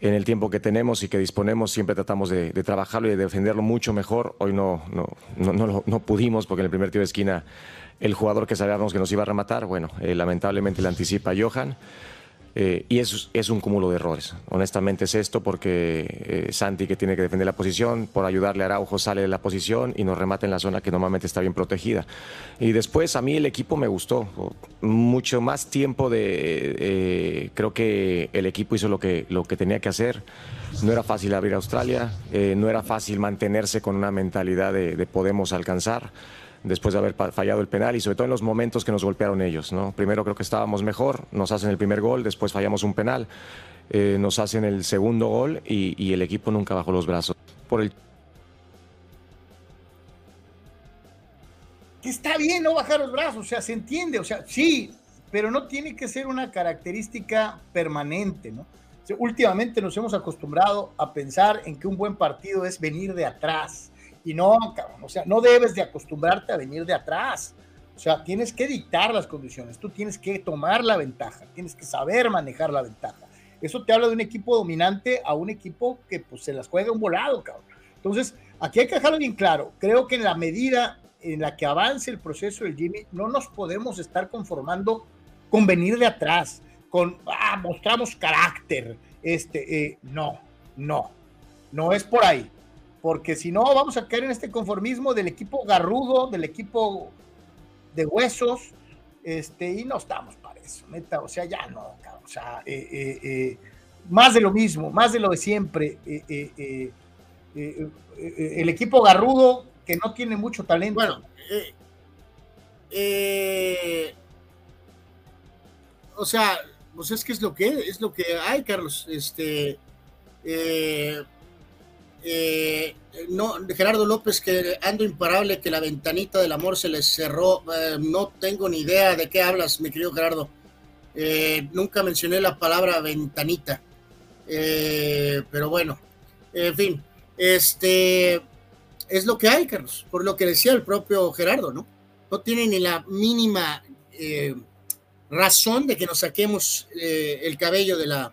En el tiempo que tenemos y que disponemos siempre tratamos de, trabajarlo y de defenderlo mucho mejor. Hoy no, no, no, no, no pudimos porque en el primer tiro de esquina el jugador que sabíamos que nos iba a rematar, bueno, eh, lamentablemente le anticipa Johan. Eh, y es, es un cúmulo de errores. Honestamente es esto porque eh, Santi que tiene que defender la posición, por ayudarle a Araujo sale de la posición y nos remata en la zona que normalmente está bien protegida. Y después a mí el equipo me gustó. Mucho más tiempo de... eh, creo que el equipo hizo lo que, lo que tenía que hacer. No era fácil abrir Australia, no era fácil mantenerse con una mentalidad de podemos alcanzar después de haber fallado el penal y sobre todo en los momentos que nos golpearon ellos. ¿no? Primero creo que estábamos mejor, nos hacen el primer gol, después fallamos un penal, eh, nos hacen el segundo gol y, el equipo nunca bajó los brazos. Por el
está bien no bajar los brazos, o sea, se entiende, o sea, sí, pero no tiene que ser una característica permanente, ¿no? Últimamente nos hemos acostumbrado a pensar en que un buen partido es venir de atrás, y no, cabrón, o sea, no debes de acostumbrarte a venir de atrás, o sea, tienes que dictar las condiciones, tú tienes que tomar la ventaja, tienes que saber manejar la ventaja. Eso te habla de un equipo dominante a un equipo que pues se las juega un volado, cabrón. Entonces, aquí hay que dejarlo bien claro. Creo que en la medida en la que avance el proceso del Jimmy, no nos podemos estar conformando con venir de atrás, con, ah, mostramos carácter. Este, eh, no, no, no es por ahí. Porque si no, vamos a caer en este conformismo del equipo garrudo, del equipo de huesos, este, y no estamos para eso, neta, o sea, ya no, cabrón, o sea, eh, eh, eh, más de lo mismo, más de lo de siempre. el equipo garrudo que no tiene mucho talento.
Bueno, o sea, pues es que es lo que es lo que hay, Carlos. Este, eh, no, Gerardo López, que ando imparable, que la ventanita del amor se les cerró. Eh, no tengo ni idea de qué hablas, mi querido Gerardo. Eh, nunca mencioné la palabra ventanita. Eh, pero bueno, en fin, este es lo que hay, Carlos, por lo que decía el propio Gerardo, ¿no? No tiene ni la mínima razón de que nos saquemos el cabello de la...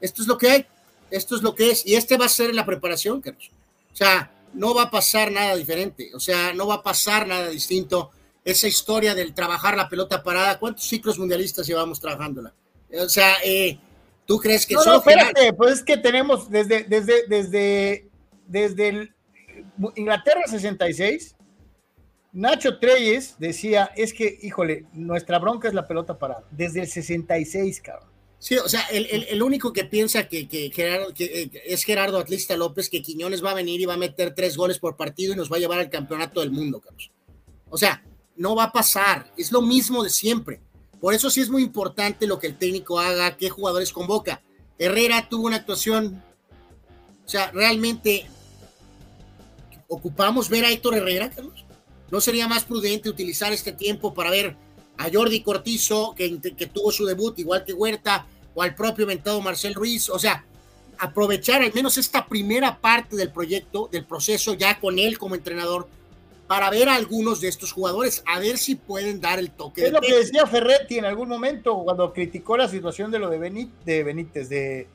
Esto es lo que hay, esto es lo que es, y este va a ser la preparación, Carlos. O sea, no va a pasar nada diferente, o sea, no va a pasar nada distinto. Esa historia del trabajar la pelota parada, ¿cuántos ciclos mundialistas llevamos trabajándola? O sea, eh, ¿tú crees que
no, no, espérate, pues es que tenemos desde, desde, desde, desde el Inglaterra 66, Nacho Treyes decía, es que, híjole, nuestra bronca es la pelota parada. Desde el 66, cabrón.
Sí, o sea, el, el, el único que piensa que, que, Gerardo, eh, es Gerardo Atlista López, que Quiñones va a venir y va a meter tres goles por partido y nos va a llevar al campeonato del mundo, Carlos. O sea, no va a pasar, es lo mismo de siempre. Por eso sí es muy importante lo que el técnico haga, qué jugadores convoca. Herrera tuvo una actuación, o sea, realmente ocupamos ver a Héctor Herrera, Carlos. ¿No sería más prudente utilizar este tiempo para ver a Jordi Cortizo, que, que, tuvo su debut igual que Huerta, o al propio inventado Marcel Ruiz? O sea, aprovechar al menos esta primera parte del proyecto, del proceso, ya con él como entrenador, para ver a algunos de estos jugadores, a ver si pueden dar el toque.
Es lo que decía Ferretti en algún momento cuando criticó la situación de lo de, Benítez, de Benítez, de,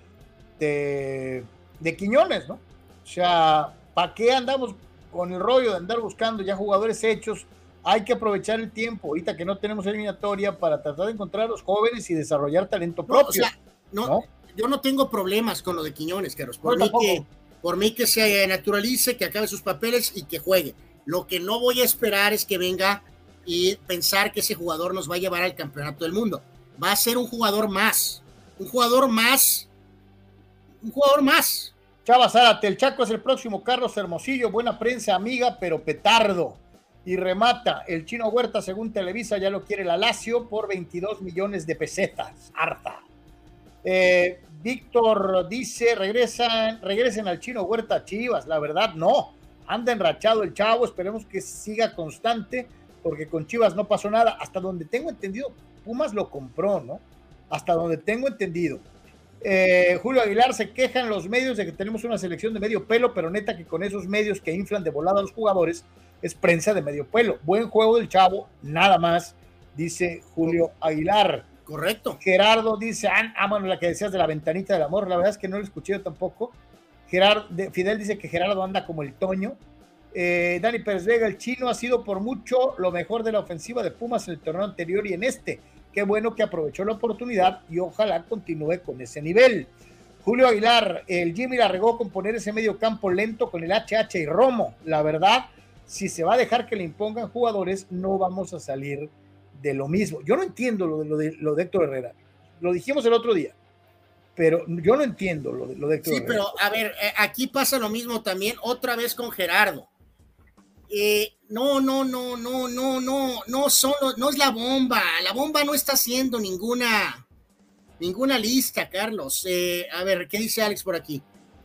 de Quiñones, ¿no? O sea, ¿para qué andamos con el rollo de andar buscando ya jugadores hechos? Hay que aprovechar el tiempo, ahorita que no tenemos eliminatoria, para tratar de encontrar a los jóvenes y desarrollar talento propio.
o sea, no, yo no tengo problemas con lo de Quiñones, Carlos. Por, mí que, por mí que se naturalice, que acabe sus papeles y que juegue. Lo que no voy a esperar es que venga y pensar que ese jugador nos va a llevar al campeonato del mundo. Va a ser un jugador más, un jugador más, un jugador más.
Chava Zárate, el Chaco es el próximo Carlos Hermosillo, buena prensa, amiga, pero petardo. Y remata, el chino Huerta, según Televisa, ya lo quiere la Lazio por 22 millones de pesetas. Harta. Eh, Víctor dice, regresan, regresen al chino Huerta Chivas. La verdad, no. Anda enrachado el chavo, esperemos que siga constante, porque con Chivas no pasó nada. Hasta donde tengo entendido, Pumas lo compró, ¿no? Hasta donde tengo entendido. Eh, Julio Aguilar se quejan los medios de que tenemos una selección de medio pelo, pero neta que con esos medios que inflan de volada a los jugadores es prensa de medio pelo. Buen juego del chavo, nada más, dice Julio Aguilar.
Correcto.
Gerardo dice, ah, ah la que decías de la ventanita del amor, la verdad es que no lo escuché yo tampoco. Gerardo, Fidel dice que Gerardo anda como el Toño. Eh, Dani Pérez Vega, el chino ha sido por mucho lo mejor de la ofensiva de Pumas en el torneo anterior y en este. Qué bueno que aprovechó la oportunidad y ojalá continúe con ese nivel. Julio Aguilar, el Jimmy la regó con poner ese medio campo lento con el HH y Romo. La verdad, si se va a dejar que le impongan jugadores, no vamos a salir de lo mismo. Yo no entiendo lo de, lo de, lo de Héctor Herrera. Lo dijimos el otro día pero yo no entiendo lo de, lo de Héctor
Sí, pero a ver, eh, aquí pasa lo mismo también, otra vez con Gerardo. Eh, no, no, no, no, no, no, no solo, no es la bomba, la bomba no está haciendo ninguna, ninguna lista, Carlos. Eh, a ver, ¿qué dice Alex por aquí?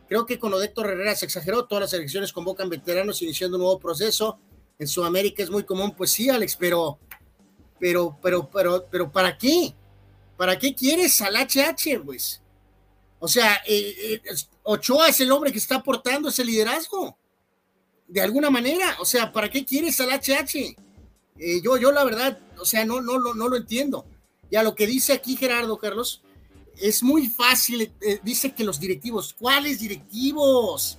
Creo que con lo de Herrera se exageró, todas las elecciones convocan veteranos iniciando un nuevo proceso. En Sudamérica es muy común, pues sí, Alex, pero, pero, pero, pero, pero, ¿para qué? ¿Para qué quieres al HH, pues? O sea, eh, Ochoa es el hombre que está aportando ese liderazgo de alguna manera. O sea, ¿para qué quieres al HH? Eh, yo, yo la verdad, o sea, no, no, no, no lo entiendo. Y a lo que dice aquí Gerardo Carlos, es muy fácil. Eh, dice que los directivos, ¿cuáles directivos?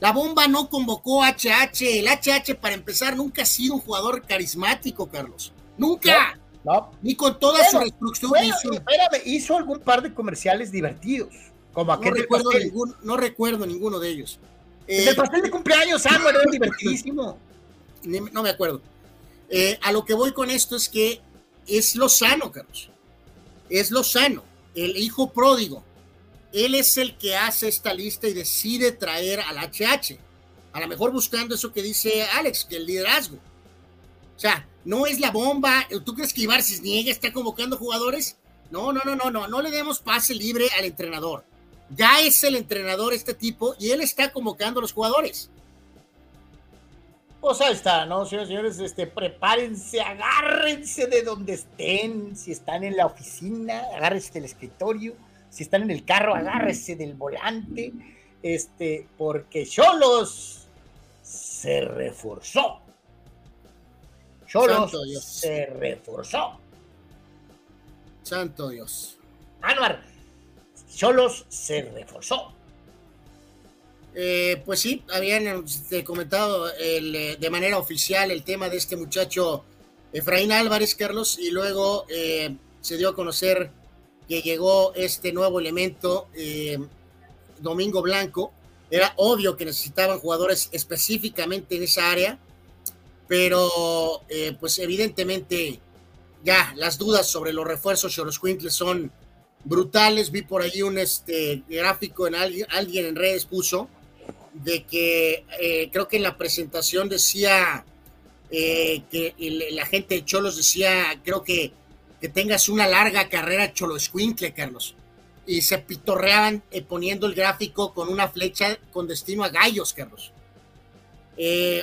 La bomba no convocó HH. El HH, para empezar, nunca ha sido un jugador carismático, Carlos. Nunca. No, Ni con toda su restructura.
espérame, hizo algún par de comerciales divertidos. Como
no, recuerdo no recuerdo ninguno de ellos.
el eh, pastel de cumpleaños, ah, era divertidísimo.
No me acuerdo. Eh, a lo que voy con esto es que es lo sano, Carlos. Es lo sano. El hijo pródigo. Él es el que hace esta lista y decide traer al HH. A lo mejor buscando eso que dice Alex, que el liderazgo. O sea, no es la bomba. ¿Tú crees que Ibar Cisniega está convocando jugadores? No, no, no, no, no. No le demos pase libre al entrenador. Ya es el entrenador este tipo y él está convocando a los jugadores.
Pues ahí está, ¿no? Señores, señores, este, prepárense, agárrense de donde estén. Si están en la oficina, agárrense del escritorio. Si están en el carro, agárrense del volante. Este, porque Cholos se reforzó. Cholos se reforzó.
Santo Dios.
Anuar, Cholos se reforzó.
Eh, pues sí, habían este, comentado eh, de manera oficial el tema de este muchacho Efraín Álvarez, Carlos, y luego eh, se dio a conocer que llegó este nuevo elemento, Domingo Blanco. Era obvio que necesitaban jugadores específicamente en esa área, pero pues evidentemente ya las dudas sobre los refuerzos los Quintles son brutales. Vi por ahí un este, gráfico en alguien, alguien en redes puso de que eh, creo que en la presentación decía eh, que la gente de Cholos decía, creo que, que tengas una larga carrera Cholo Escuincle, Carlos. Y se pitorreaban eh, poniendo el gráfico con una flecha con destino a gallos, Carlos.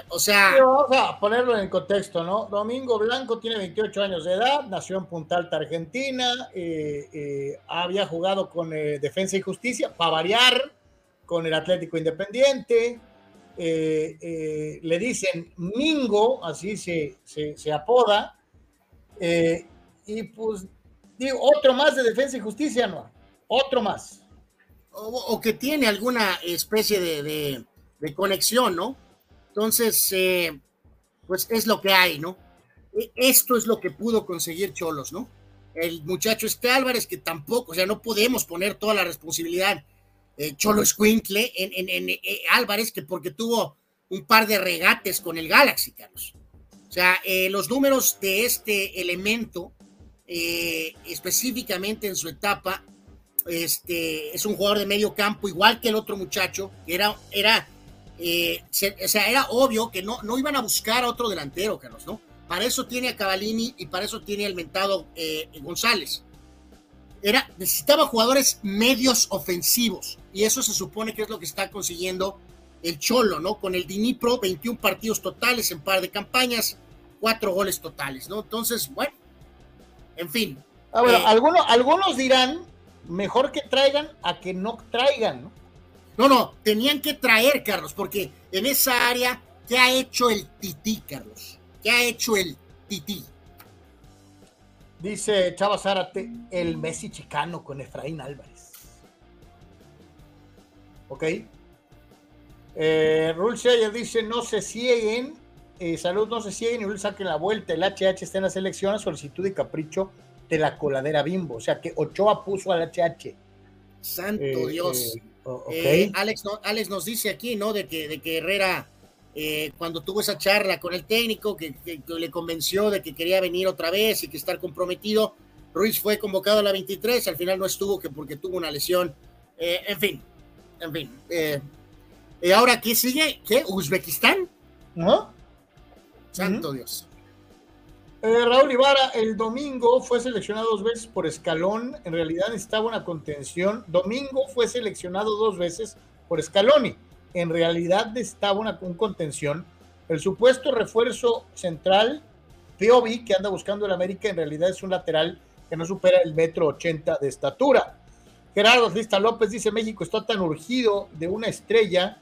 o sea.
vamos a ponerlo en contexto, ¿no? Domingo Blanco tiene 28 años de edad, nació en Punta Alta, Argentina, había jugado con Defensa y Justicia, para variar, con el Atlético Independiente. Eh, eh, le dicen Mingo, así se, se, apoda. Eh, y pues, digo, otro más de defensa y justicia, no. Otro más.
o, que tiene alguna especie de, conexión, ¿no? Entonces, pues es lo que hay, ¿no? E, esto es lo que pudo conseguir Cholos, ¿no? El muchacho este Álvarez, que tampoco, o sea, no podemos poner toda la responsabilidad eh, Cholo Squinkle en, eh, Álvarez, que porque tuvo un par de regates con el Galaxy, Carlos. O sea, eh, los números de este elemento, específicamente en su etapa, este, es un jugador de medio campo, igual que el otro muchacho, era, era, o sea, era obvio que no, no iban a buscar a otro delantero, Carlos, ¿no? Para eso tiene a Cavalini y para eso tiene al mentado González. Era, necesitaba jugadores medios ofensivos y eso se supone que es lo que está consiguiendo el Cholo, ¿no? Con el Dinipro, 21 partidos totales en par de campañas, cuatro goles totales, ¿no? Entonces, bueno, en fin.
Ah, bueno, eh, algunos, algunos dirán, mejor que traigan a que no traigan, ¿no?
No, no, tenían que traer, Carlos, porque en esa área, ¿qué ha hecho el Tití, Carlos? ¿Qué ha hecho el Tití?
Dice Chava Zárate, el Messi chicano con Efraín Álvarez. ¿Ok? Eh, Rule dice, no se cieguen, eh, salud, no se cieguen y Rule saquen la vuelta, el HH está en la selección a solicitud y capricho de la coladera bimbo, o sea que Ochoa puso al HH.
Santo eh, Dios. Eh, Alex, Alex nos dice aquí, ¿no? De que, de que Herrera, cuando tuvo esa charla con el técnico, que, le convenció de que quería venir otra vez y que estar comprometido, Ruiz fue convocado a la 23, al final no estuvo que porque tuvo una lesión. en fin, en fin. Eh, ¿Y ahora qué sigue? ¿Qué? ¿Uzbekistán? ¿No? Santo Dios.
Eh, Raúl Ibarra, el domingo fue seleccionado dos veces por escalón. En realidad necesitaba una contención. Domingo fue seleccionado dos veces por Scaloni. En realidad necesitaba una contención. El supuesto refuerzo central, Piovi, que anda buscando el América, en realidad es un lateral que no supera el metro ochenta de estatura. Gerardo Lista López dice, México está tan urgido de una estrella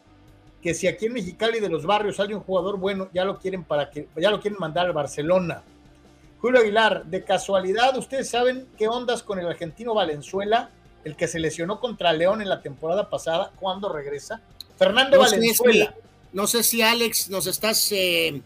que si aquí en Mexicali de los barrios sale un jugador bueno, ya lo quieren para que, ya lo quieren mandar al Barcelona. Julio Aguilar, de casualidad, ¿ustedes saben qué ondas con el argentino Valenzuela, el que se lesionó contra León en la temporada pasada? ¿Cuándo regresa? Fernando Valenzuela.
no sé si Alex nos estás, eh,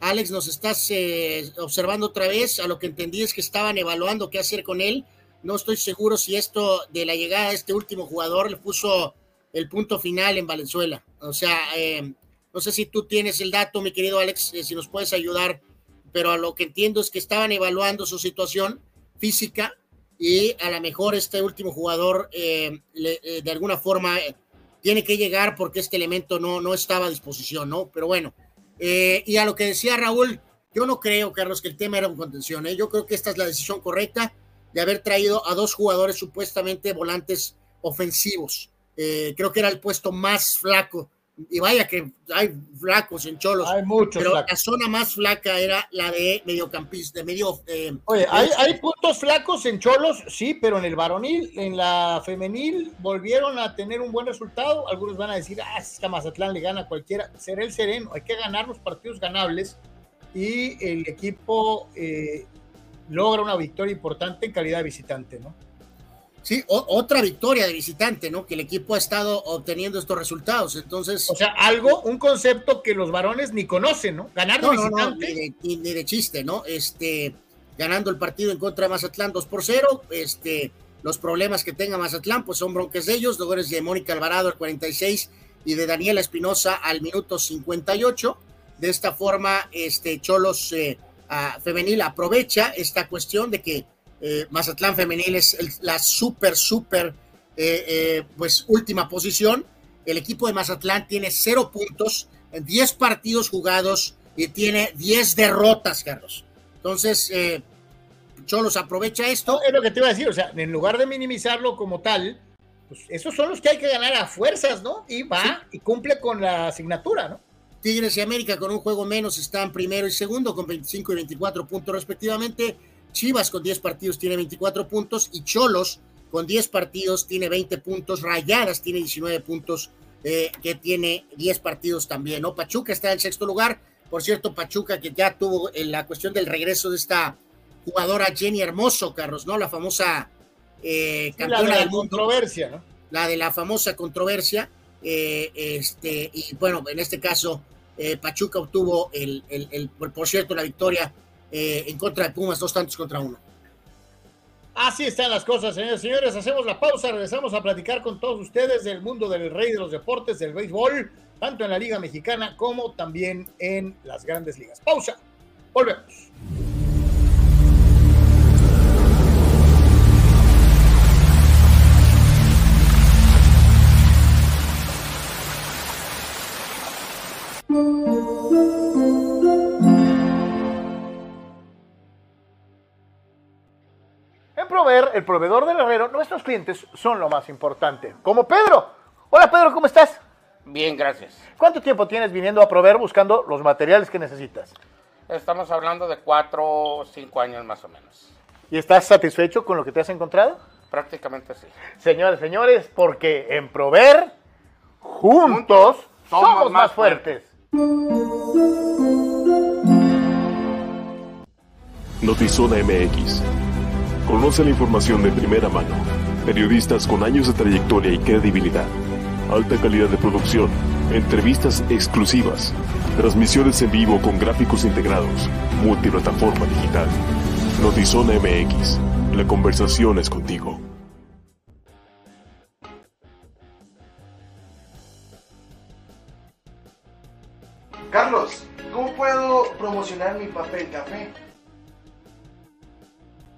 Alex nos estás eh, observando otra vez. A lo que entendí es que estaban evaluando qué hacer con él no estoy seguro si esto de la llegada de este último jugador le puso el punto final en Valenzuela. O sea, eh, no sé si tú tienes el dato, mi querido Alex, eh, si nos puedes ayudar, pero a lo que entiendo es que estaban evaluando su situación física y a lo mejor este último jugador de alguna forma tiene que llegar porque este elemento no, no estaba a disposición, ¿no? Pero bueno, y a lo que decía Raúl, yo no creo, Carlos, que el tema era un contención, Yo creo que esta es la decisión correcta de haber traído a dos jugadores supuestamente volantes ofensivos. Eh, creo que era el puesto más flaco. Y vaya que hay flacos en Cholos.
Hay muchos.
Pero la zona más flaca era la de mediocampista, de medio. Eh,
Oye, hay, hay, puntos flacos en Cholos, sí, pero en el varonil, en la femenil, volvieron a tener un buen resultado. Algunos van a decir, ah, es que Mazatlán le gana a cualquiera. Será el sereno, hay que ganar los partidos ganables. Y el equipo eh, logra una victoria importante en calidad de visitante, ¿no?
Sí, otra victoria de visitante, ¿no? Que el equipo ha estado obteniendo estos resultados. Entonces.
O sea, algo, un concepto que los varones ni conocen, ¿no? Ganar de visitante.
ni, de, chiste, ¿no? Este, ganando el partido en contra de Mazatlán 2 por 0. Este, los problemas que tenga Mazatlán, pues son bronques de ellos. Los de Mónica Alvarado al 46 y de Daniela Espinosa al minuto 58. De esta forma, este, Cholos. Eh, femenil aprovecha esta cuestión de que eh, Mazatlán femenil es la súper, súper, eh, eh, pues última posición. El equipo de Mazatlán tiene cero puntos en 10 partidos jugados y tiene 10 derrotas, Carlos. Entonces, Cholos aprovecha esto.
es lo que te iba a decir, o sea, en lugar de minimizarlo como tal, pues esos son los que hay que ganar a fuerzas, ¿no? Y va y cumple con la asignatura, ¿no?
Tigres y América con un juego menos están primero y segundo con 25 y 24 puntos respectivamente. Chivas con 10 partidos tiene 24 puntos y Cholos con 10 partidos tiene 20 puntos. Rayadas tiene 19 puntos eh, que tiene 10 partidos también. ¿no? Pachuca está en sexto lugar. Por cierto, Pachuca que ya tuvo en la cuestión del regreso de esta jugadora Jenny Hermoso, Carlos, ¿no? La famosa eh, campeona
del mundo. controversia, ¿no?
la de la famosa controversia. Eh, este, y bueno, en este caso, eh, Pachuca obtuvo, el, el, por cierto, la victoria eh, en contra de Pumas, dos tantos contra uno.
Así están las cosas, señores y señores. Hacemos la pausa, regresamos a platicar con todos ustedes del mundo del rey de los deportes, del béisbol, tanto en la Liga Mexicana como también en las grandes ligas. Pausa, volvemos. Proveer, el proveedor del herrero, nuestros clientes son lo más importante. Como Pedro. Hola Pedro, ¿cómo estás?
Bien, gracias.
¿Cuánto tiempo tienes viniendo a proveer buscando los materiales que necesitas?
Estamos hablando de cuatro o cinco años más o menos.
¿Y estás satisfecho con lo que te has encontrado?
Prácticamente sí.
Señores, señores, porque en proveer, juntos, somos, más fuertes.
Notizona MX Conoce la información de primera mano. Periodistas con años de trayectoria y credibilidad. Alta calidad de producción. Entrevistas exclusivas. Transmisiones en vivo con gráficos integrados. Multiplataforma digital. Notizona MX. La conversación es contigo.
Carlos, ¿cómo puedo promocionar mi papel café?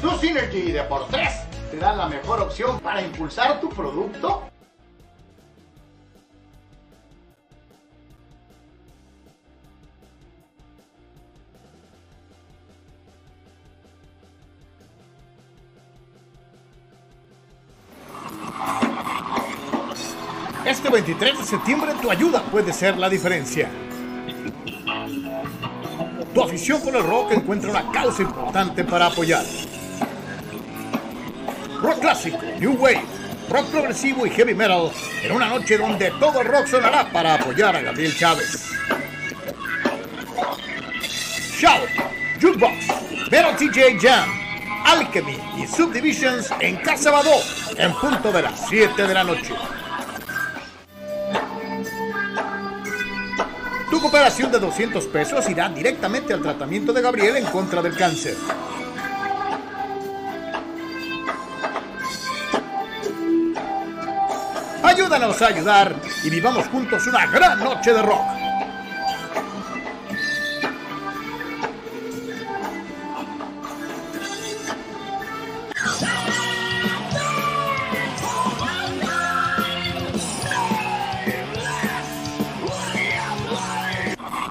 Tu Synergy de por te dan la mejor opción para impulsar tu producto Este 23 de septiembre tu ayuda puede ser la diferencia. Tu afición por el rock encuentra una causa importante para apoyar rock clásico, new wave, rock progresivo y heavy metal en una noche donde todo el rock sonará para apoyar a Gabriel Chávez. Shout, Jukebox, Metal TJ Jam, Alchemy y Subdivisions en Casa Badó en punto de las 7 de la noche. Tu cooperación de 200 pesos irá directamente al tratamiento de Gabriel en contra del cáncer. Ayúdanos a ayudar y vivamos juntos una gran noche de rock.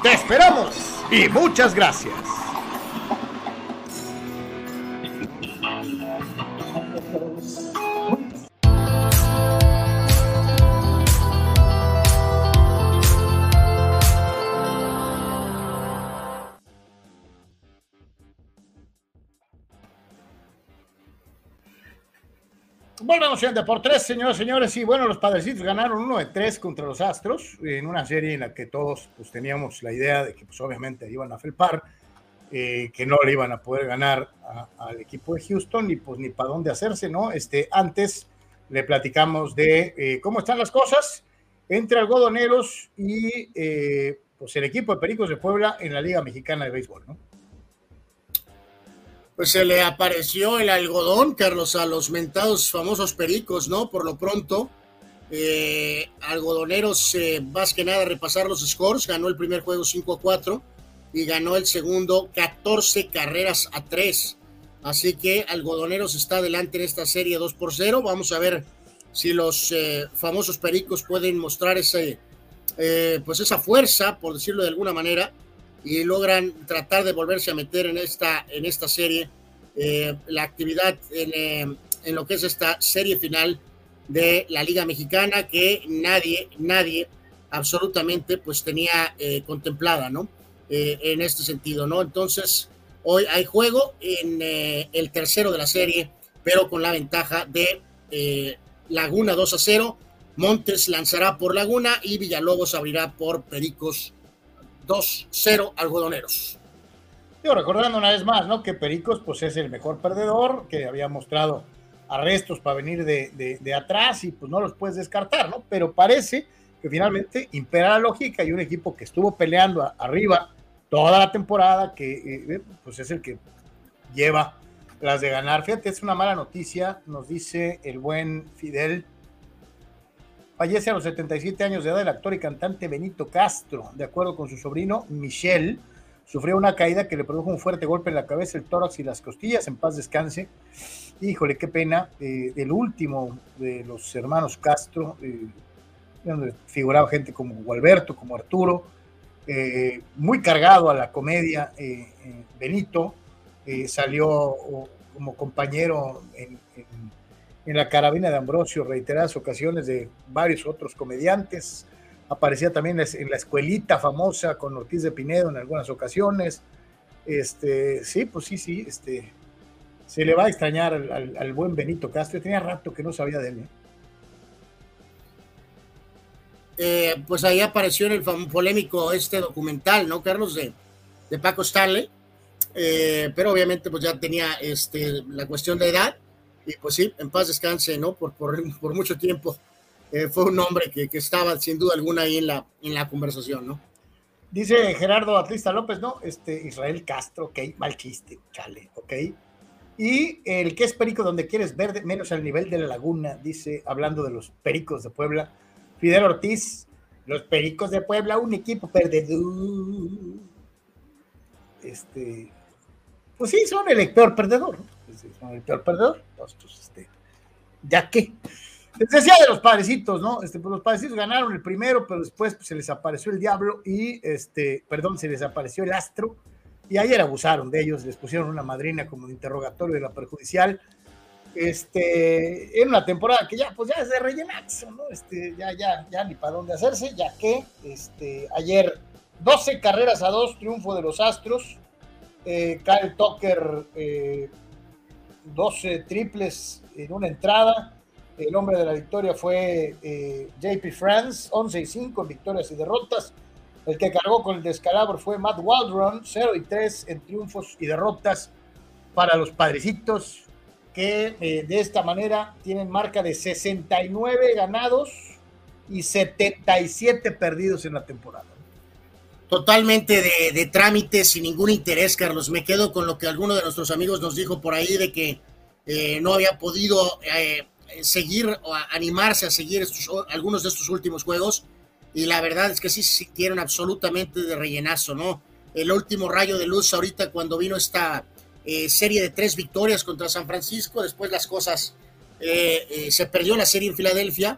Te esperamos y muchas gracias. Volvemos en por tres, señores, señores. Y bueno, los padrecitos ganaron uno de tres contra los Astros en una serie en la que todos pues, teníamos la idea de que pues, obviamente iban a felpar, eh, que no le iban a poder ganar al equipo de Houston y pues ni para dónde hacerse, ¿no? Este, antes le platicamos de eh, cómo están las cosas entre algodoneros y eh, pues el equipo de Pericos de Puebla en la Liga Mexicana de Béisbol, ¿no?
Pues se le apareció el algodón, Carlos, a los mentados famosos pericos, ¿no? Por lo pronto, eh, algodoneros, eh, más que nada repasar los scores, ganó el primer juego 5 a 4 y ganó el segundo 14 carreras a 3. Así que Algodoneros está adelante en esta serie 2 por 0. Vamos a ver si los eh, famosos pericos pueden mostrar ese, pues esa fuerza, por decirlo de alguna manera, y logran tratar de volverse a meter en esta, en esta serie. Eh, la actividad en, eh, en, lo que es esta serie final de la Liga Mexicana que nadie, nadie absolutamente pues tenía eh, contemplada, ¿no? Eh, en este sentido, ¿no? Entonces, hoy hay juego en el tercero de la serie, pero con la ventaja de Laguna 2 a 0. Montes lanzará por Laguna y Villalobos abrirá por Pericos 2-0 algodoneros.
Yo recordando una vez más, ¿no? Que Pericos pues es el mejor perdedor, que había mostrado arrestos para venir de, atrás y pues no los puedes descartar, ¿no? Pero parece que finalmente impera la lógica y un equipo que estuvo peleando arriba toda la temporada, que eh, pues es el que lleva las de ganar. Fíjate, es una mala noticia, nos dice el buen Fidel. Fallece a los 77 años de edad el actor y cantante Benito Castro, de acuerdo con su sobrino Michel. Sufrió una caída que le produjo un fuerte golpe en la cabeza, el tórax y las costillas. En paz descanse. Híjole, qué pena. Eh, el último de los hermanos Castro, eh, donde figuraba gente como Gualberto, como Arturo, eh, muy cargado a la comedia. Benito salió como compañero en, la carabina de Ambrosio, reiteradas ocasiones de varios otros comediantes. Aparecía también en la escuelita famosa con Ortiz de Pinedo en algunas ocasiones. Este, sí, pues sí, sí, este, se le va a extrañar al, buen Benito Castro. Tenía rato que no sabía de él. ¿eh?
Eh, pues ahí apareció en el polémico este documental, ¿no, Carlos? De, de Paco Stanley. Eh, pero obviamente pues ya tenía este, la cuestión de edad y pues sí, en paz descanse, ¿no? Por, por, mucho tiempo fue un hombre que, que, estaba sin duda alguna ahí en la, en la conversación, ¿no?
Dice Gerardo Atlista López, ¿no? Este, Israel Castro, ok, mal chiste, chale, ok. Y el que es perico donde quieres ver menos al nivel de la laguna, dice, hablando de los pericos de Puebla, Fidel Ortiz, los pericos de Puebla, un equipo perdedor. Este, pues sí, son el peor perdedor, ¿no? Pues el peor perdedor. Este, ya que. Les decía de los padrecitos, ¿no? Este, pues los padrecitos ganaron el primero, pero después pues, se les apareció el diablo y, este, perdón, se les apareció el astro y ayer abusaron de ellos, les pusieron una madrina como de interrogatorio de la perjudicial. Este, en una temporada que ya, pues ya es de ¿no? Este, ya, ya, ya ni para dónde hacerse, ya que este, ayer 12 carreras a 2, triunfo de los Astros. Eh, Kyle Tucker, 12 eh, triples en una entrada. El hombre de la victoria fue eh, JP France, 11 y 5 en victorias y derrotas. El que cargó con el descalabro fue Matt Waldron, 0 y 3 en triunfos y derrotas para los padrecitos, que eh, de esta manera tienen marca de 69 ganados y 77 perdidos en la temporada.
Totalmente de, trámite, sin ningún interés, Carlos. Me quedo con lo que alguno de nuestros amigos nos dijo por ahí de que eh, no había podido eh, seguir o animarse a seguir algunos de estos últimos juegos y la verdad es que sí se sintieron absolutamente de rellenazo, ¿no? El último rayo de luz ahorita cuando vino esta eh, serie de tres victorias contra San Francisco, después las cosas, se perdió la serie en Filadelfia,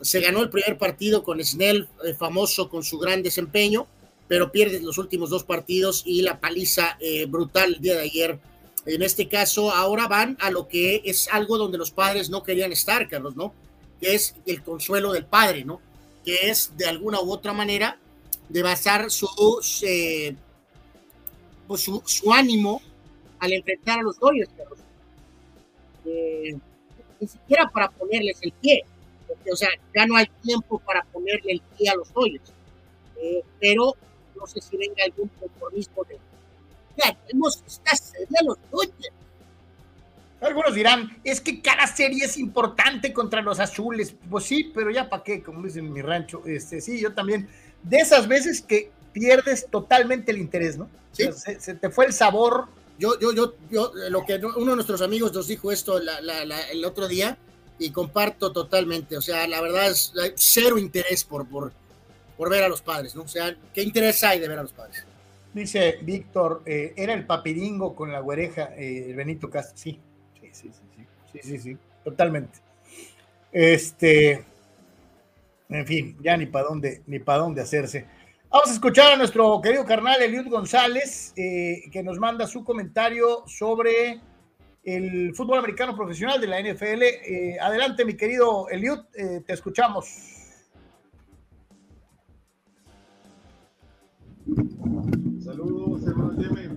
se ganó el primer partido con Snell, famoso con su gran desempeño, pero pierde los últimos dos partidos y la paliza brutal el día de ayer. En este caso, ahora van a lo que es algo donde los padres no querían estar, Carlos, ¿no? Que es el consuelo del padre, ¿no? que es de alguna u otra manera de basar sus, eh, pues su, su, ánimo al enfrentar a los Dodgers. Eh, ni siquiera para ponerles el pie, porque, o sea, ya no hay tiempo para ponerle el pie a los Dodgers. Eh, pero no sé si venga algún compromiso de, ya, tenemos esta serie a los Dodgers
algunos dirán, es que cada serie es importante contra los azules. Pues sí, pero ya para qué, como dicen en mi rancho. Este, sí, yo también. De esas veces que pierdes totalmente el interés, ¿no? ¿Sí? se, te fue el sabor.
Yo, yo, yo, yo, lo que uno de nuestros amigos nos dijo esto el otro día y comparto totalmente. O sea, la verdad es cero interés por, por, por ver a los padres, ¿no? O sea, ¿qué interés hay de ver a los padres?
Dice Víctor, eh, era el papiringo con la güereja, eh, Benito Castro. Sí, sí, sí, sí, sí, sí, totalmente. Este, en fin, ya ni para dónde, ni para dónde hacerse. Vamos a escuchar a nuestro querido carnal Eliud González, eh, que nos manda su comentario sobre el fútbol americano profesional de la NFL. Eh, adelante, mi querido Eliud, te escuchamos.
Saludos, hermano Jimmy.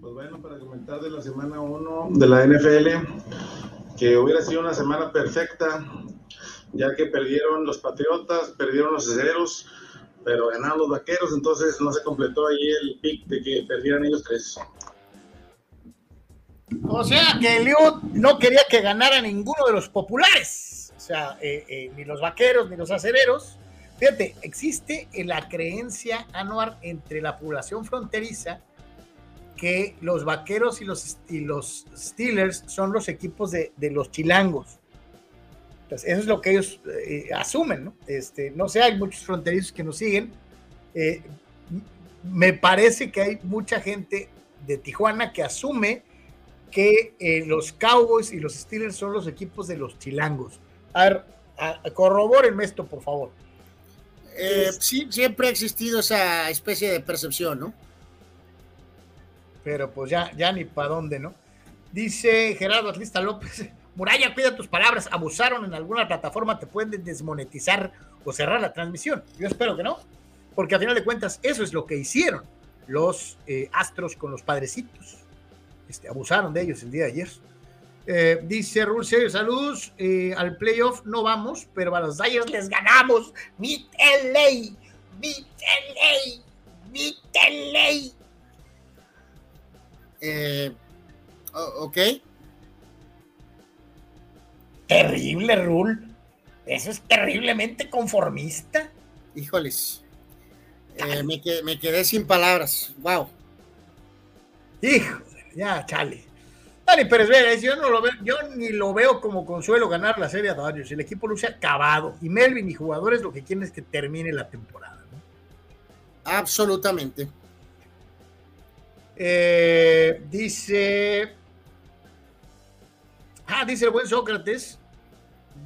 Pues bueno, para comentar de la semana 1 de la NFL, que hubiera sido una semana perfecta, ya que perdieron los Patriotas, perdieron los Cereros, pero ganaron los Vaqueros, entonces no se completó ahí el pick de que perdieran ellos tres.
O sea que Eliud no quería que ganara ninguno de los populares, o sea, eh, eh, ni los vaqueros ni los acereros. Fíjate, existe la creencia anual entre la población fronteriza que los vaqueros y los, Steelers son los equipos de, los chilangos. Entonces, eso es lo que ellos eh, asumen, ¿no? Este, no sé, hay muchos fronterizos que nos siguen. me parece que hay mucha gente de Tijuana que asume que eh, los Cowboys y los Steelers son los equipos de los chilangos. A ver, corrobórenme esto, por favor.
Eh, sí, siempre ha existido esa especie de percepción, ¿no?
Pero pues ya, ya ni para dónde, ¿no? Dice Gerardo Atlista López, Muralla, cuida tus palabras, abusaron en alguna plataforma, te pueden desmonetizar o cerrar la transmisión. Yo espero que no, porque a final de cuentas eso es lo que hicieron los eh, astros con los padrecitos. Este, abusaron de ellos el día de ayer. Eh, dice Rul Serio, saludos. Eh, al playoff no vamos, pero a los Dyers les ganamos. Mi LA, mi LA, LA.
Eh, ok.
Terrible, Rul. Eso es terriblemente conformista.
Híjoles. me, quedé, me, quedé, sin palabras. Wow.
Hijo ya, chale. Dani Pérez Vega yo, no lo veo, yo ni lo veo como consuelo ganar la serie a Dodgers. El equipo luce acabado y Melvin y jugadores lo que quieren es que termine la temporada.
Absolutamente.
Eh, dice. Ah, dice el buen Sócrates.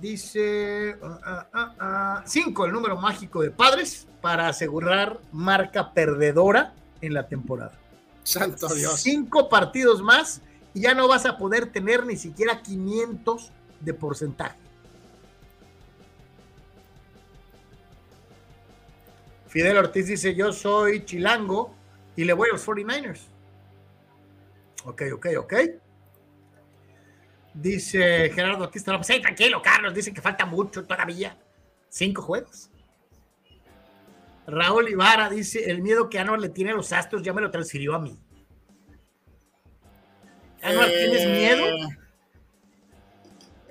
Dice. Ah, ah, ah, cinco, el número mágico de padres para asegurar marca perdedora en la temporada.
Santo Dios.
Cinco partidos más y ya no vas a poder tener ni siquiera 500 de porcentaje. Fidel Ortiz dice, yo soy chilango y le voy a los 49ers. Ok, ok, ok. Dice Gerardo aquí está, pues, tranquilo, Carlos, dice que falta mucho todavía. Cinco juegos. Raúl Ibarra dice, el miedo que Anuar le tiene a los astros ya me lo transfirió a mí. Anuar, ¿tienes miedo?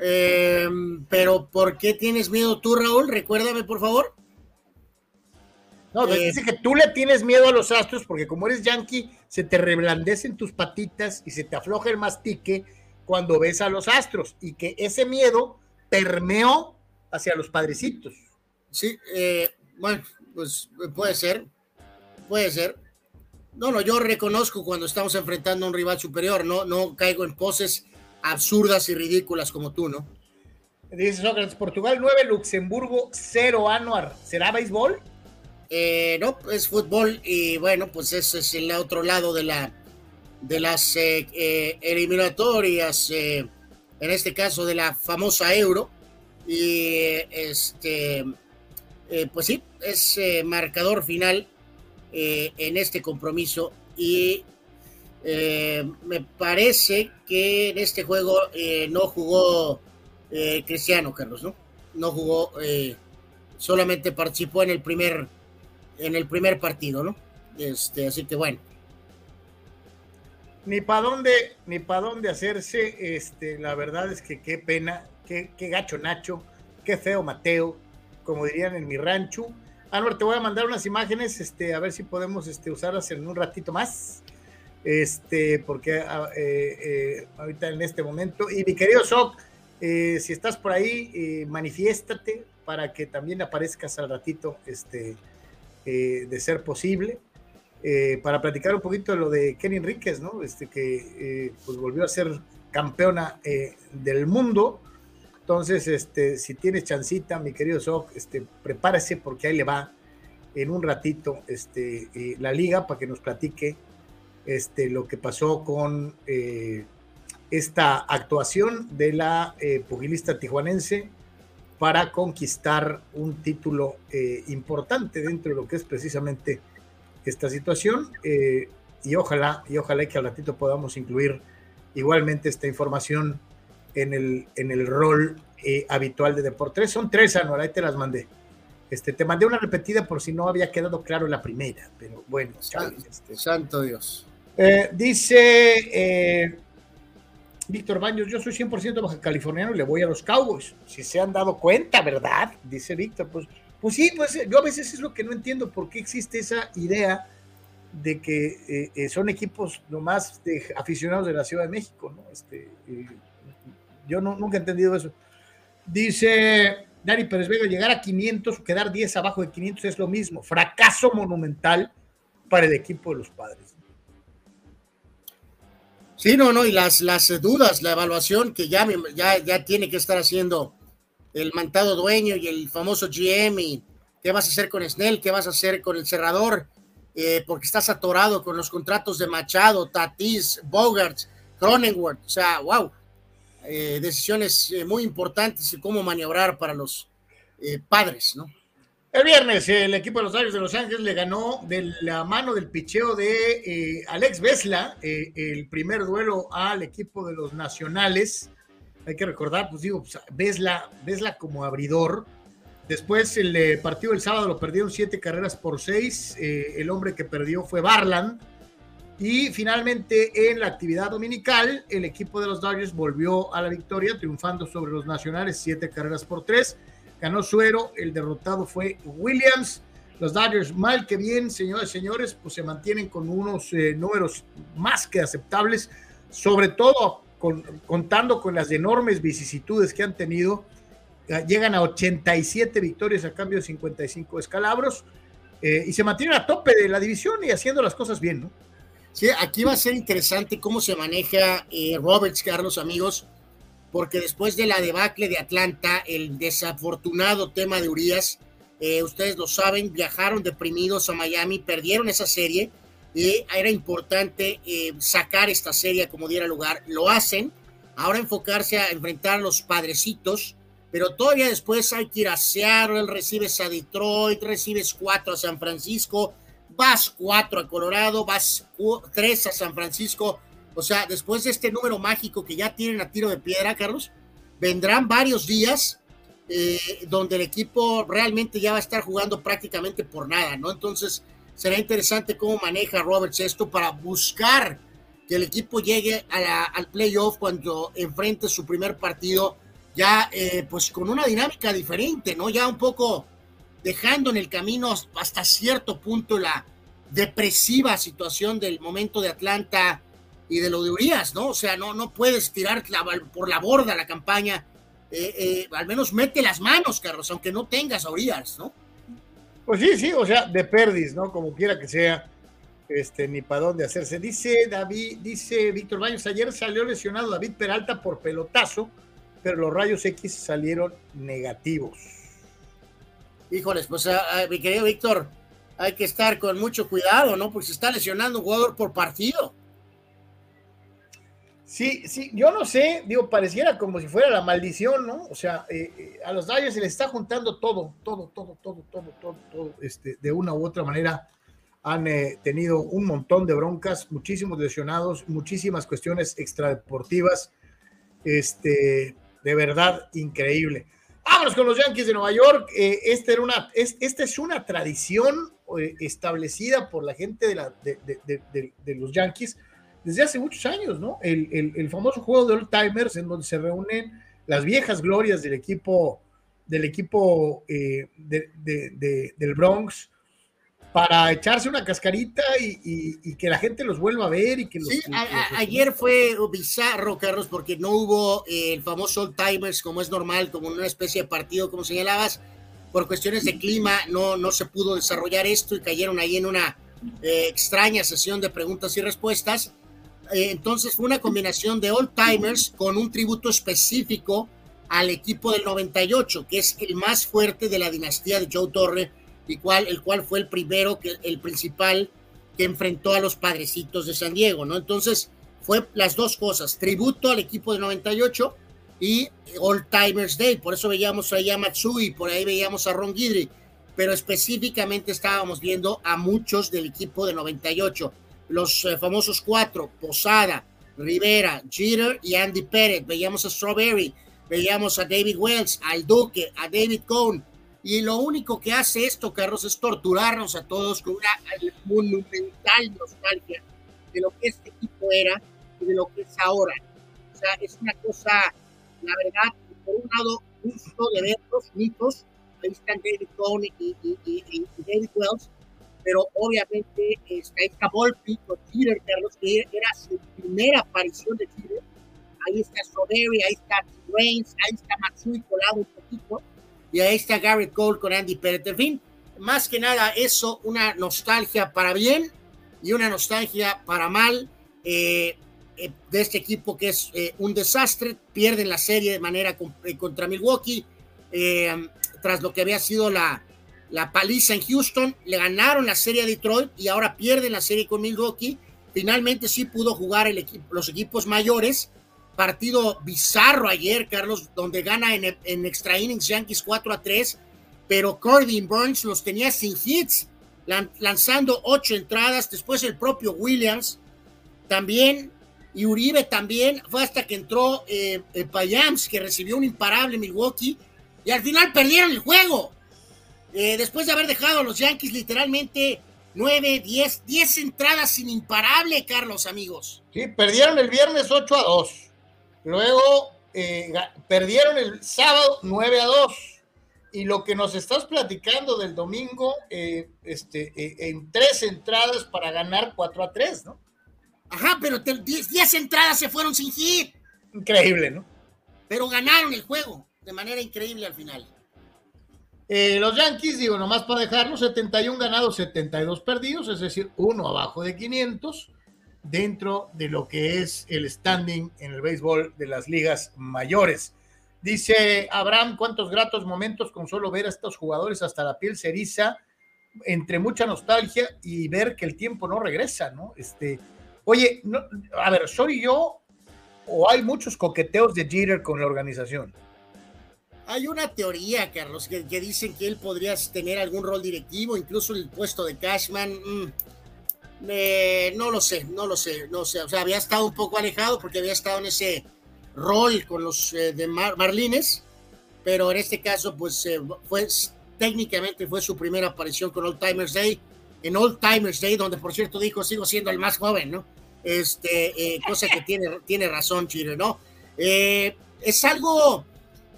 Eh, em, pero ¿por qué tienes miedo tú, Raúl? Recuérdame, por favor.
No, eh, dice que tú le tienes miedo a los astros porque como eres yankee, se te reblandecen tus patitas y se te afloja el mastique cuando ves a los astros y que ese miedo permeó hacia los padrecitos.
Sí, eh, bueno, pues puede ser, puede ser. No, no, yo reconozco cuando estamos enfrentando a un rival superior, no, no caigo en poses absurdas y ridículas como tú, ¿no?
Dice Sócrates, Portugal 9, Luxemburgo 0, Anuar. ¿Será béisbol?
Eh, no, es fútbol y bueno, pues ese es el otro lado de la de las eh, eh, eliminatorias, en este caso de la famosa Euro. Y este, pues sí, es marcador final eh, en este compromiso y eh, me parece que en este juego no jugó Cristiano, Carlos, ¿no? No jugó, solamente participó en el primer, en el primer partido, ¿no? Este, así que bueno.
Ni para dónde, ni para dónde hacerse, este, la verdad es que qué pena, qué, qué gacho Nacho, qué feo Mateo, como dirían en mi rancho. Álvaro, te voy a mandar unas imágenes, este, a ver si podemos este, usarlas en un ratito más. Este, porque ah, eh, eh, ahorita en este momento. Y mi querido Sok, eh, si estás por ahí, manifiéstate para que también aparezcas al ratito, este, de ser posible. para platicar un poquito de lo de Kenny Enríquez, ¿no? Este, que pues volvió a ser campeona del mundo entonces, este, si tienes chancita, mi querido Sok, este, prepárese porque ahí le va en un ratito este, eh, la liga para que nos platique este, lo que pasó con, eh, esta actuación de la eh, pugilista tijuanense para conquistar un título eh, importante dentro de lo que es precisamente esta situación y ojalá y ojalá que al ratito podamos incluir igualmente esta información en el, en el rol habitual de Deportes. Son tres, Anual, ahí te las mandé. Este, te mandé una repetida por si no había quedado claro la primera, pero bueno.
Este. Santo Dios.
dice Víctor Baños, yo soy 100% baja californiano y le voy a los Cowboys. Si se han dado cuenta, ¿verdad? Dice Víctor. Pues, pues sí, pues yo a veces es lo que no entiendo, por qué existe esa idea de que eh, eh, son equipos nomás de aficionados de la Ciudad de México, ¿no? Este, eh, yo no, nunca he entendido eso. Dice Dani Pérez Vega, llegar a 500 o quedar 10 abajo de 500 es lo mismo. Fracaso monumental para el equipo de los padres.
Sí, no, no, y las, las dudas, la evaluación que ya, ya, ya tiene que estar haciendo el mantado dueño y el famoso GM qué vas a hacer con Snell, qué vas a hacer con el cerrador, eh, porque estás atorado con los contratos de Machado, Tatis, Bogarts, Cronenworth, o sea, wow, eh, decisiones eh, muy importantes y cómo maniobrar para los padres, ¿no?
El viernes el equipo de los Dodgers de Los Ángeles le ganó de la mano del picheo de eh, Alex Vesla eh, el primer duelo al equipo de los Nacionales. Hay que recordar, pues digo, pues, Vesla, como abridor. Después el eh, partido del sábado lo perdieron siete carreras por seis. el hombre que perdió fue Barland. Y finalmente en la actividad dominical, el equipo de los Dodgers volvió a la victoria, triunfando sobre los Nacionales siete carreras por tres ganó Suero, el derrotado fue Williams. Los Dodgers, mal que bien, señores y señores, pues se mantienen con unos eh, números más que aceptables, sobre todo contando con las enormes vicisitudes que han tenido. Eh, llegan a 87 victorias a cambio de 55 escalabros eh, y se mantienen a tope de la división y haciendo las cosas bien, ¿no?
Aquí va a ser interesante cómo se maneja Roberts, Carlos, amigos porque después de la debacle de Atlanta, el desafortunado tema de Urias, eh, ustedes lo saben, viajaron deprimidos a Miami, perdieron esa serie y era importante eh, sacar esta serie como diera lugar. Lo hacen, ahora enfocarse a enfrentar a los padrecitos, pero todavía después hay que ir a Seattle, recibes a Detroit, recibes cuatro a San Francisco, vas cuatro a Colorado, vas tres a San Francisco o sea, después de este número mágico que ya tienen a tiro de piedra, Carlos, vendrán varios días eh, donde el equipo realmente ya va a estar jugando prácticamente por nada, ¿no? Entonces, será interesante cómo maneja Roberts esto para buscar que el equipo llegue al playoff cuando enfrente su primer partido, ya eh, pues con una dinámica diferente, ¿no? Ya un poco dejando en el camino hasta cierto punto la depresiva situación del momento de Atlanta y de lo de Urias, ¿no? O sea, no, no puedes tirar por la borda la campaña. Eh, eh, al menos mete las manos, Carlos, aunque no tengas a Urias, ¿no?
Pues sí, sí, o sea, de perdis, ¿no? Como quiera que sea, este, ni para dónde hacerse. Dice David, dice Víctor Baños, ayer salió lesionado David Peralta por pelotazo, pero los rayos X salieron negativos.
Híjoles, pues mi querido Víctor, hay que estar con mucho cuidado, ¿no? Porque se está lesionando un jugador por partido.
Sí, sí, yo no sé, digo, pareciera como si fuera la maldición, ¿no? O sea, eh, eh, a los Dodgers se les está juntando todo, todo, todo, todo, todo, todo, todo, este, de una u otra manera han eh, tenido un montón de broncas, muchísimos lesionados, muchísimas cuestiones extradeportivas, este, de verdad increíble. Vámonos con los Yankees de Nueva York. esta, era una, es, esta es una tradición establecida por la gente de, la, de, los Yankees desde hace muchos años, ¿no? El, famoso juego de Old Timers, en donde se reúnen las viejas glorias del equipo, del equipo eh, del Bronx, para echarse una cascarita y, que la gente los vuelva a ver y que
Sí, ayer fue bizarro, Carlos, porque no hubo eh, el famoso Old Timers como es normal, como una especie de partido, como señalabas, por cuestiones de clima, no, no se pudo desarrollar esto y cayeron ahí en una eh, extraña sesión de preguntas y respuestas. Eh, entonces fue una combinación de old timers con un tributo específico al equipo del 98, que es el más fuerte de la dinastía de Joe Torre, y cual, el cual fue el primero, que, el principal que enfrentó a los padrecitos de San Diego, ¿no? Entonces fue las dos cosas, tributo al equipo de 98 y All Timers Day, por eso veíamos ahí a Matsui, por ahí veíamos a Ron Guidry, pero específicamente estábamos viendo a muchos del equipo de 98, los eh, famosos cuatro, Posada, Rivera, Jeter y Andy Pettit, veíamos a Strawberry, veíamos a David Wells, al Duque, a David Cohn, y lo único que hace esto, Carlos, es torturarnos a todos con una monumental nostalgia de lo que este equipo era y de lo que es ahora. O sea, es una cosa, la verdad, por un lado, gusto de ver los mitos, ahí están David Cohn y, David Wells, pero obviamente está, está Volpi con Jeter, Carlos, que era su primera aparición de Jeter. Ahí está Strawberry, ahí está Reigns, ahí está Matsui colado un poquito, y ahí está Garrett Cole con Andy Pettit. En fin, más que nada eso, una nostalgia para bien y una nostalgia para mal eh, eh, de este equipo que es eh, un desastre. Pierden la serie de manera contra Milwaukee, tras lo que había sido la, la paliza en Houston. Le ganaron la serie a Detroit y ahora pierden la serie con Milwaukee. Finalmente sí pudo jugar el equipo, los equipos mayores partido bizarro ayer, Carlos, donde gana en, en extra innings Yankees 4 a 3, pero Corbin Burns los tenía sin hits, lanzando ocho entradas, después el propio Williams también, y Uribe también, fue hasta que entró eh, Payams, que recibió un imparable Milwaukee, y al final perdieron el juego. Eh, después de haber dejado a los Yankees literalmente 9, 10, 10 entradas sin imparable, Carlos, amigos.
Sí, perdieron el viernes 8 a 2. Luego eh, perdieron el sábado 9 a 2. Y lo que nos estás platicando del domingo, eh, este, eh, en tres entradas para ganar 4 a 3, ¿no?
Ajá, pero 10 entradas se fueron sin hit.
Increíble, ¿no?
Pero ganaron el juego de manera increíble al final.
los Yankees, digo, nomás para dejarlo, 71 ganados, 72 perdidos, es decir, uno abajo de 500 dentro de lo que es el standing en el béisbol de las ligas mayores. Dice Abraham, cuántos gratos momentos con solo ver a estos jugadores hasta la piel se eriza, entre mucha nostalgia y ver que el tiempo no regresa, ¿no? Este, oye, a ver, ¿soy yo o hay muchos coqueteos de Jeter con la organización?
Hay una teoría, Carlos, que, dicen que él podría tener algún rol directivo, incluso el puesto de Cashman. Mm, no lo sé, no lo sé, no sé. O sea, había estado un poco alejado porque había estado en ese rol con los eh, de Marlines, pero en este caso, pues eh, fue técnicamente fue su primera aparición con Old Timers Day, en Old Timers Day, donde por cierto dijo, sigo siendo el más joven, ¿no? Este, eh, cosa que tiene, tiene razón, Chile, ¿no? es algo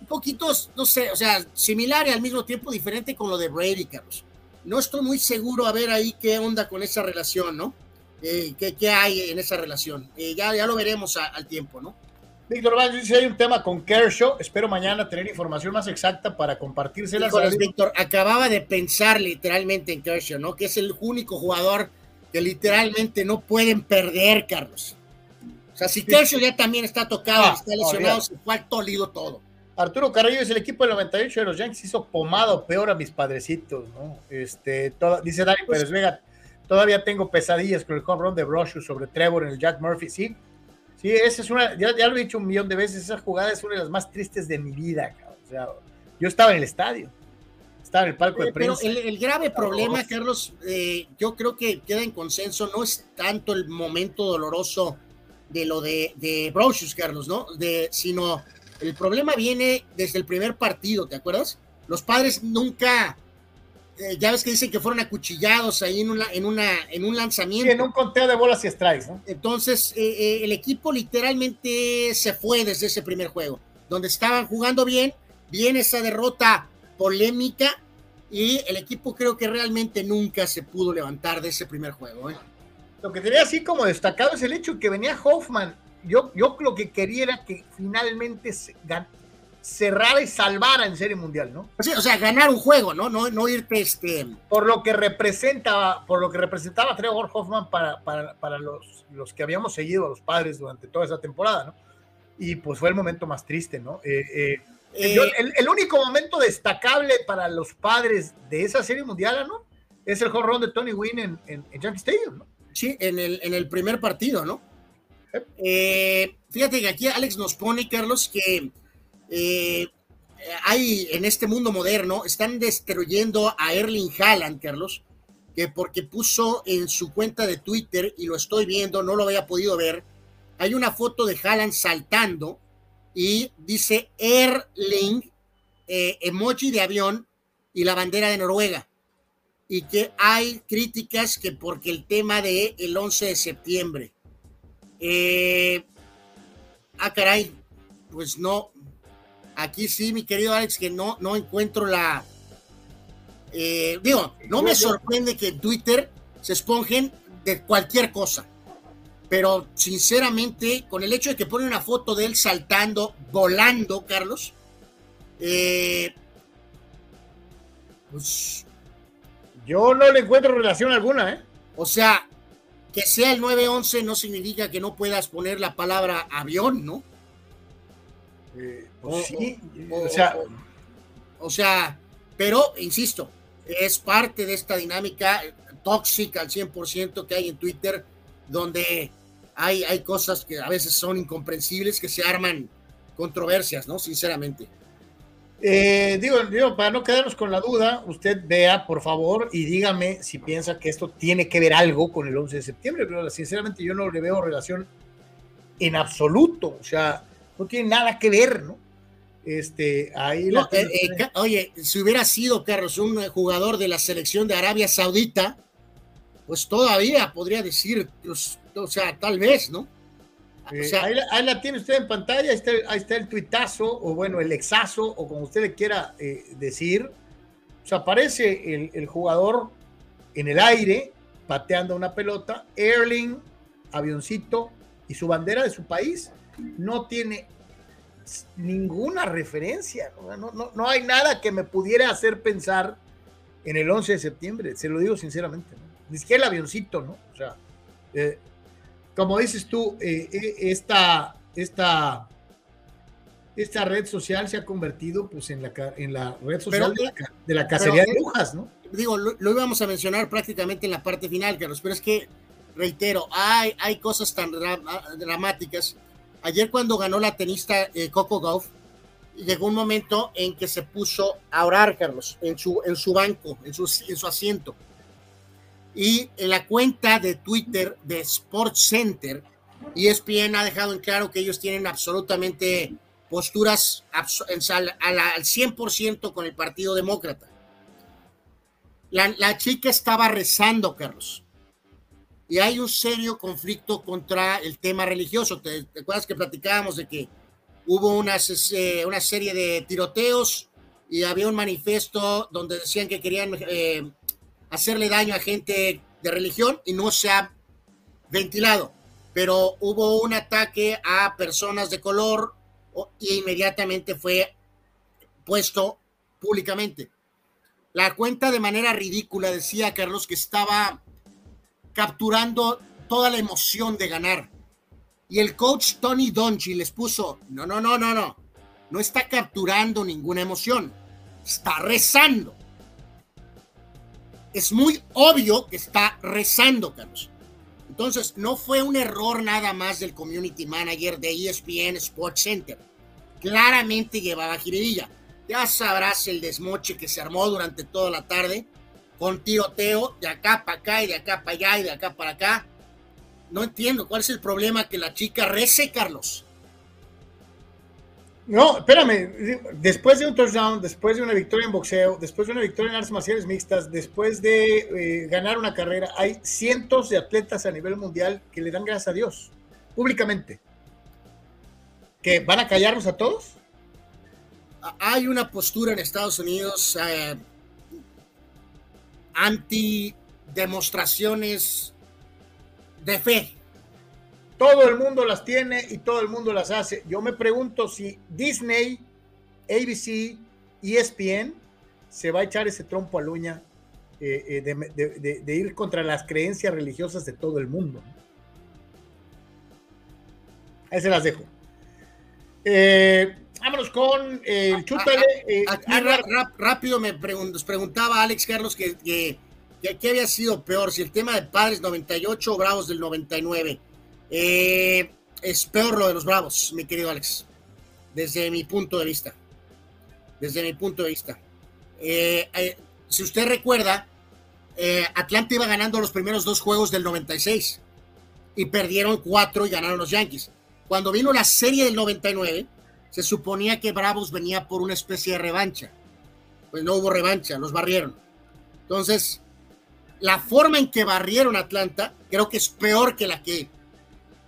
un poquito, no sé, o sea, similar y al mismo tiempo diferente con lo de Brady, Carlos no estoy muy seguro a ver ahí qué onda con esa relación, ¿no? Eh, ¿qué, hay en esa relación? Eh, ya, ya lo veremos al tiempo, ¿no?
Víctor Vázquez dice, hay un tema con Kershaw, espero mañana tener información más exacta para compartírsela.
Víctor, acababa de pensar literalmente en Kershaw, ¿no? Que es el único jugador que literalmente no pueden perder, Carlos. O sea, si Kershaw ya también está tocado, ah, está lesionado, se fue al tolido todo.
Arturo Carrillo es el equipo del 98 de los Yankees, hizo pomado peor a mis padrecitos, ¿no? Este, dice Dani pues Pérez Vega, todavía tengo pesadillas con el home run de Broshu sobre Trevor en el Jack Murphy, sí. Sí, esa es una, ya, lo he dicho un millón de veces, esa jugada es una de las más tristes de mi vida, o sea, yo estaba en el estadio, estaba en el palco de prensa.
Pero el, grave problema, Carlos, eh, yo creo que queda en consenso, no es tanto el momento doloroso de lo de, de Carlos, ¿no? De, sino el problema viene desde el primer partido, ¿te acuerdas? Los padres nunca, eh, ya ves que dicen que fueron acuchillados ahí en, una, en, una, en un lanzamiento.
en un conteo de bolas y strikes, ¿no?
Entonces, eh, eh, el equipo literalmente se fue desde ese primer juego, donde estaban jugando bien, viene esa derrota polémica y el equipo creo que realmente nunca se pudo levantar de ese primer juego.
Lo que tenía así como destacado es el hecho que venía Hoffman yo, yo lo que quería era que finalmente se, cerrara y salvara en Serie Mundial, ¿no?
o sea, ganar un juego, ¿no? No, no irte este...
Por lo que representaba, por lo que representaba Trevor Hoffman para, para, para los, los, que habíamos seguido a los padres durante toda esa temporada, ¿no? Y pues fue el momento más triste, ¿no? Eh, eh, eh, el, único momento destacable para los padres de esa Serie Mundial, ¿no? Es el run de Tony Wynn en, en, Yankee Stadium, ¿no?
Sí, en el, en el primer partido, ¿no? Eh, fíjate que aquí Alex nos pone, Carlos, que eh, hay en este mundo moderno, están destruyendo a Erling Haaland, Carlos, que porque puso en su cuenta de Twitter, y lo estoy viendo, no lo había podido ver, hay una foto de Haaland saltando y dice Erling, eh, emoji de avión y la bandera de Noruega. Y que hay críticas que porque el tema de el 11 de septiembre. Eh, ah, caray, pues no. Aquí sí, mi querido Alex, que no, no encuentro la. Eh, digo, no me sorprende que en Twitter se esponjen de cualquier cosa. Pero sinceramente, con el hecho de que pone una foto de él saltando, volando, Carlos, eh,
pues. Yo no le encuentro relación alguna, ¿eh?
O sea, que sea el 911 no significa que no puedas poner la palabra avión, ¿no?
Eh, pues sí,
o, sea, o, sea, pero insisto, es parte de esta dinámica tóxica al 100% que hay en Twitter, donde hay, hay cosas que a veces son incomprensibles, que se arman controversias, ¿no? Sinceramente.
Eh, digo, digo, para no quedarnos con la duda, usted vea, por favor, y dígame si piensa que esto tiene que ver algo con el 11 de septiembre, pero sinceramente yo no le veo relación en absoluto, o sea, no tiene nada que ver, ¿no? Este, ahí
eh, eh, oye, si hubiera sido, Carlos, un jugador de la selección de Arabia Saudita, pues todavía podría decir, pues, o sea, tal vez, ¿no?
Eh, ahí, la, tiene usted en pantalla, ahí está, el tuitazo, o bueno, el exazo, o como usted le quiera eh, decir. O sea, aparece el, el, jugador en el aire, pateando una pelota, Erling, avioncito, y su bandera de su país no tiene ninguna referencia. No, no, no hay nada que me pudiera hacer pensar en el 11 de septiembre, se lo digo sinceramente. Ni siquiera el avioncito, ¿no? O sea, eh, como dices tú, eh, eh, esta, esta, esta red social se ha convertido pues, en, la, en la red social de, la, cacería de brujas, ¿no?
Digo, lo, íbamos a mencionar prácticamente en la parte final, Carlos, pero es que, reitero, hay, hay cosas tan dramáticas. Ayer cuando ganó la tenista eh, Coco Gauff, llegó un momento en que se puso a orar, Carlos, en su, en su banco, en su, en su asiento y en la cuenta de Twitter de Sports Center, ESPN ha dejado en claro que ellos tienen absolutamente posturas al 100% con el Partido Demócrata. La, chica estaba rezando, Carlos. Y hay un serio conflicto contra el tema religioso. ¿Te, acuerdas que platicábamos de que hubo una, eh, una serie de tiroteos y había un manifiesto donde decían que querían eh, hacerle daño a gente de religión y no se ha ventilado. Pero hubo un ataque a personas de color y inmediatamente fue puesto públicamente. La cuenta de manera ridícula decía Carlos que estaba capturando toda la emoción de ganar. Y el coach Tony Donchi les puso, no, no, no, no, no, no está capturando ninguna emoción, está rezando es muy obvio que está rezando, Carlos. Entonces, no fue un error nada más del community manager de ESPN Sports Center. Claramente llevaba jiribilla. Ya sabrás el desmoche que se armó durante toda la tarde con tiroteo de acá para acá y de acá para allá y de acá para acá. No entiendo cuál es el problema que la chica rece, Carlos.
No, espérame, después de un touchdown, después de una victoria en boxeo, después de una victoria en artes marciales mixtas, después de eh, ganar una carrera, hay cientos de atletas a nivel mundial que le dan gracias a Dios, públicamente. ¿Que van a callarnos a todos?
Hay una postura en Estados Unidos eh, anti demostraciones de fe
todo el mundo las tiene y todo el mundo las hace. Yo me pregunto si Disney, ABC, ESPN se va a echar ese trompo a luña eh, eh, de, ir contra las creencias religiosas de todo el mundo. Ahí se las dejo. Eh, vámonos con el chútale.
rápido me nos preguntaba Alex Carlos que, que, que, había sido peor, si el tema de Padres 98 o Bravos del 99. Eh, es peor lo de los Bravos, mi querido Alex, desde mi punto de vista. Desde mi punto de vista. Eh, eh, si usted recuerda, Atlanta iba ganando los primeros dos juegos del 96 y perdieron cuatro y ganaron los Yankees. Cuando vino la serie del 99, se suponía que Bravos venía por una especie de revancha. Pues no hubo revancha, los barrieron. Entonces, la forma en que barrieron Atlanta creo que es peor que la que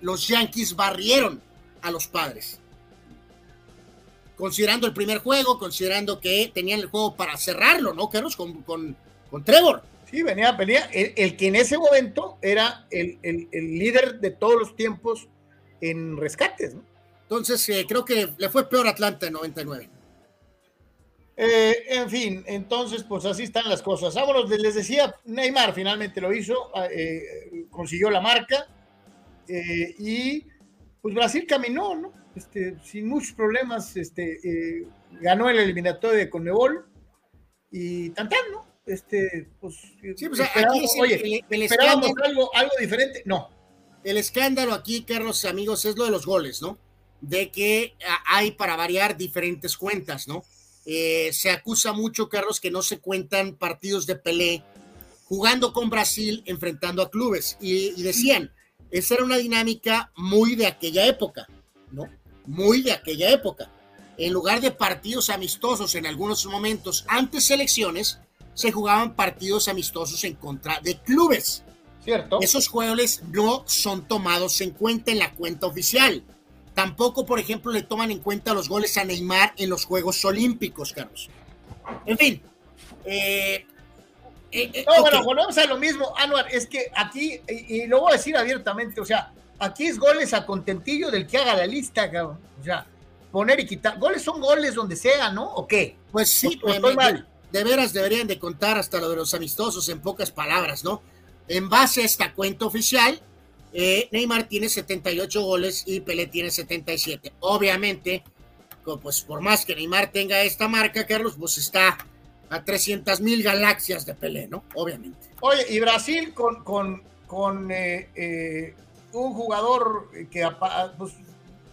los Yankees barrieron a los padres. Considerando el primer juego, considerando que tenían el juego para cerrarlo, ¿no, Carlos? Con, con, con Trevor.
Sí, venía, venía el, que en ese momento era el, el, el, líder de todos los tiempos en rescates. ¿no?
Entonces, eh, creo que le fue peor Atlanta en 99.
Eh, en fin, entonces, pues así están las cosas. Vámonos, les decía, Neymar finalmente lo hizo, ah, eh, consiguió la marca eh, y pues Brasil caminó, ¿no? Este, sin muchos problemas, este, ganó el eliminatorio de Conmebol y tan, ¿no? Este, pues,
sí, pues aquí es el,
oye, el, esperábamos algo, algo diferente, no.
El escándalo aquí, Carlos, amigos, es lo de los goles, ¿no? De que hay para variar diferentes cuentas, ¿no? Eh, se acusa mucho, Carlos, que no se cuentan partidos de Pelé jugando con Brasil, enfrentando a clubes. Y, y, decían, esa era una dinámica muy de aquella época, ¿no? Muy de aquella época. En lugar de partidos amistosos en algunos momentos antes elecciones, se jugaban partidos amistosos en contra de clubes.
Cierto.
Esos juegos no son tomados en cuenta en la cuenta oficial. Tampoco, por ejemplo, le toman en cuenta los goles a Neymar en los Juegos Olímpicos, Carlos. En fin. Eh,
eh, eh, no, bueno, volvemos a lo mismo, Anuar. Es que aquí, y, y, lo voy a decir abiertamente, o sea, aquí es goles a contentillo del que haga la lista, cabrón. O sea, poner y quitar. Goles son goles donde sea, ¿no? ¿O qué?
Pues sí, estoy mal. De, de veras deberían de contar hasta lo de los amistosos en pocas palabras, ¿no? En base a esta cuenta oficial, eh, Neymar tiene 78 goles y Pelé tiene 77. Obviamente, pues por más que Neymar tenga esta marca, Carlos, pues está a 300 mil galaxias de Pelé, ¿no? Obviamente.
Oye, y Brasil con, con, con eh, eh, un jugador que pues,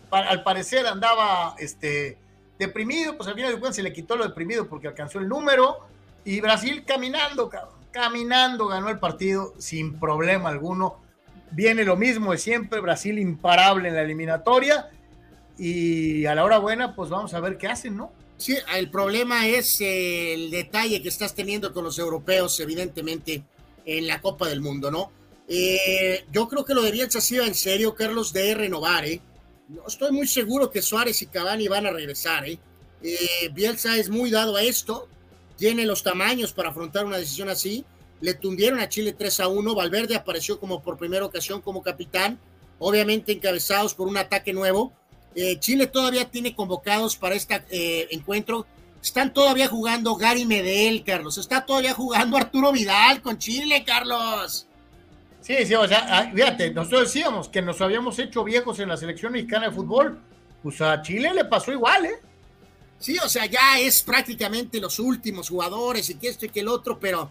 al parecer andaba este, deprimido, pues al final de cuentas se le quitó lo deprimido porque alcanzó el número y Brasil caminando, caminando ganó el partido sin problema alguno viene lo mismo de siempre, Brasil imparable en la eliminatoria y a la hora buena pues vamos a ver qué hacen, ¿no?
Sí, el problema es el detalle que estás teniendo con los europeos, evidentemente, en la Copa del Mundo, ¿no? Eh, yo creo que lo de Bielsa sí en serio, Carlos, de renovar, ¿eh? No estoy muy seguro que Suárez y Cavani van a regresar, ¿eh? ¿eh? Bielsa es muy dado a esto, tiene los tamaños para afrontar una decisión así, le tundieron a Chile 3 a 1. Valverde apareció como por primera ocasión como capitán, obviamente encabezados por un ataque nuevo. Eh, Chile todavía tiene convocados para este eh, encuentro. Están todavía jugando Gary Medel, Carlos. Está todavía jugando Arturo Vidal con Chile, Carlos.
Sí, sí, o sea, ah, fíjate, nosotros decíamos que nos habíamos hecho viejos en la selección mexicana de fútbol. Pues a Chile le pasó igual, ¿eh?
Sí, o sea, ya es prácticamente los últimos jugadores y que esto y que el otro, pero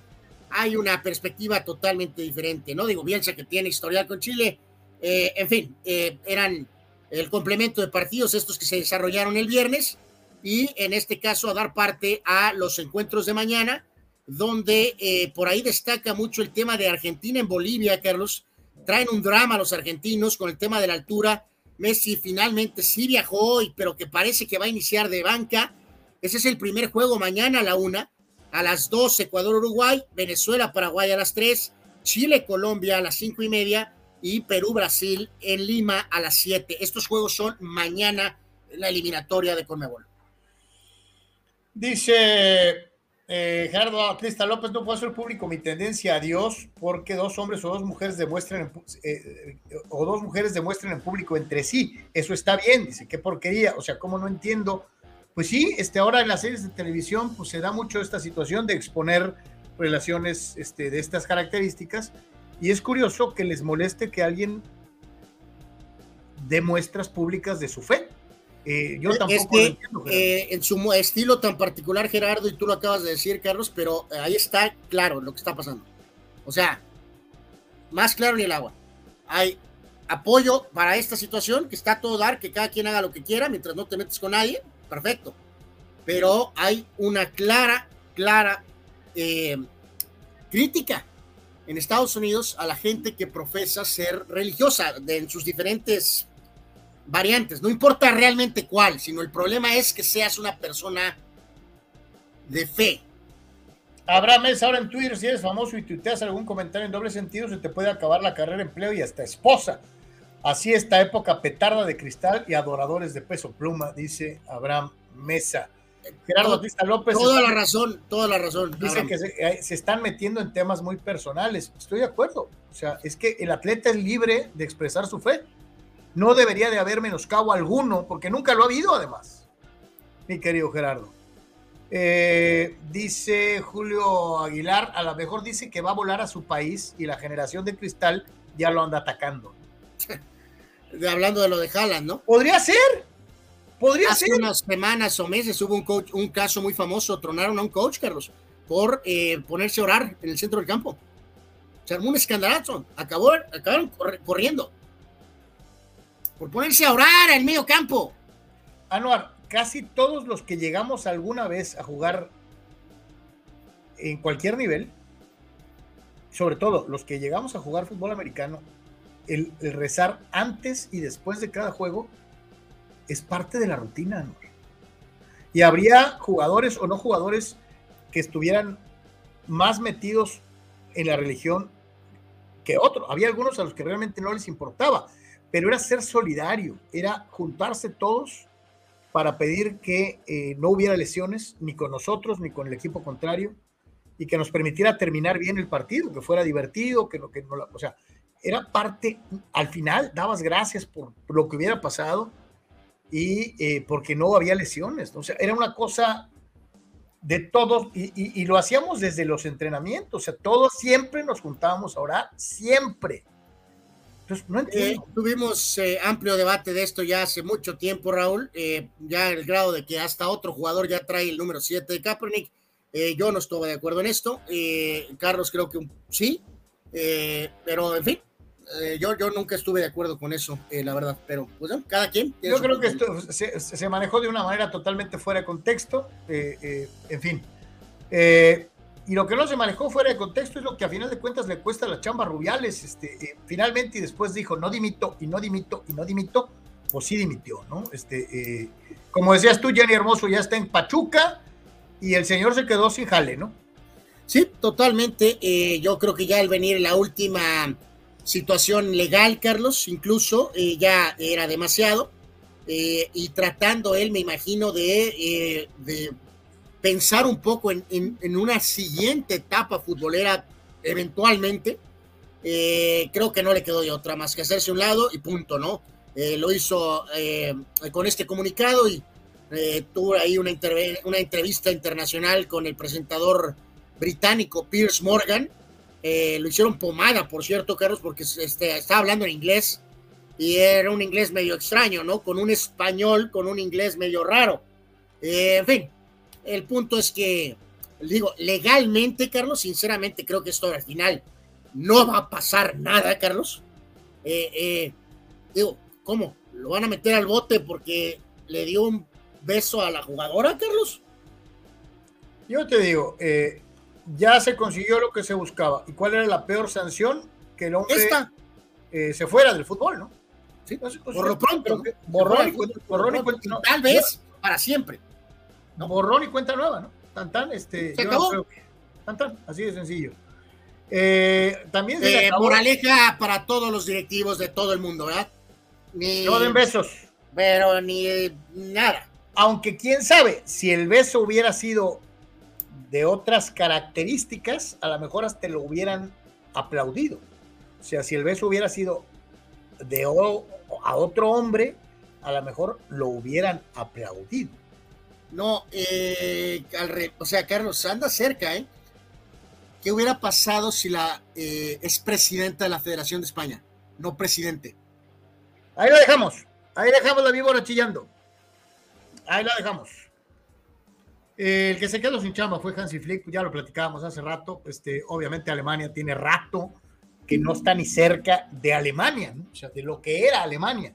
hay una perspectiva totalmente diferente, ¿no? Digo, Bielsa que tiene historial con Chile, eh, en fin, eh, eran el complemento de partidos estos que se desarrollaron el viernes y en este caso a dar parte a los encuentros de mañana, donde eh, por ahí destaca mucho el tema de Argentina en Bolivia, Carlos. Traen un drama los argentinos con el tema de la altura. Messi finalmente sí viajó, pero que parece que va a iniciar de banca. Ese es el primer juego mañana a la una a las 2 Ecuador-Uruguay, Venezuela-Paraguay a las 3, Chile-Colombia a las 5 y media y Perú-Brasil en Lima a las 7. Estos juegos son mañana la eliminatoria de Conmebol.
Dice eh, Gerardo Crista López, no puedo hacer público mi tendencia a Dios porque dos hombres o dos mujeres demuestren eh, o dos mujeres demuestren en público entre sí. Eso está bien, dice, qué porquería. O sea, ¿cómo no entiendo pues sí, este, ahora en las series de televisión pues se da mucho esta situación de exponer relaciones este, de estas características y es curioso que les moleste que alguien dé muestras públicas de su fe. Eh, yo tampoco
es eh, en su estilo tan particular, Gerardo, y tú lo acabas de decir, Carlos, pero ahí está claro lo que está pasando. O sea, más claro ni el agua. Hay apoyo para esta situación, que está todo dar, que cada quien haga lo que quiera mientras no te metes con nadie, perfecto. Pero hay una clara, clara eh, crítica en Estados Unidos a la gente que profesa ser religiosa en sus diferentes variantes. No importa realmente cuál, sino el problema es que seas una persona de fe.
Habrá mes ahora en Twitter, si eres famoso y tuiteas algún comentario en doble sentido, se te puede acabar la carrera, empleo y hasta esposa. Así esta época petarda de cristal y adoradores de peso pluma, dice Abraham Mesa. Gerardo Batista López.
Toda la razón, toda la razón.
Dice que se, se, están metiendo en temas muy personales. Estoy de acuerdo. O sea, es que el atleta es libre de expresar su fe. No debería de haber menoscabo alguno, porque nunca lo ha habido, además. Mi querido Gerardo. Eh, dice Julio Aguilar, a lo mejor dice que va a volar a su país y la generación de cristal ya lo anda atacando.
Hablando de lo de Haaland, ¿no?
Podría ser. Podría
Hace
ser.
unas semanas o meses hubo un, coach, un caso muy famoso, tronaron a un coach, Carlos, por eh, ponerse a orar en el centro del campo. Se armó un escandalazo, acabó, acabaron corri corriendo. Por ponerse a orar en medio campo.
Anuar, casi todos los que llegamos alguna vez a jugar en cualquier nivel, sobre todo los que llegamos a jugar fútbol americano, el, el rezar antes y después de cada juego es parte de la rutina. Y habría jugadores o no jugadores que estuvieran más metidos en la religión que otros. Había algunos a los que realmente no les importaba, pero era ser solidario, era juntarse todos para pedir que eh, no hubiera lesiones ni con nosotros ni con el equipo contrario y que nos permitiera terminar bien el partido, que fuera divertido, que no, que no, o sea, era parte, al final dabas gracias por lo que hubiera pasado y eh, porque no había lesiones, o sea, era una cosa de todos y, y, y, lo hacíamos desde los entrenamientos, o sea, todos siempre nos juntábamos a orar, siempre. Entonces, no entiendo.
Eh, tuvimos eh, amplio debate de esto ya hace mucho tiempo, Raúl, ya el grado de que hasta otro jugador ya trae el número 7 de Kaepernick. Yo no estuve de acuerdo en esto. Carlos creo que un, sí, pero en fin, yo, yo nunca estuve de acuerdo con eso, la verdad. Pero pues cada quien.
Yo creo que esto se, se, manejó de una manera totalmente fuera de contexto. en fin. Y lo que no se manejó fuera de contexto es lo que a final de cuentas le cuesta a la chamba Rubiales. Este, eh, finalmente, y después dijo, no dimito, y no dimito, y no dimito, pues sí dimitió, ¿no? Este, eh, como decías tú, Jenny Hermoso ya está en Pachuca y el señor se quedó sin jale, ¿no?
Sí, totalmente. Eh, yo creo que ya al venir la última situación legal, Carlos, incluso eh, ya era demasiado. y tratando él, me imagino, de, de pensar un poco en, en, una siguiente etapa futbolera eventualmente. Eh, creo que no le quedó de otra más que hacerse un lado y punto, ¿no? Eh, lo hizo eh, con este comunicado y tuvo ahí una, una, entrevista internacional con el presentador británico Piers Morgan. Lo hicieron pomada, por cierto, Carlos, porque este, estaba hablando en inglés y era un inglés medio extraño, ¿no? Con un español, con un inglés medio raro. en fin, el punto es que, digo, legalmente, Carlos, sinceramente creo que esto al final no va a pasar nada, Carlos. Eh, eh, digo, ¿cómo? ¿Lo van a meter al bote porque le dio un beso a la jugadora, Carlos?
Yo te digo, eh, ya se consiguió lo que se buscaba. ¿Y cuál era la peor sanción? Que el hombre se fuera del fútbol, ¿no?
Sí, pues, pues, por lo pronto.
Borrón, y, borrón y cuenta.
No, tal vez para siempre.
¿no? Borrón y cuenta nueva, ¿no? Tan tan, este.
Se acabó.
Creo que, tan tan, así de sencillo. Eh, también se
eh, moraleja para todos los directivos de todo el mundo, ¿verdad?
Ni, no den besos.
Pero ni nada.
Aunque quién sabe, si el beso hubiera sido de otras características, a lo mejor hasta lo hubieran aplaudido. O sea, si el beso hubiera sido de o, a otro hombre, a lo mejor lo hubieran aplaudido.
No, eh, al re, o sea, Carlos, anda cerca, ¿eh? ¿Qué hubiera pasado si la eh, es presidenta de la Federación de España, no presidente?
Ahí la dejamos, ahí dejamos la víbora chillando. Ahí la dejamos. El que se quedó sin chamba fue Hansi Flick, ya lo platicábamos hace rato. Este, obviamente Alemania tiene rato que no está ni cerca de Alemania, ¿no? o sea, de lo que era Alemania,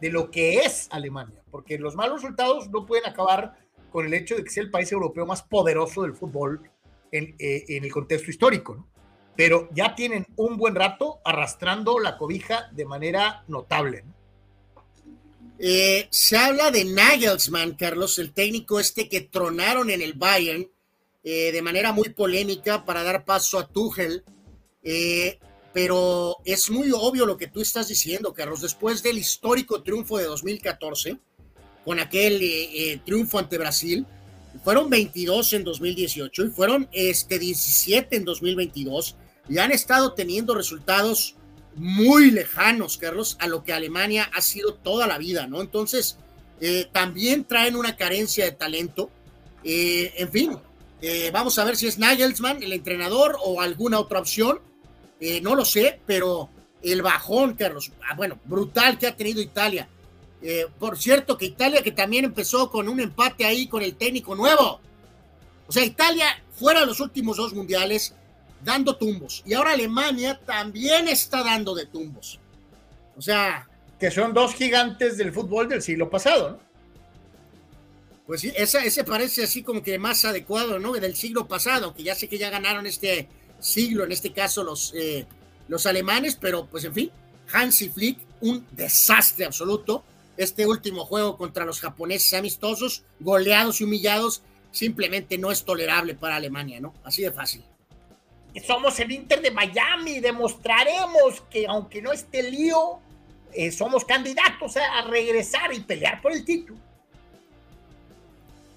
de lo que es Alemania, porque los malos resultados no pueden acabar con el hecho de que sea el país europeo más poderoso del fútbol en, eh, en el contexto histórico, ¿no? pero ya tienen un buen rato arrastrando la cobija de manera notable. ¿no?
Eh, se habla de Nagelsmann, Carlos, el técnico este que tronaron en el Bayern eh, de manera muy polémica para dar paso a Tuchel. Eh, pero es muy obvio lo que tú estás diciendo, Carlos. Después del histórico triunfo de 2014, con aquel triunfo ante Brasil, fueron 22 en 2018 y fueron este, 17 en 2022 y han estado teniendo resultados muy lejanos, Carlos, a lo que Alemania ha sido toda la vida, ¿no? Entonces, eh, también traen una carencia de talento. Eh, en fin, eh, vamos a ver si es Nagelsmann el entrenador o alguna otra opción. no lo sé, pero el bajón, Carlos, ah, bueno, brutal que ha tenido Italia. por cierto, que Italia que también empezó con un empate ahí con el técnico nuevo. O sea, Italia fuera de los últimos dos mundiales, dando tumbos. Y ahora Alemania también está dando de tumbos. O sea.
Que son dos gigantes del fútbol del siglo pasado, ¿no?
Pues sí, esa, ese parece así como que más adecuado, ¿no? Del siglo pasado, que ya sé que ya ganaron este siglo, en este caso los, eh, los alemanes, pero pues en fin, Hansi Flick, un desastre absoluto. Este último juego contra los japoneses amistosos, goleados y humillados, simplemente no es tolerable para Alemania, ¿no? Así de fácil
somos el Inter de Miami, demostraremos que aunque no esté lío, eh, somos candidatos a, regresar y pelear por el título.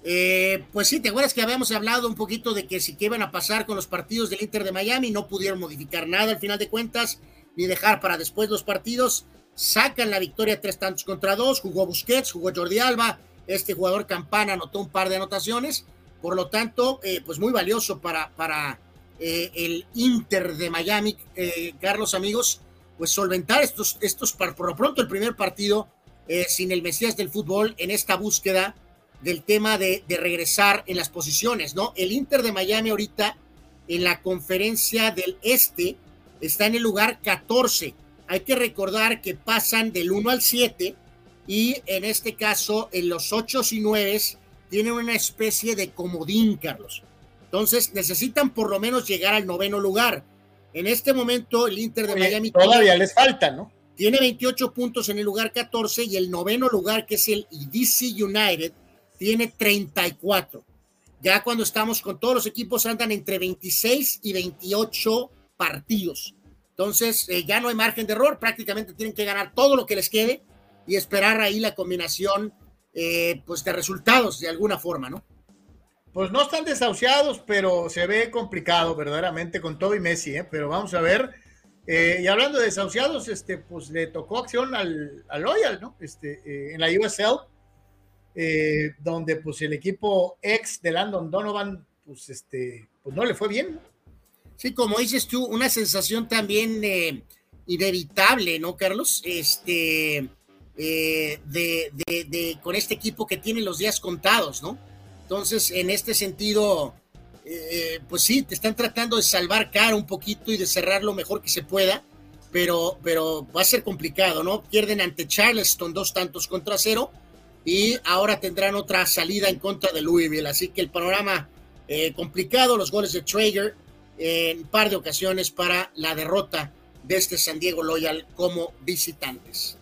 Eh, pues sí, te acuerdas que habíamos hablado un poquito de que si qué iban a pasar con los partidos del Inter de Miami, no pudieron modificar nada al final de cuentas, ni dejar para después los partidos, sacan la victoria tres tantos contra dos, jugó Busquets, jugó Jordi Alba, este jugador Campana anotó un par de anotaciones, por lo tanto, eh, pues muy valioso para, para eh, el Inter de Miami, eh, Carlos amigos, pues solventar estos, estos por lo pronto el primer partido eh, sin el Mesías del fútbol en esta búsqueda del tema de, de, regresar en las posiciones, ¿no? El Inter de Miami ahorita en la conferencia del Este está en el lugar 14. Hay que recordar que pasan del 1 al 7 y en este caso en los 8 y 9 tienen una especie de comodín, Carlos. Entonces necesitan por lo menos llegar al noveno lugar. En este momento el Inter de Miami
todavía les falta, ¿no?
Tiene 28 puntos en el lugar 14 y el noveno lugar, que es el DC United, tiene 34. Ya cuando estamos con todos los equipos andan entre 26 y 28 partidos. Entonces eh, ya no hay margen de error, prácticamente tienen que ganar todo lo que les quede y esperar ahí la combinación eh, pues de resultados de alguna forma, ¿no?
Pues no están desahuciados, pero se ve complicado verdaderamente con todo y Messi, ¿eh? pero vamos a ver. Eh, y hablando de desahuciados, este, pues le tocó acción al, al Loyal, ¿no? Este, eh, en la USL, eh, donde pues el equipo ex de Landon Donovan, pues este, pues no le fue bien.
Sí, como dices tú, una sensación también inevitable, ¿no, Carlos? Este, de, de, de, con este equipo que tiene los días contados, ¿no? Entonces, en este sentido, eh, pues sí, te están tratando de salvar cara un poquito y de cerrar lo mejor que se pueda, pero, pero va a ser complicado, ¿no? Pierden ante Charleston dos tantos contra cero y ahora tendrán otra salida en contra de Louisville, así que el panorama eh, complicado, los goles de Traeger en un par de ocasiones para la derrota de este San Diego Loyal como visitantes.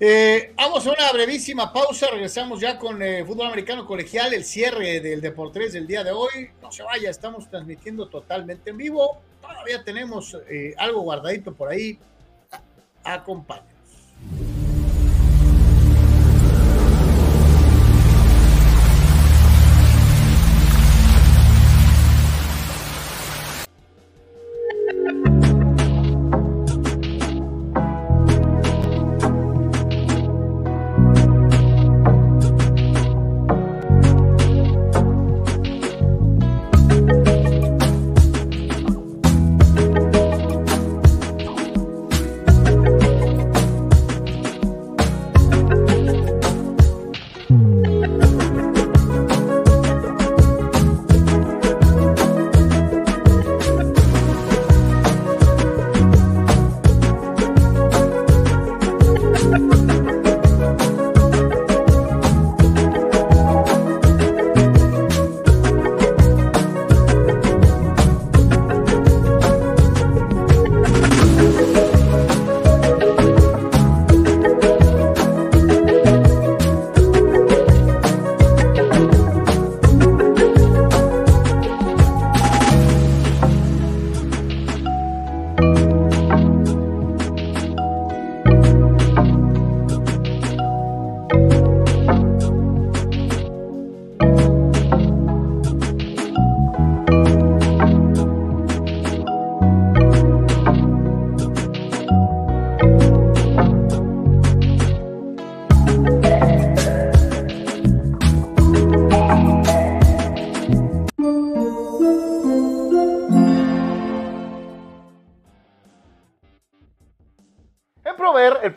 Eh, vamos a una brevísima pausa, regresamos ya con eh, fútbol americano colegial, el cierre del Deportes del día de hoy. No se vaya, estamos transmitiendo totalmente en vivo. Todavía tenemos eh, algo guardadito por ahí. Acompáñanos.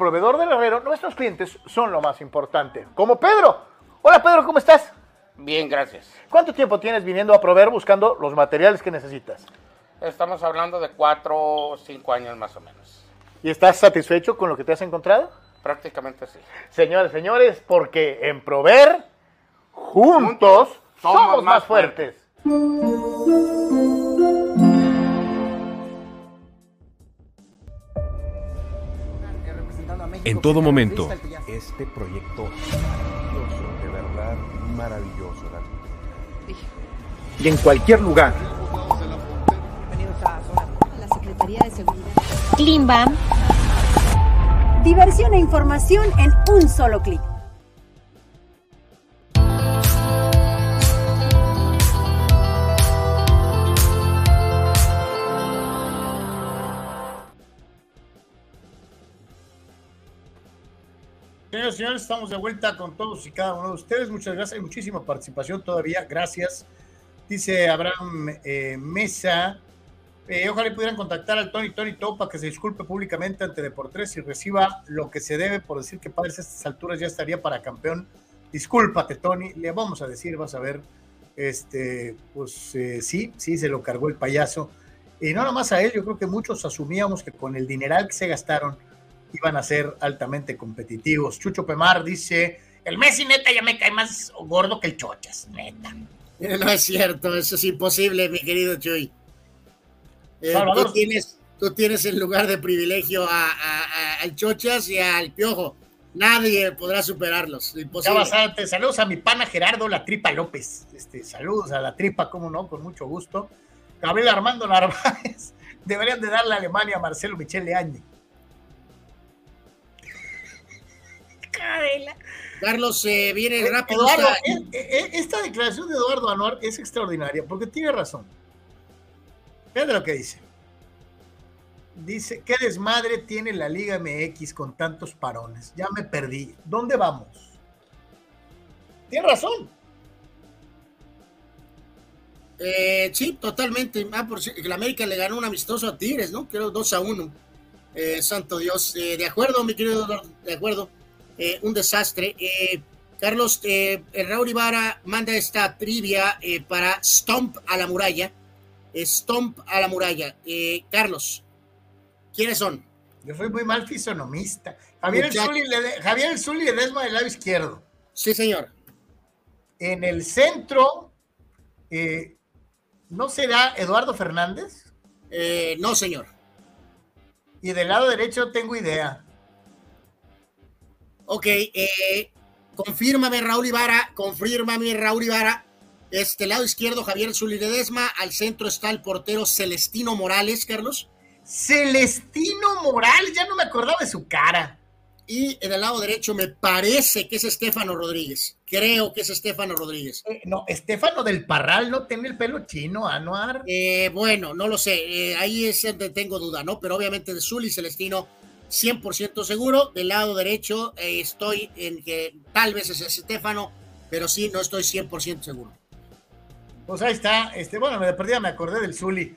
Proveedor del herrero, nuestros clientes son lo más importante. Como Pedro. Hola Pedro, ¿cómo estás?
Bien, gracias.
¿Cuánto tiempo tienes viniendo a proveer buscando los materiales que necesitas?
Estamos hablando de cuatro o cinco años más o menos.
¿Y estás satisfecho con lo que te has encontrado?
Prácticamente sí.
Señores, señores, porque en Prover, juntos, somos, más fuertes.
En todo momento, este proyecto maravilloso, de verdad maravilloso.
Y en cualquier lugar.
Bienvenidos a Zona. La Secretaría de Seguridad. Diversión e información en un solo clic.
Señores y señores, estamos de vuelta con todos y cada uno de ustedes. Muchas gracias. Hay muchísima participación todavía. Gracias. Dice Abraham eh, Mesa. Eh, ojalá pudieran contactar al Tony Tony Topa que se disculpe públicamente ante Deportes y reciba lo que se debe por decir que Padres a estas alturas ya estaría para campeón. Discúlpate, Tony. Le vamos a decir, vas a ver. Este, pues eh, sí, sí, se lo cargó el payaso. Y no nomás a él, yo creo que muchos asumíamos que con el dineral que se gastaron iban a ser altamente competitivos. Chucho Pemar dice, el Messi neta ya me cae más gordo que el Chochas, neta.
No es cierto, eso es imposible, mi querido Chuy. Eh, tú, tienes, tú tienes en lugar de privilegio a, a- a- al Chochas y al Piojo. Nadie podrá superarlos.
Ya
Imposible.
bastante. Saludos a mi pana Gerardo La Tripa López. Este, saludos a La Tripa, cómo no, con mucho gusto. Gabriel Armando Narváez. Deberían de darle a Alemania a Marcelo
Carlos, eh, viene rápido.
Eduardo,
esta-
eh, eh, esta declaración de Eduardo Anuar es extraordinaria porque tiene razón. Fíjate lo que dice. Dice, ¿qué desmadre tiene la Liga MX con tantos parones? Ya me perdí. ¿Dónde vamos? Tiene razón.
Eh, sí, totalmente. Ah, por si- que la América le ganó un amistoso a Tigres, ¿no? Creo 2 a 1. Eh, santo Dios. Eh, de acuerdo, mi querido Eduardo, de acuerdo. Eh, un desastre. Eh, Carlos, eh, Raúl Ibarra manda esta trivia para Stomp a la muralla. Stomp a la muralla. Carlos, ¿quiénes son?
Yo soy muy mal fisonomista. Javier el. Zuli le- Javier el Zuli Ledesma del lado izquierdo.
Sí, señor.
En el centro, eh, ¿no será Eduardo Fernández?
Eh, no, señor.
Y del lado derecho tengo idea.
Ok, eh, confírmame Raúl Ibarra, confírmame Raúl Ibarra. Este lado izquierdo, Javier Zuli Ledesma. Al centro está el portero Celestino Morales, Carlos.
Celestino Morales, ya no me acordaba de su cara.
Y en el lado derecho me parece que es Estefano Rodríguez. Creo que es Estefano Rodríguez.
Eh, no, Estefano del Parral no tiene el pelo chino, Anuar.
Eh, bueno, no lo sé. eh, ahí es donde tengo duda, ¿no? Pero obviamente de Zuli Celestino, 100% seguro. Del lado derecho eh, estoy en que tal vez es Estefano, pero sí, no estoy 100% seguro.
Pues ahí está. Este, bueno, de perdida me acordé del Zuli.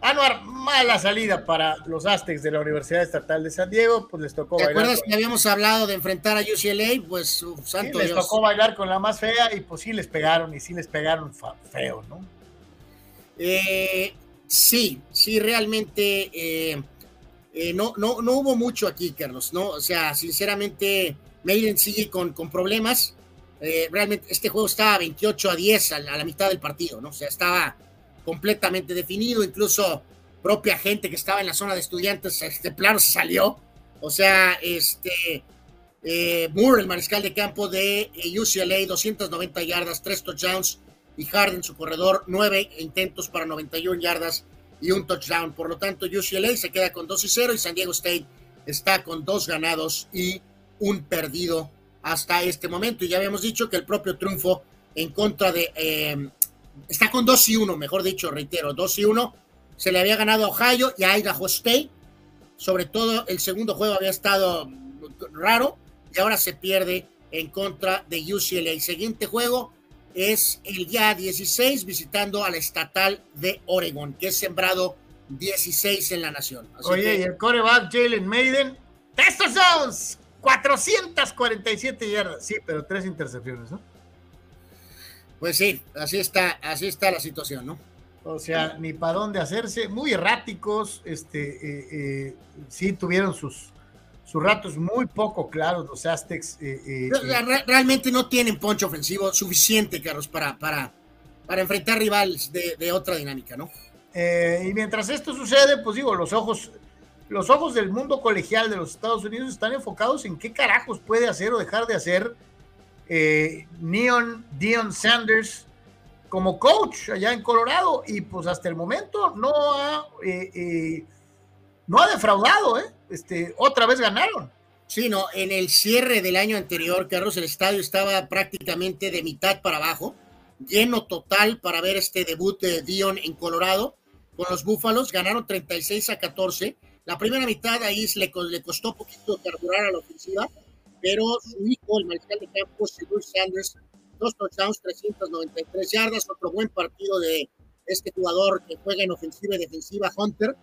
Anuar, mala salida para los Aztecs de la Universidad Estatal de San Diego. Pues les tocó
¿Te
bailar.
acuerdas
con-
que habíamos hablado de enfrentar a UCLA? Pues,
sí,
santo
les
Dios.
tocó bailar con la más fea y pues sí les pegaron y sí les pegaron feo, ¿no?
Eh, sí, sí, realmente eh, eh, no, no, no hubo mucho aquí, Carlos, ¿no? O sea, sinceramente, Maiden sigue con, con problemas. Eh, realmente este juego estaba 28 a 10 a la, mitad del partido, ¿no? O sea, estaba completamente definido, incluso propia gente que estaba en la zona de estudiantes, este plano se salió. O sea, este eh, Moore, el mariscal de campo de UCLA, 290 yardas, 3 touchdowns, y Harden, su corredor, 9 intentos para 91 yardas y un touchdown. Por lo tanto, UCLA se queda con 2 y 0 y San Diego State está con dos ganados y un perdido hasta este momento. Y ya habíamos dicho que el propio triunfo en contra de... eh, está con 2 y 1, mejor dicho, reitero, 2 y 1. Se le había ganado a Ohio y a Idaho State. Sobre todo el segundo juego había estado raro y ahora se pierde en contra de UCLA. El siguiente juego es el día 16 visitando a la estatal de Oregon, que es sembrado 16 en la nación. Así
Oye,
que-
y el coreback Jalen Maiden, Estos son 447 yardas. Sí, pero tres intercepciones, ¿no?
Pues sí, así está, así está la situación, ¿no?
O sea, ni para dónde hacerse, muy erráticos, este, eh, eh, sí tuvieron sus, sus ratos muy poco claros los Aztecs. Eh,
realmente no tienen poncho ofensivo suficiente, Carlos, para, para, para enfrentar rivales de, otra dinámica, ¿no?
y mientras esto sucede, pues digo, los ojos, los ojos del mundo colegial de los Estados Unidos están enfocados en qué carajos puede hacer o dejar de hacer Neon Dion Sanders como coach allá en Colorado y pues hasta el momento no ha, eh, eh, no ha defraudado, ¿eh? Este, otra vez ganaron.
Sí, no, en el cierre del año anterior, Carlos, el estadio estaba prácticamente de mitad para abajo, lleno total para ver este debut de Dion en Colorado con los Búfalos, ganaron 36 a 14. La primera mitad ahí le, le costó poquito carburar a la ofensiva, pero su hijo, el mariscal de campo, Silver Sanders, dos touchdowns, 393 yardas, otro buen partido de este jugador que juega en ofensiva y defensiva, Hunter.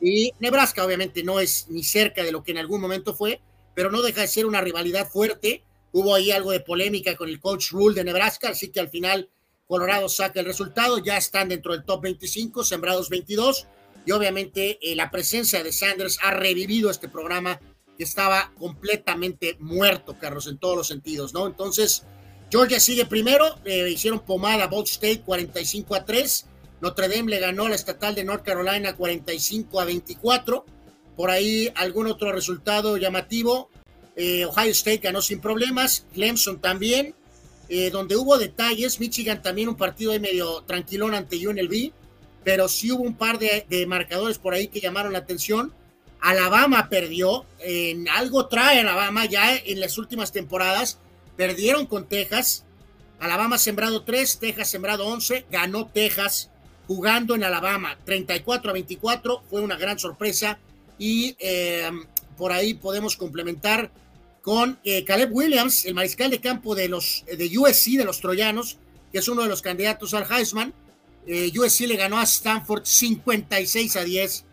Y Nebraska obviamente no es ni cerca de lo que en algún momento fue, pero no deja de ser una rivalidad fuerte. Hubo ahí algo de polémica con el coach Rule de Nebraska, así que al final Colorado saca el resultado, ya están dentro del top 25, sembrados 22, y obviamente eh, la presencia de Sanders ha revivido este programa que estaba completamente muerto, Carlos, en todos los sentidos, ¿no? Entonces, Georgia sigue primero, le hicieron pomada a Ball State 45 a 3. Notre Dame le ganó a la estatal de North Carolina 45 a 24. Por ahí algún otro resultado llamativo. Eh, Ohio State ganó sin problemas, Clemson también. Eh, donde hubo detalles, Michigan también un partido de medio tranquilón ante UNLV, pero sí hubo un par de, de marcadores por ahí que llamaron la atención. Alabama perdió, en algo trae Alabama ya en las últimas temporadas, Perdieron con Texas. Alabama sembrado 3, Texas sembrado 11. Ganó Texas jugando en Alabama 34 a 24. Fue una gran sorpresa. Y eh, por ahí podemos complementar con eh, Caleb Williams, el mariscal de campo de los de USC, de los troyanos, que es uno de los candidatos al Heisman. Eh, USC le ganó a Stanford 56 a 10.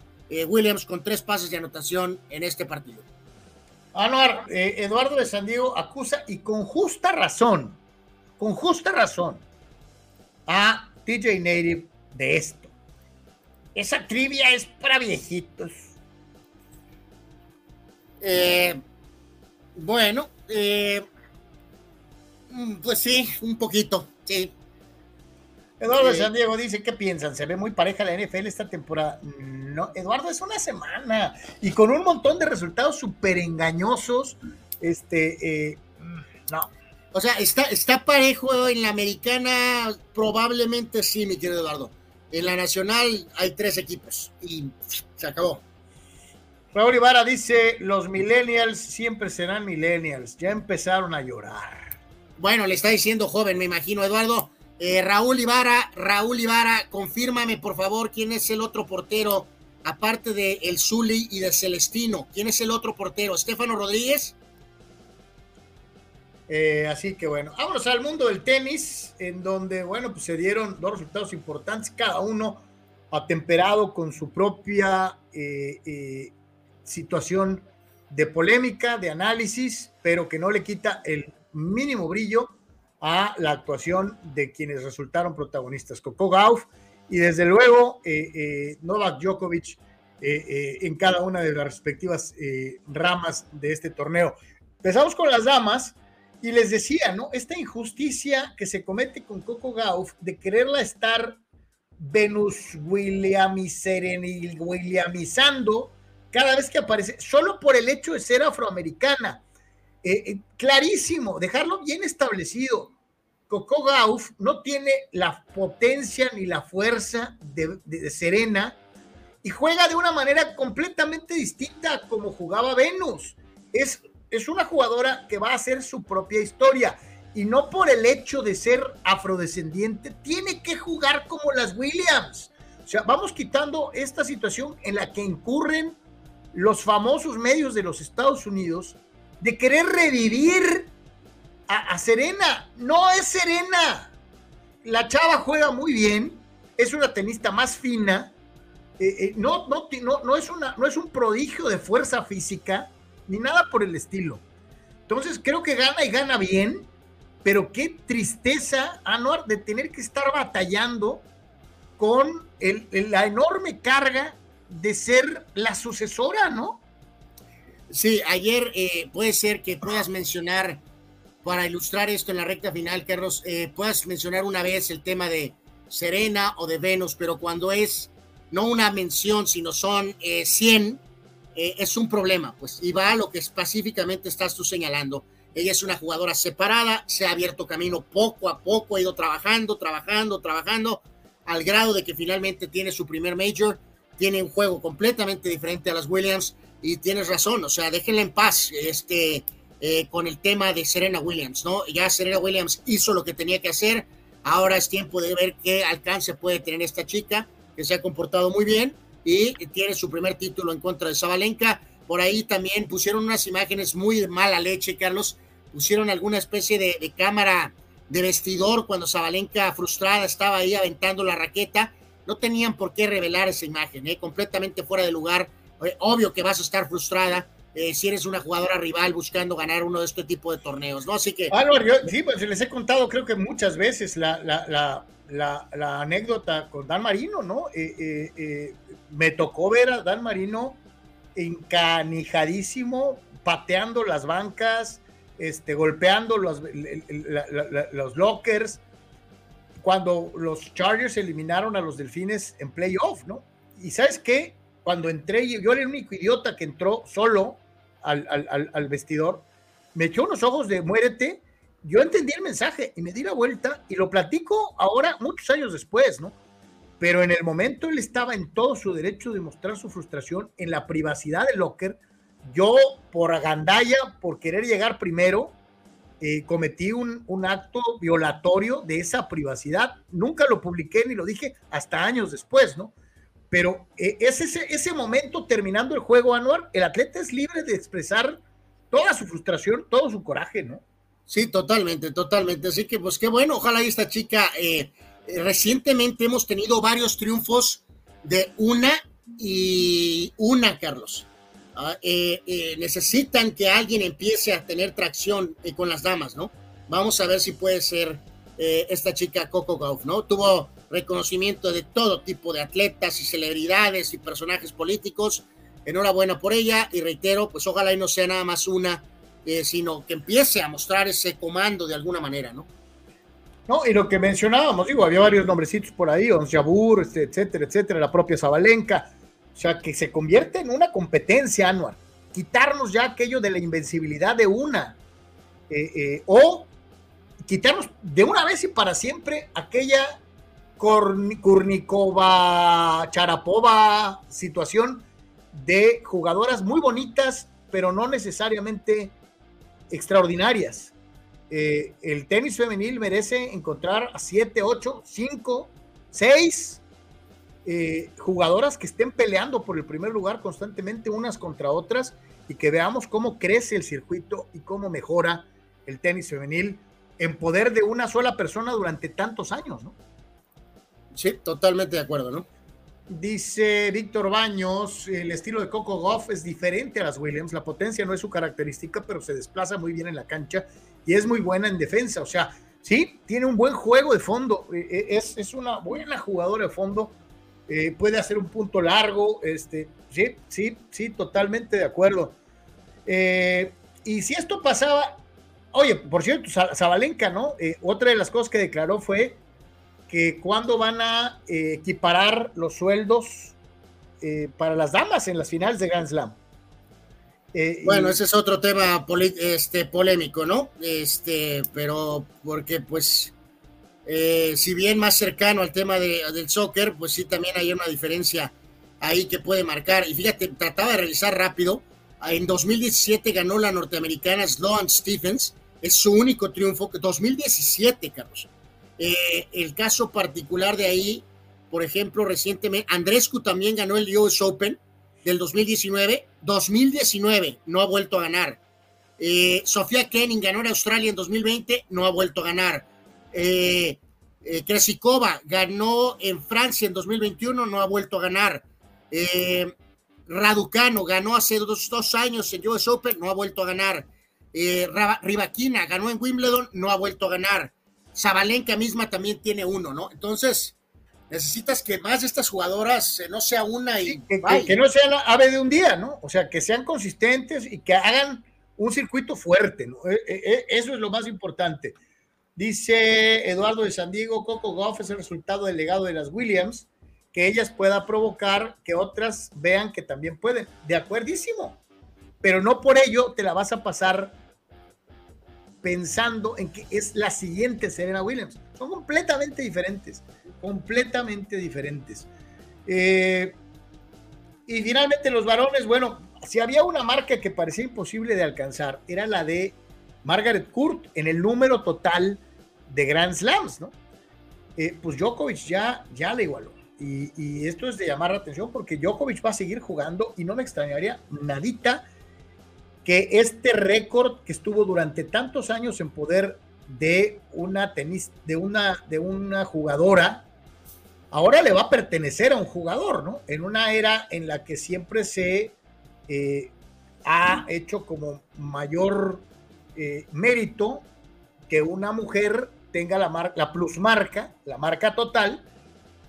Williams con tres pases de anotación en este partido.
Anuar, eh, Eduardo de San Diego acusa y con justa razón, con justa razón, a TJ Native de esto. Esa trivia es para viejitos.
Eh, bueno, eh, mm, pues sí, un poquito, sí.
Eduardo de San Diego dice, ¿qué piensan? ¿Se ve muy pareja la NFL esta temporada? no, Eduardo, es una semana y con un montón de resultados súper engañosos. Este, eh, no.
O sea, está, está parejo en la americana, probablemente sí, mi querido Eduardo. En la nacional hay tres equipos y se acabó.
Raúl Ibarra dice: Los millennials siempre serán millennials. Ya empezaron a llorar.
Bueno, le está diciendo joven, me imagino, Eduardo. Eh, Raúl Ibarra, Raúl Ibarra, confírmame por favor quién es el otro portero aparte de El Zuli y de Celestino, ¿quién es el otro portero? ¿Estefano Rodríguez?
Eh, así que bueno, vámonos al mundo del tenis, en donde, bueno, pues se dieron dos resultados importantes, cada uno atemperado con su propia eh, eh, situación de polémica, de análisis, pero que no le quita el mínimo brillo a la actuación de quienes resultaron protagonistas. Coco Gauff y desde luego eh, Novak Djokovic en cada una de las respectivas ramas de este torneo. Empezamos con las damas y les decía, ¿no? Esta injusticia que se comete con Coco Gauff de quererla estar Venus Williamizando cada vez que aparece, solo por el hecho de ser afroamericana. clarísimo, dejarlo bien establecido Coco Gauff no tiene la potencia ni la fuerza de, Serena y juega de una manera completamente distinta a como jugaba Venus. Es, es una jugadora que va a hacer su propia historia y no por el hecho de ser afrodescendiente, tiene que jugar como las Williams. O sea, vamos quitando esta situación en la que incurren los famosos medios de los Estados Unidos de querer revivir a, Serena. No es Serena. La chava juega muy bien, es una tenista más fina, eh, eh, no, es un prodigio de fuerza física, ni nada por el estilo. Entonces creo que gana y gana bien, pero qué tristeza, Anuar, de tener que estar batallando con la enorme carga de ser la sucesora, ¿no?
Sí, ayer eh, puede ser que puedas mencionar, para ilustrar esto en la recta final, Carlos, eh, puedas mencionar una vez el tema de Serena o de Venus, pero cuando es no una mención, sino son 100, eh, es un problema, pues, y va a lo que específicamente estás tú señalando. Ella es una jugadora separada, se ha abierto camino poco a poco, ha ido trabajando, trabajando, trabajando, al grado de que finalmente tiene su primer major, tiene un juego completamente diferente a las Williams, y tienes razón, o sea, déjenla en paz este, eh, con el tema de Serena Williams, ¿no? Ya Serena Williams hizo lo que tenía que hacer, ahora es tiempo de ver qué alcance puede tener esta chica, que se ha comportado muy bien y tiene su primer título en contra de Zabalenka. Por ahí también pusieron unas imágenes muy mala leche, Carlos, pusieron alguna especie de, cámara de vestidor cuando Zabalenka frustrada estaba ahí aventando la raqueta. No tenían por qué revelar esa imagen, ¿eh? completamente fuera de lugar obvio que vas a estar frustrada eh, si eres una jugadora rival buscando ganar uno de este tipo de torneos, ¿no? Así que...
Sí, pues les he contado creo que muchas veces la, la, la, la, anécdota con Dan Marino, ¿no? Eh, eh, me tocó ver a Dan Marino encanijadísimo, pateando las bancas, este, golpeando los, los lockers, cuando los Chargers eliminaron a los Delfines en playoff, ¿no? Y sabes qué? cuando entré, yo era el único idiota que entró solo al, vestidor, me echó unos ojos de muérete, yo entendí el mensaje y me di la vuelta y lo platico ahora, muchos años después, ¿no? Pero en el momento él estaba en todo su derecho de mostrar su frustración en la privacidad del locker. Yo, por agandalla, por querer llegar primero, eh, cometí un, un, acto violatorio de esa privacidad. Nunca lo publiqué ni lo dije hasta años después, ¿no? Pero eh, es ese, momento terminando el juego, Anuar, el atleta es libre de expresar toda su frustración, todo su coraje, ¿no?
Sí, totalmente, totalmente. Así que, pues qué bueno, ojalá esta chica. Eh, eh, recientemente hemos tenido varios triunfos de una y una, Carlos. Ah, necesitan que alguien empiece a tener tracción con las damas, ¿no? Vamos a ver si puede ser esta chica Coco Gauff, ¿no? Tuvo reconocimiento de todo tipo de atletas y celebridades y personajes políticos. Enhorabuena por ella y reitero, pues ojalá y no sea nada más una, eh, sino que empiece a mostrar ese comando de alguna manera, ¿no?
No, y lo que mencionábamos, digo, había varios nombrecitos por ahí, Ons Jabur, este, etcétera, etcétera, la propia Zabalenka, o sea, que se convierte en una competencia anual, quitarnos ya aquello de la invencibilidad de una, eh, eh, o quitarnos de una vez y para siempre aquella Kurnikova, Charapova, situación de jugadoras muy bonitas, pero no necesariamente extraordinarias. Eh, el tenis femenil merece encontrar a 7, 8, 5, 6 jugadoras que estén peleando por el primer lugar constantemente unas contra otras y que veamos cómo crece el circuito y cómo mejora el tenis femenil en poder de una sola persona durante tantos años, ¿no?
Sí, totalmente de acuerdo, ¿no?
Dice Víctor Baños, el estilo de Coco Goff es diferente a las Williams, la potencia no es su característica, pero se desplaza muy bien en la cancha y es muy buena en defensa, o sea, sí, tiene un buen juego de fondo, eh, eh, es, es una buena jugadora de fondo, eh, puede hacer un punto largo, este, sí, sí, sí, totalmente de acuerdo. y si esto pasaba, oye, por cierto, Zabalenka, ¿no? otra de las cosas que declaró fue que cuándo van a eh, equiparar los sueldos eh, para las damas en las finales de Grand Slam.
Eh, bueno, ese es otro tema este, polémico, ¿no? Este, pero porque pues, si bien más cercano al tema del soccer, pues sí también hay una diferencia ahí que puede marcar. Y fíjate, trataba de realizar rápido. En 2017 ganó la norteamericana Sloan Stephens. Es su único triunfo. 2017, Carlos. Eh, el caso particular de ahí, por ejemplo, recientemente, Andrescu también ganó el US Open del 2019. 2019 no ha vuelto a ganar. Eh, Sofía Kenning ganó en Australia en 2020, no ha vuelto a ganar. Eh, eh Kresikova ganó en Francia en 2021, no ha vuelto a ganar. Raducano ganó hace dos, dos, años en US Open, no ha vuelto a ganar. Eh, Rivaquina ganó en Wimbledon, no ha vuelto a ganar. Zabalenka misma también tiene uno, ¿no? Entonces, necesitas que más de estas jugadoras no sea una y
que, que, no sean ave de un día, ¿no? O sea, que sean consistentes y que hagan un circuito fuerte, ¿no? E, e, eso es lo más importante. Dice Eduardo de San Diego, Coco Goff es el resultado del legado de las Williams, que ellas pueda provocar que otras vean que también pueden. De acuerdísimo, pero no por ello te la vas a pasar pensando en que es la siguiente Serena Williams. Son completamente diferentes, completamente diferentes. Eh, y finalmente los varones, bueno, si había una marca que parecía imposible de alcanzar, era la de Margaret Court en el número total de Grand Slams, ¿no? Eh, pues Djokovic ya, ya le igualó. Y, esto es de llamar la atención porque Djokovic va a seguir jugando y no me extrañaría nadita que este récord que estuvo durante tantos años en poder de una tenis, de una, de una jugadora, ahora le va a pertenecer a un jugador, ¿no? En una era en la que siempre se eh, ha hecho como mayor eh, mérito que una mujer tenga la, marca, la plusmarca, la marca total,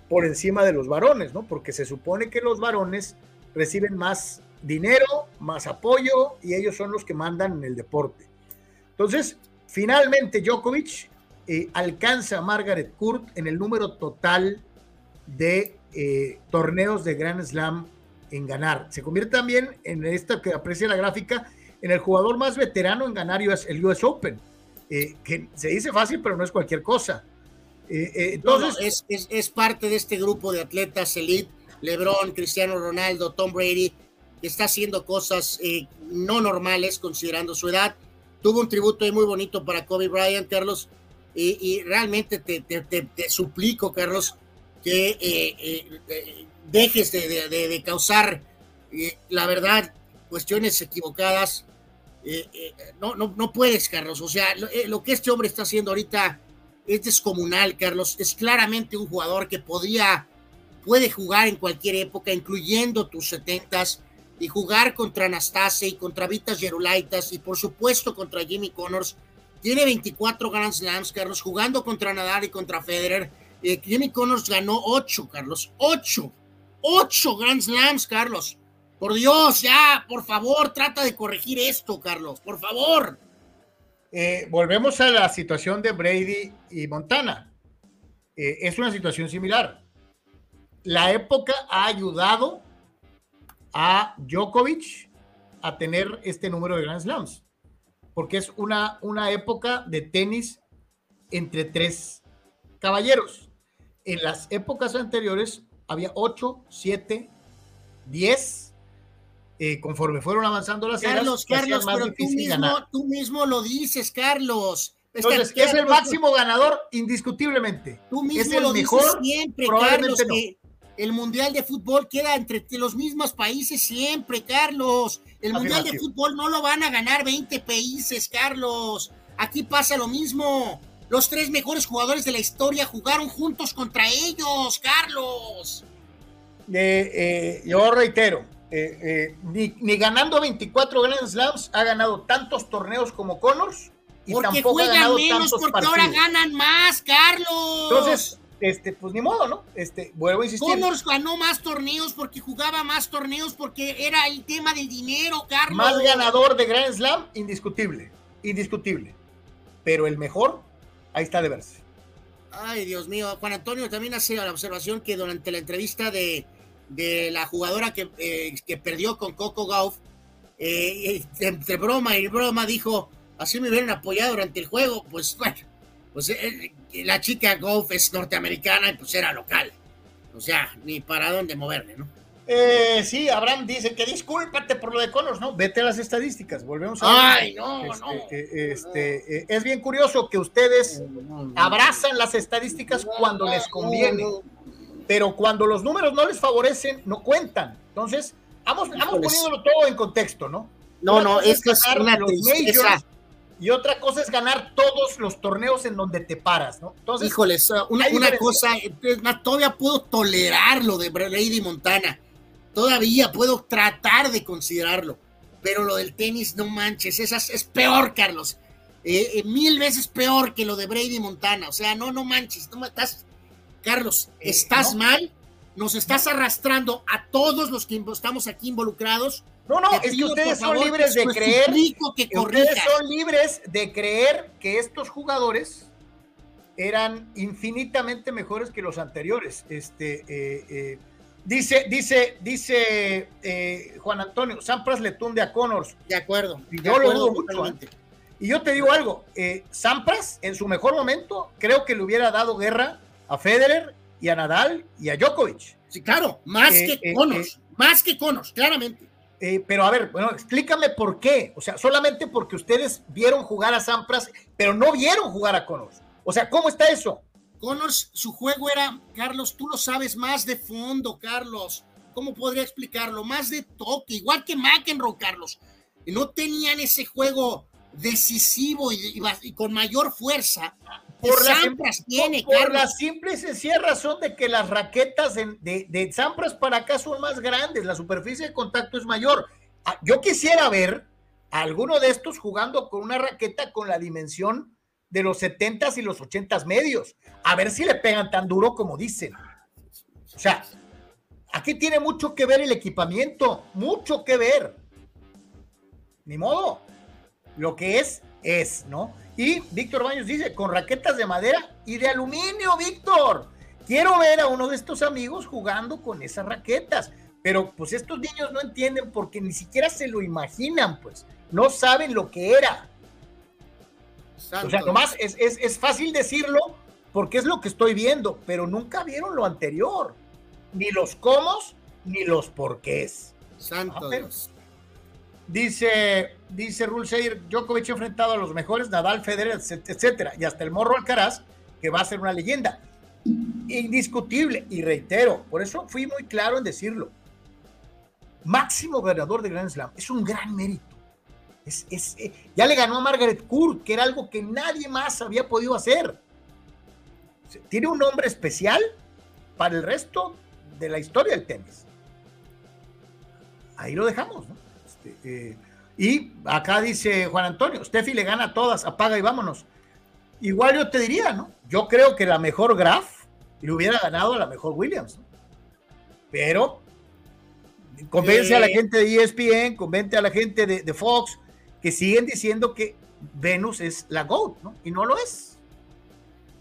por encima de los varones, ¿no? Porque se supone que los varones reciben más dinero, más apoyo y ellos son los que mandan en el deporte. Entonces, finalmente Djokovic eh, alcanza a Margaret Court en el número total de torneos de Grand Slam en ganar. Se convierte también en esta que aprecia la gráfica, en el jugador más veterano en ganar el US Open, eh, que se dice fácil, pero no es cualquier cosa.
Eh, eh, es, es, parte de este grupo de atletas elite, LeBron, Cristiano Ronaldo, Tom Brady, está haciendo cosas no normales considerando su edad. Tuvo un tributo muy bonito para Kobe Bryant, Carlos, y, realmente te, te, te, suplico, Carlos, que dejes de, causar, eh, la verdad, cuestiones equivocadas. Eh, eh, no, no, no puedes, Carlos. O sea, lo, que este hombre está haciendo ahorita es descomunal, Carlos. Es claramente un jugador que podría, puede jugar en cualquier época, incluyendo tus setentas, y jugar contra Anastasia y contra Vitas Gerulaitas y por supuesto contra Jimmy Connors. Tiene 24 Grand Slams, Carlos, jugando contra Nadal y contra Federer. Jimmy Connors ganó 8, Carlos, 8 Ocho Grand Slams, Carlos. Por Dios, ya, por favor, trata de corregir esto, Carlos, por favor.
Eh, volvemos a la situación de Brady y Montana. Eh, es una situación similar. La época ha ayudado a Djokovic a tener este número de Grand Slams, porque es una, una época de tenis entre tres caballeros. En las épocas anteriores había 8, 7, 10. conforme fueron avanzando las
Carlos, Carlos, pero tú mismo, tú mismo lo dices, Carlos.
Entonces, es el máximo ganador indiscutiblemente.
Tú mismo
es el
lo
mejor,
dices siempre, Carlos, que el Mundial de Fútbol queda entre los mismos países siempre, Carlos. El Mundial de Fútbol no lo van a ganar 20 países, Carlos. Aquí pasa lo mismo. Los tres mejores jugadores de la historia jugaron juntos contra ellos, Carlos.
Eh, eh, yo reitero, eh, ni, ganando 24 Grand Slams ha ganado tantos torneos como Connors.
Y porque tampoco juegan ha ganado menos, porque ahora ganan más, Carlos.
Entonces, este, pues ni modo, ¿no? Este, vuelvo a insistir.
Connors ganó más torneos porque jugaba más torneos porque era el tema del dinero, Carlos.
Más ganador de Grand Slam, indiscutible, indiscutible. Pero el mejor ahí está de verse.
Ay, Dios mío. Juan Antonio también hace la observación que durante la entrevista de, la jugadora que, eh, que, perdió con Coco Gauff, eh, entre broma y broma, dijo, así me hubieran apoyado durante el juego. Pues bueno, pues eh, la chica Gauff es norteamericana y pues era local. O sea, ni para dónde moverle, ¿no?
Eh, sí, Abraham dice que discúlpate por lo de Connors, ¿no? Vete a las estadísticas, volvemos a
Ay, no,
este,
no.
Este, eh, es bien curioso que ustedes abrazan las estadísticas cuando les conviene, pero cuando los números no les favorecen, no cuentan. Entonces, vamos, vamos poniéndolo todo en contexto, ¿no?
No, no, es que es una tristeza.
Y otra cosa es ganar todos los torneos en donde te paras, ¿no?
Entonces, híjoles, una, una cosa, todavía puedo tolerar lo de Brady Montana todavía puedo tratar de considerarlo, pero lo del tenis, no manches, esas es peor, Carlos. Eh, eh, mil veces peor que lo de Brady Montana. O sea, no, no manches, no estás, Carlos,
Eh,
estás
no.
mal, nos estás arrastrando a todos los que estamos aquí involucrados.
No, no, es que ustedes son libres de creer.
que
Ustedes son libres de creer que estos jugadores eran infinitamente mejores que los anteriores. Este, eh, eh, dice, dice, dice eh, Juan Antonio, Sampras le tunde a Connors.
De acuerdo.
Y yo lo
acuerdo
dudo mucho. ¿eh? Y yo te digo algo, eh, Sampras en su mejor momento creo que le hubiera dado guerra a Federer y a Nadal y a Djokovic.
Sí, claro, más que Connors, más que Connors, claramente.
Eh, pero a ver, bueno, explícame por qué. O sea, solamente porque ustedes vieron jugar a Sampras, pero no vieron jugar a Connors. O sea, ¿cómo está eso?
Connors, su juego era, Carlos, tú lo sabes, más de fondo, Carlos. ¿Cómo podría explicarlo? Más de toque, igual que McEnroe, Carlos. No tenían ese juego decisivo y, con mayor fuerza
Por la,
Sampras tiene,
por
Carlos.
la simple y sencilla razón de que las raquetas de, de, de Sampras para acá son más grandes, la superficie de contacto es mayor. Ah, Yo quisiera ver a alguno de estos jugando con una raqueta con la dimensión de los 70s y los 80s medios, a ver si le pegan tan duro como dicen. O sea, aquí tiene mucho que ver el equipamiento, mucho que ver. Ni modo. Lo que es, es, ¿no? Y Víctor Baños dice, con raquetas de madera y de aluminio, Víctor. Quiero ver a uno de estos amigos jugando con esas raquetas. Pero pues estos niños no entienden porque ni siquiera se lo imaginan, pues. No saben lo que era. O sea, nomás es, es, es fácil decirlo porque es lo que estoy viendo, pero nunca vieron lo anterior. Ni los cómo, ni los porqués.
Santo Dios.
Dice, dice Rulseir, Djokovic ha enfrentado a los mejores, Nadal, Federer, etc- etcétera, y hasta el Morro Alcaraz, que va a ser una leyenda. Indiscutible, y reitero, por eso fui muy claro en decirlo. Máximo ganador de Grand Slam, es un gran mérito. Es, es, eh, ya le ganó a Margaret Court, que era algo que nadie más había podido hacer. Tiene un nombre especial para el resto de la historia del tenis. Ahí lo dejamos, ¿no? Este, eh, y acá dice Juan Antonio, Steffi le gana a todas, apaga y vámonos. Igual yo te diría, ¿no? Yo creo que la mejor Graf le hubiera ganado a la mejor Williams, ¿no? Pero convence a la
Eh.
gente de ESPN, convence a la gente de, de Fox, que siguen diciendo que Venus es la GOAT, ¿no? Y no lo es.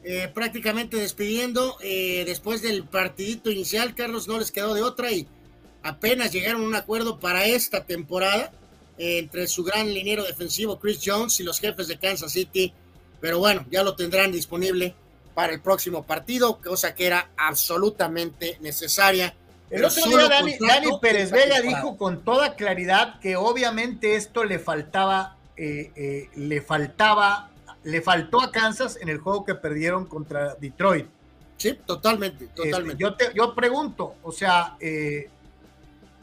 Eh, prácticamente despidiendo, eh, después del partidito inicial, Carlos no les quedó de otra y apenas llegaron a un acuerdo para esta temporada eh, entre su gran liniero defensivo Chris Jones y los jefes de Kansas City, pero bueno, ya lo tendrán disponible para el próximo partido, cosa que era absolutamente necesaria.
El otro día Dani, Pérez Vega dijo con toda claridad que obviamente esto le faltaba, eh, eh, le faltaba, le faltó a Kansas en el juego que perdieron contra Detroit.
Sí, totalmente,
Este,
totalmente.
yo, te, yo pregunto, o sea, eh,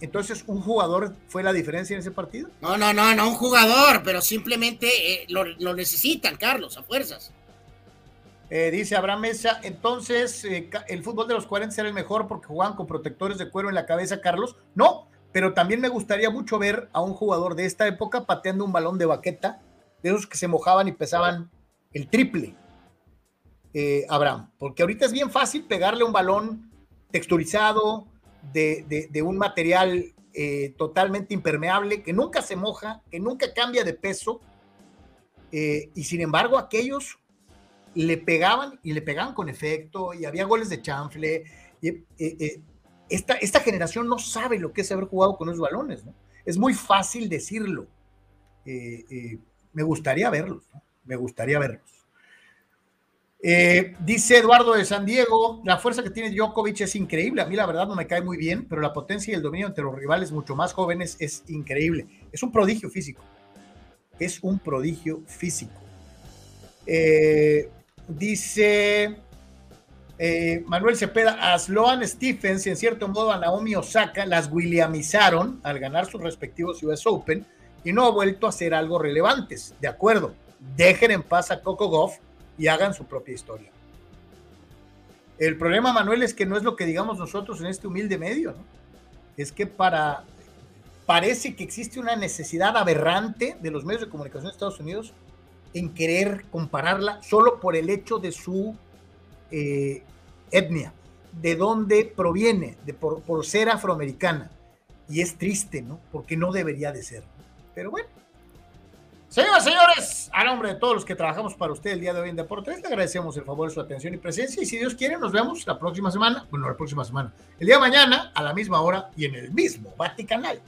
entonces un jugador fue la diferencia en ese partido.
No, no, no, no un jugador, pero simplemente eh, lo, lo necesitan, Carlos, a fuerzas.
Eh, dice Abraham Mesa, entonces eh, el fútbol de los 40 era el mejor porque jugaban con protectores de cuero en la cabeza, Carlos. No, pero también me gustaría mucho ver a un jugador de esta época pateando un balón de baqueta, de esos que se mojaban y pesaban el triple, Abraham, porque ahorita es bien fácil pegarle un balón texturizado de, un material eh, totalmente impermeable, que nunca se moja, que nunca cambia de peso, eh, y sin embargo aquellos le pegaban y le pegaban con efecto y había goles de chanfle. Y, eh, esta, esta generación no sabe lo que es haber jugado con esos balones. ¿no? Es muy fácil decirlo. Me gustaría verlos. Me gustaría verlos. Eh, dice Eduardo de San Diego, la fuerza que tiene Djokovic es increíble. A mí la verdad no me cae muy bien, pero la potencia y el dominio entre los rivales mucho más jóvenes es increíble. Es un prodigio físico. Es un prodigio físico. Eh, dice eh, Manuel Cepeda, a Sloan Stephens y en cierto modo a Naomi Osaka las williamizaron al ganar sus respectivos US Open y no ha vuelto a hacer algo relevantes. De acuerdo, dejen en paz a Coco Goff y hagan su propia historia. El problema, Manuel, es que no es lo que digamos nosotros en este humilde medio, ¿no? es que para parece que existe una necesidad aberrante de los medios de comunicación de Estados Unidos en querer compararla solo por el hecho de su eh, etnia, de dónde proviene, de por, por, ser afroamericana. Y es triste, ¿no? Porque no debería de ser. Pero bueno. Señoras y señores, a nombre de todos los que trabajamos para usted el día de hoy en Deportes, le agradecemos el favor de su atención y presencia. Y si Dios quiere, nos vemos la próxima semana. Bueno, la próxima semana. El día de mañana, a la misma hora y en el mismo Vaticanal.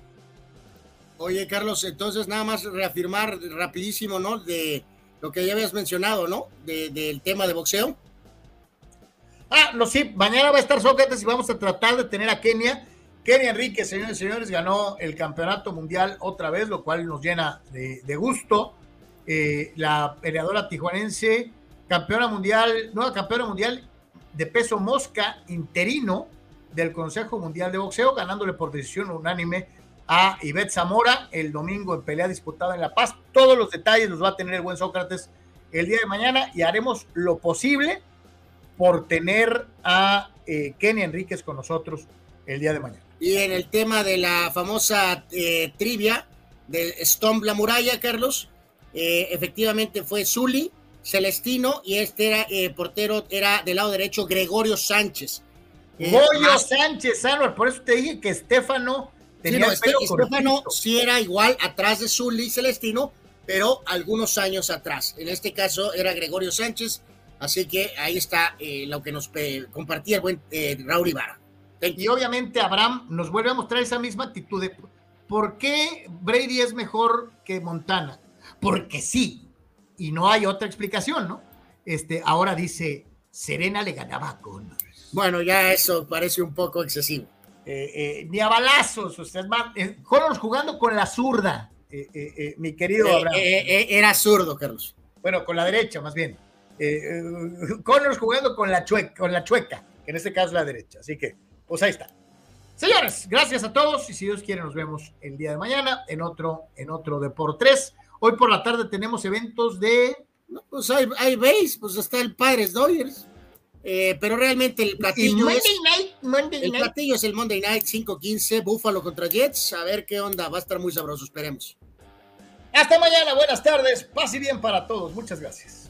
Oye, Carlos, entonces nada más reafirmar rapidísimo, ¿no? De lo que ya habías mencionado, ¿no? De, del tema de boxeo.
Ah, no, sí, mañana va a estar Sócrates y vamos a tratar de tener a Kenia. Kenia Enrique, señores y señores, ganó el campeonato mundial otra vez, lo cual nos llena de, de gusto. Eh, la peleadora tijuanense, campeona mundial, nueva campeona mundial de peso mosca interino del Consejo Mundial de Boxeo, ganándole por decisión unánime a Ivette Zamora el domingo en pelea disputada en La Paz. Todos los detalles los va a tener el buen Sócrates el día de mañana y haremos lo posible por tener a eh, Kenny Enríquez con nosotros el día de mañana.
Y en el tema de la famosa eh, trivia del Stomp la muralla, Carlos, eh, efectivamente fue Zuli, Celestino y este era eh, portero, era del lado derecho Gregorio Sánchez.
Goyo más... Sánchez, Álvaro, por eso te dije que Estefano
tenía sí, no, este, Estefano sí era igual atrás de Zuli y Celestino, pero algunos años atrás. En este caso era Gregorio Sánchez, así que ahí está lo que nos compartía el buen eh, Raúl Ibarra.
Y obviamente Abraham nos vuelve a mostrar esa misma actitud de ¿por qué Brady es mejor que Montana? Porque sí, y no hay otra explicación, ¿no? Este, ahora dice, Serena le ganaba con...
Bueno, ya eso parece un poco excesivo.
Eh, eh, ni a balazos, o sea, es más, eh, Connors jugando con la zurda, eh, mi querido Abraham.
era zurdo, Carlos.
Bueno, con la derecha, más bien. Connors jugando con la, chueca, con la chueca, que en este caso es la derecha. Así que, pues ahí está. Señores, gracias a todos y si Dios quiere nos vemos el día de mañana en otro, en otro Deportes. Hoy por la tarde tenemos eventos de...
No, pues hay, hay base, pues está el Padres Dodgers. Eh, pero realmente el platillo
Monday
es,
Night, Monday
el
Night.
platillo es el Monday Night 5-15, Búfalo contra Jets. A ver qué onda, va a estar muy sabroso, esperemos.
Hasta mañana, buenas tardes, paz y bien para todos. Muchas gracias.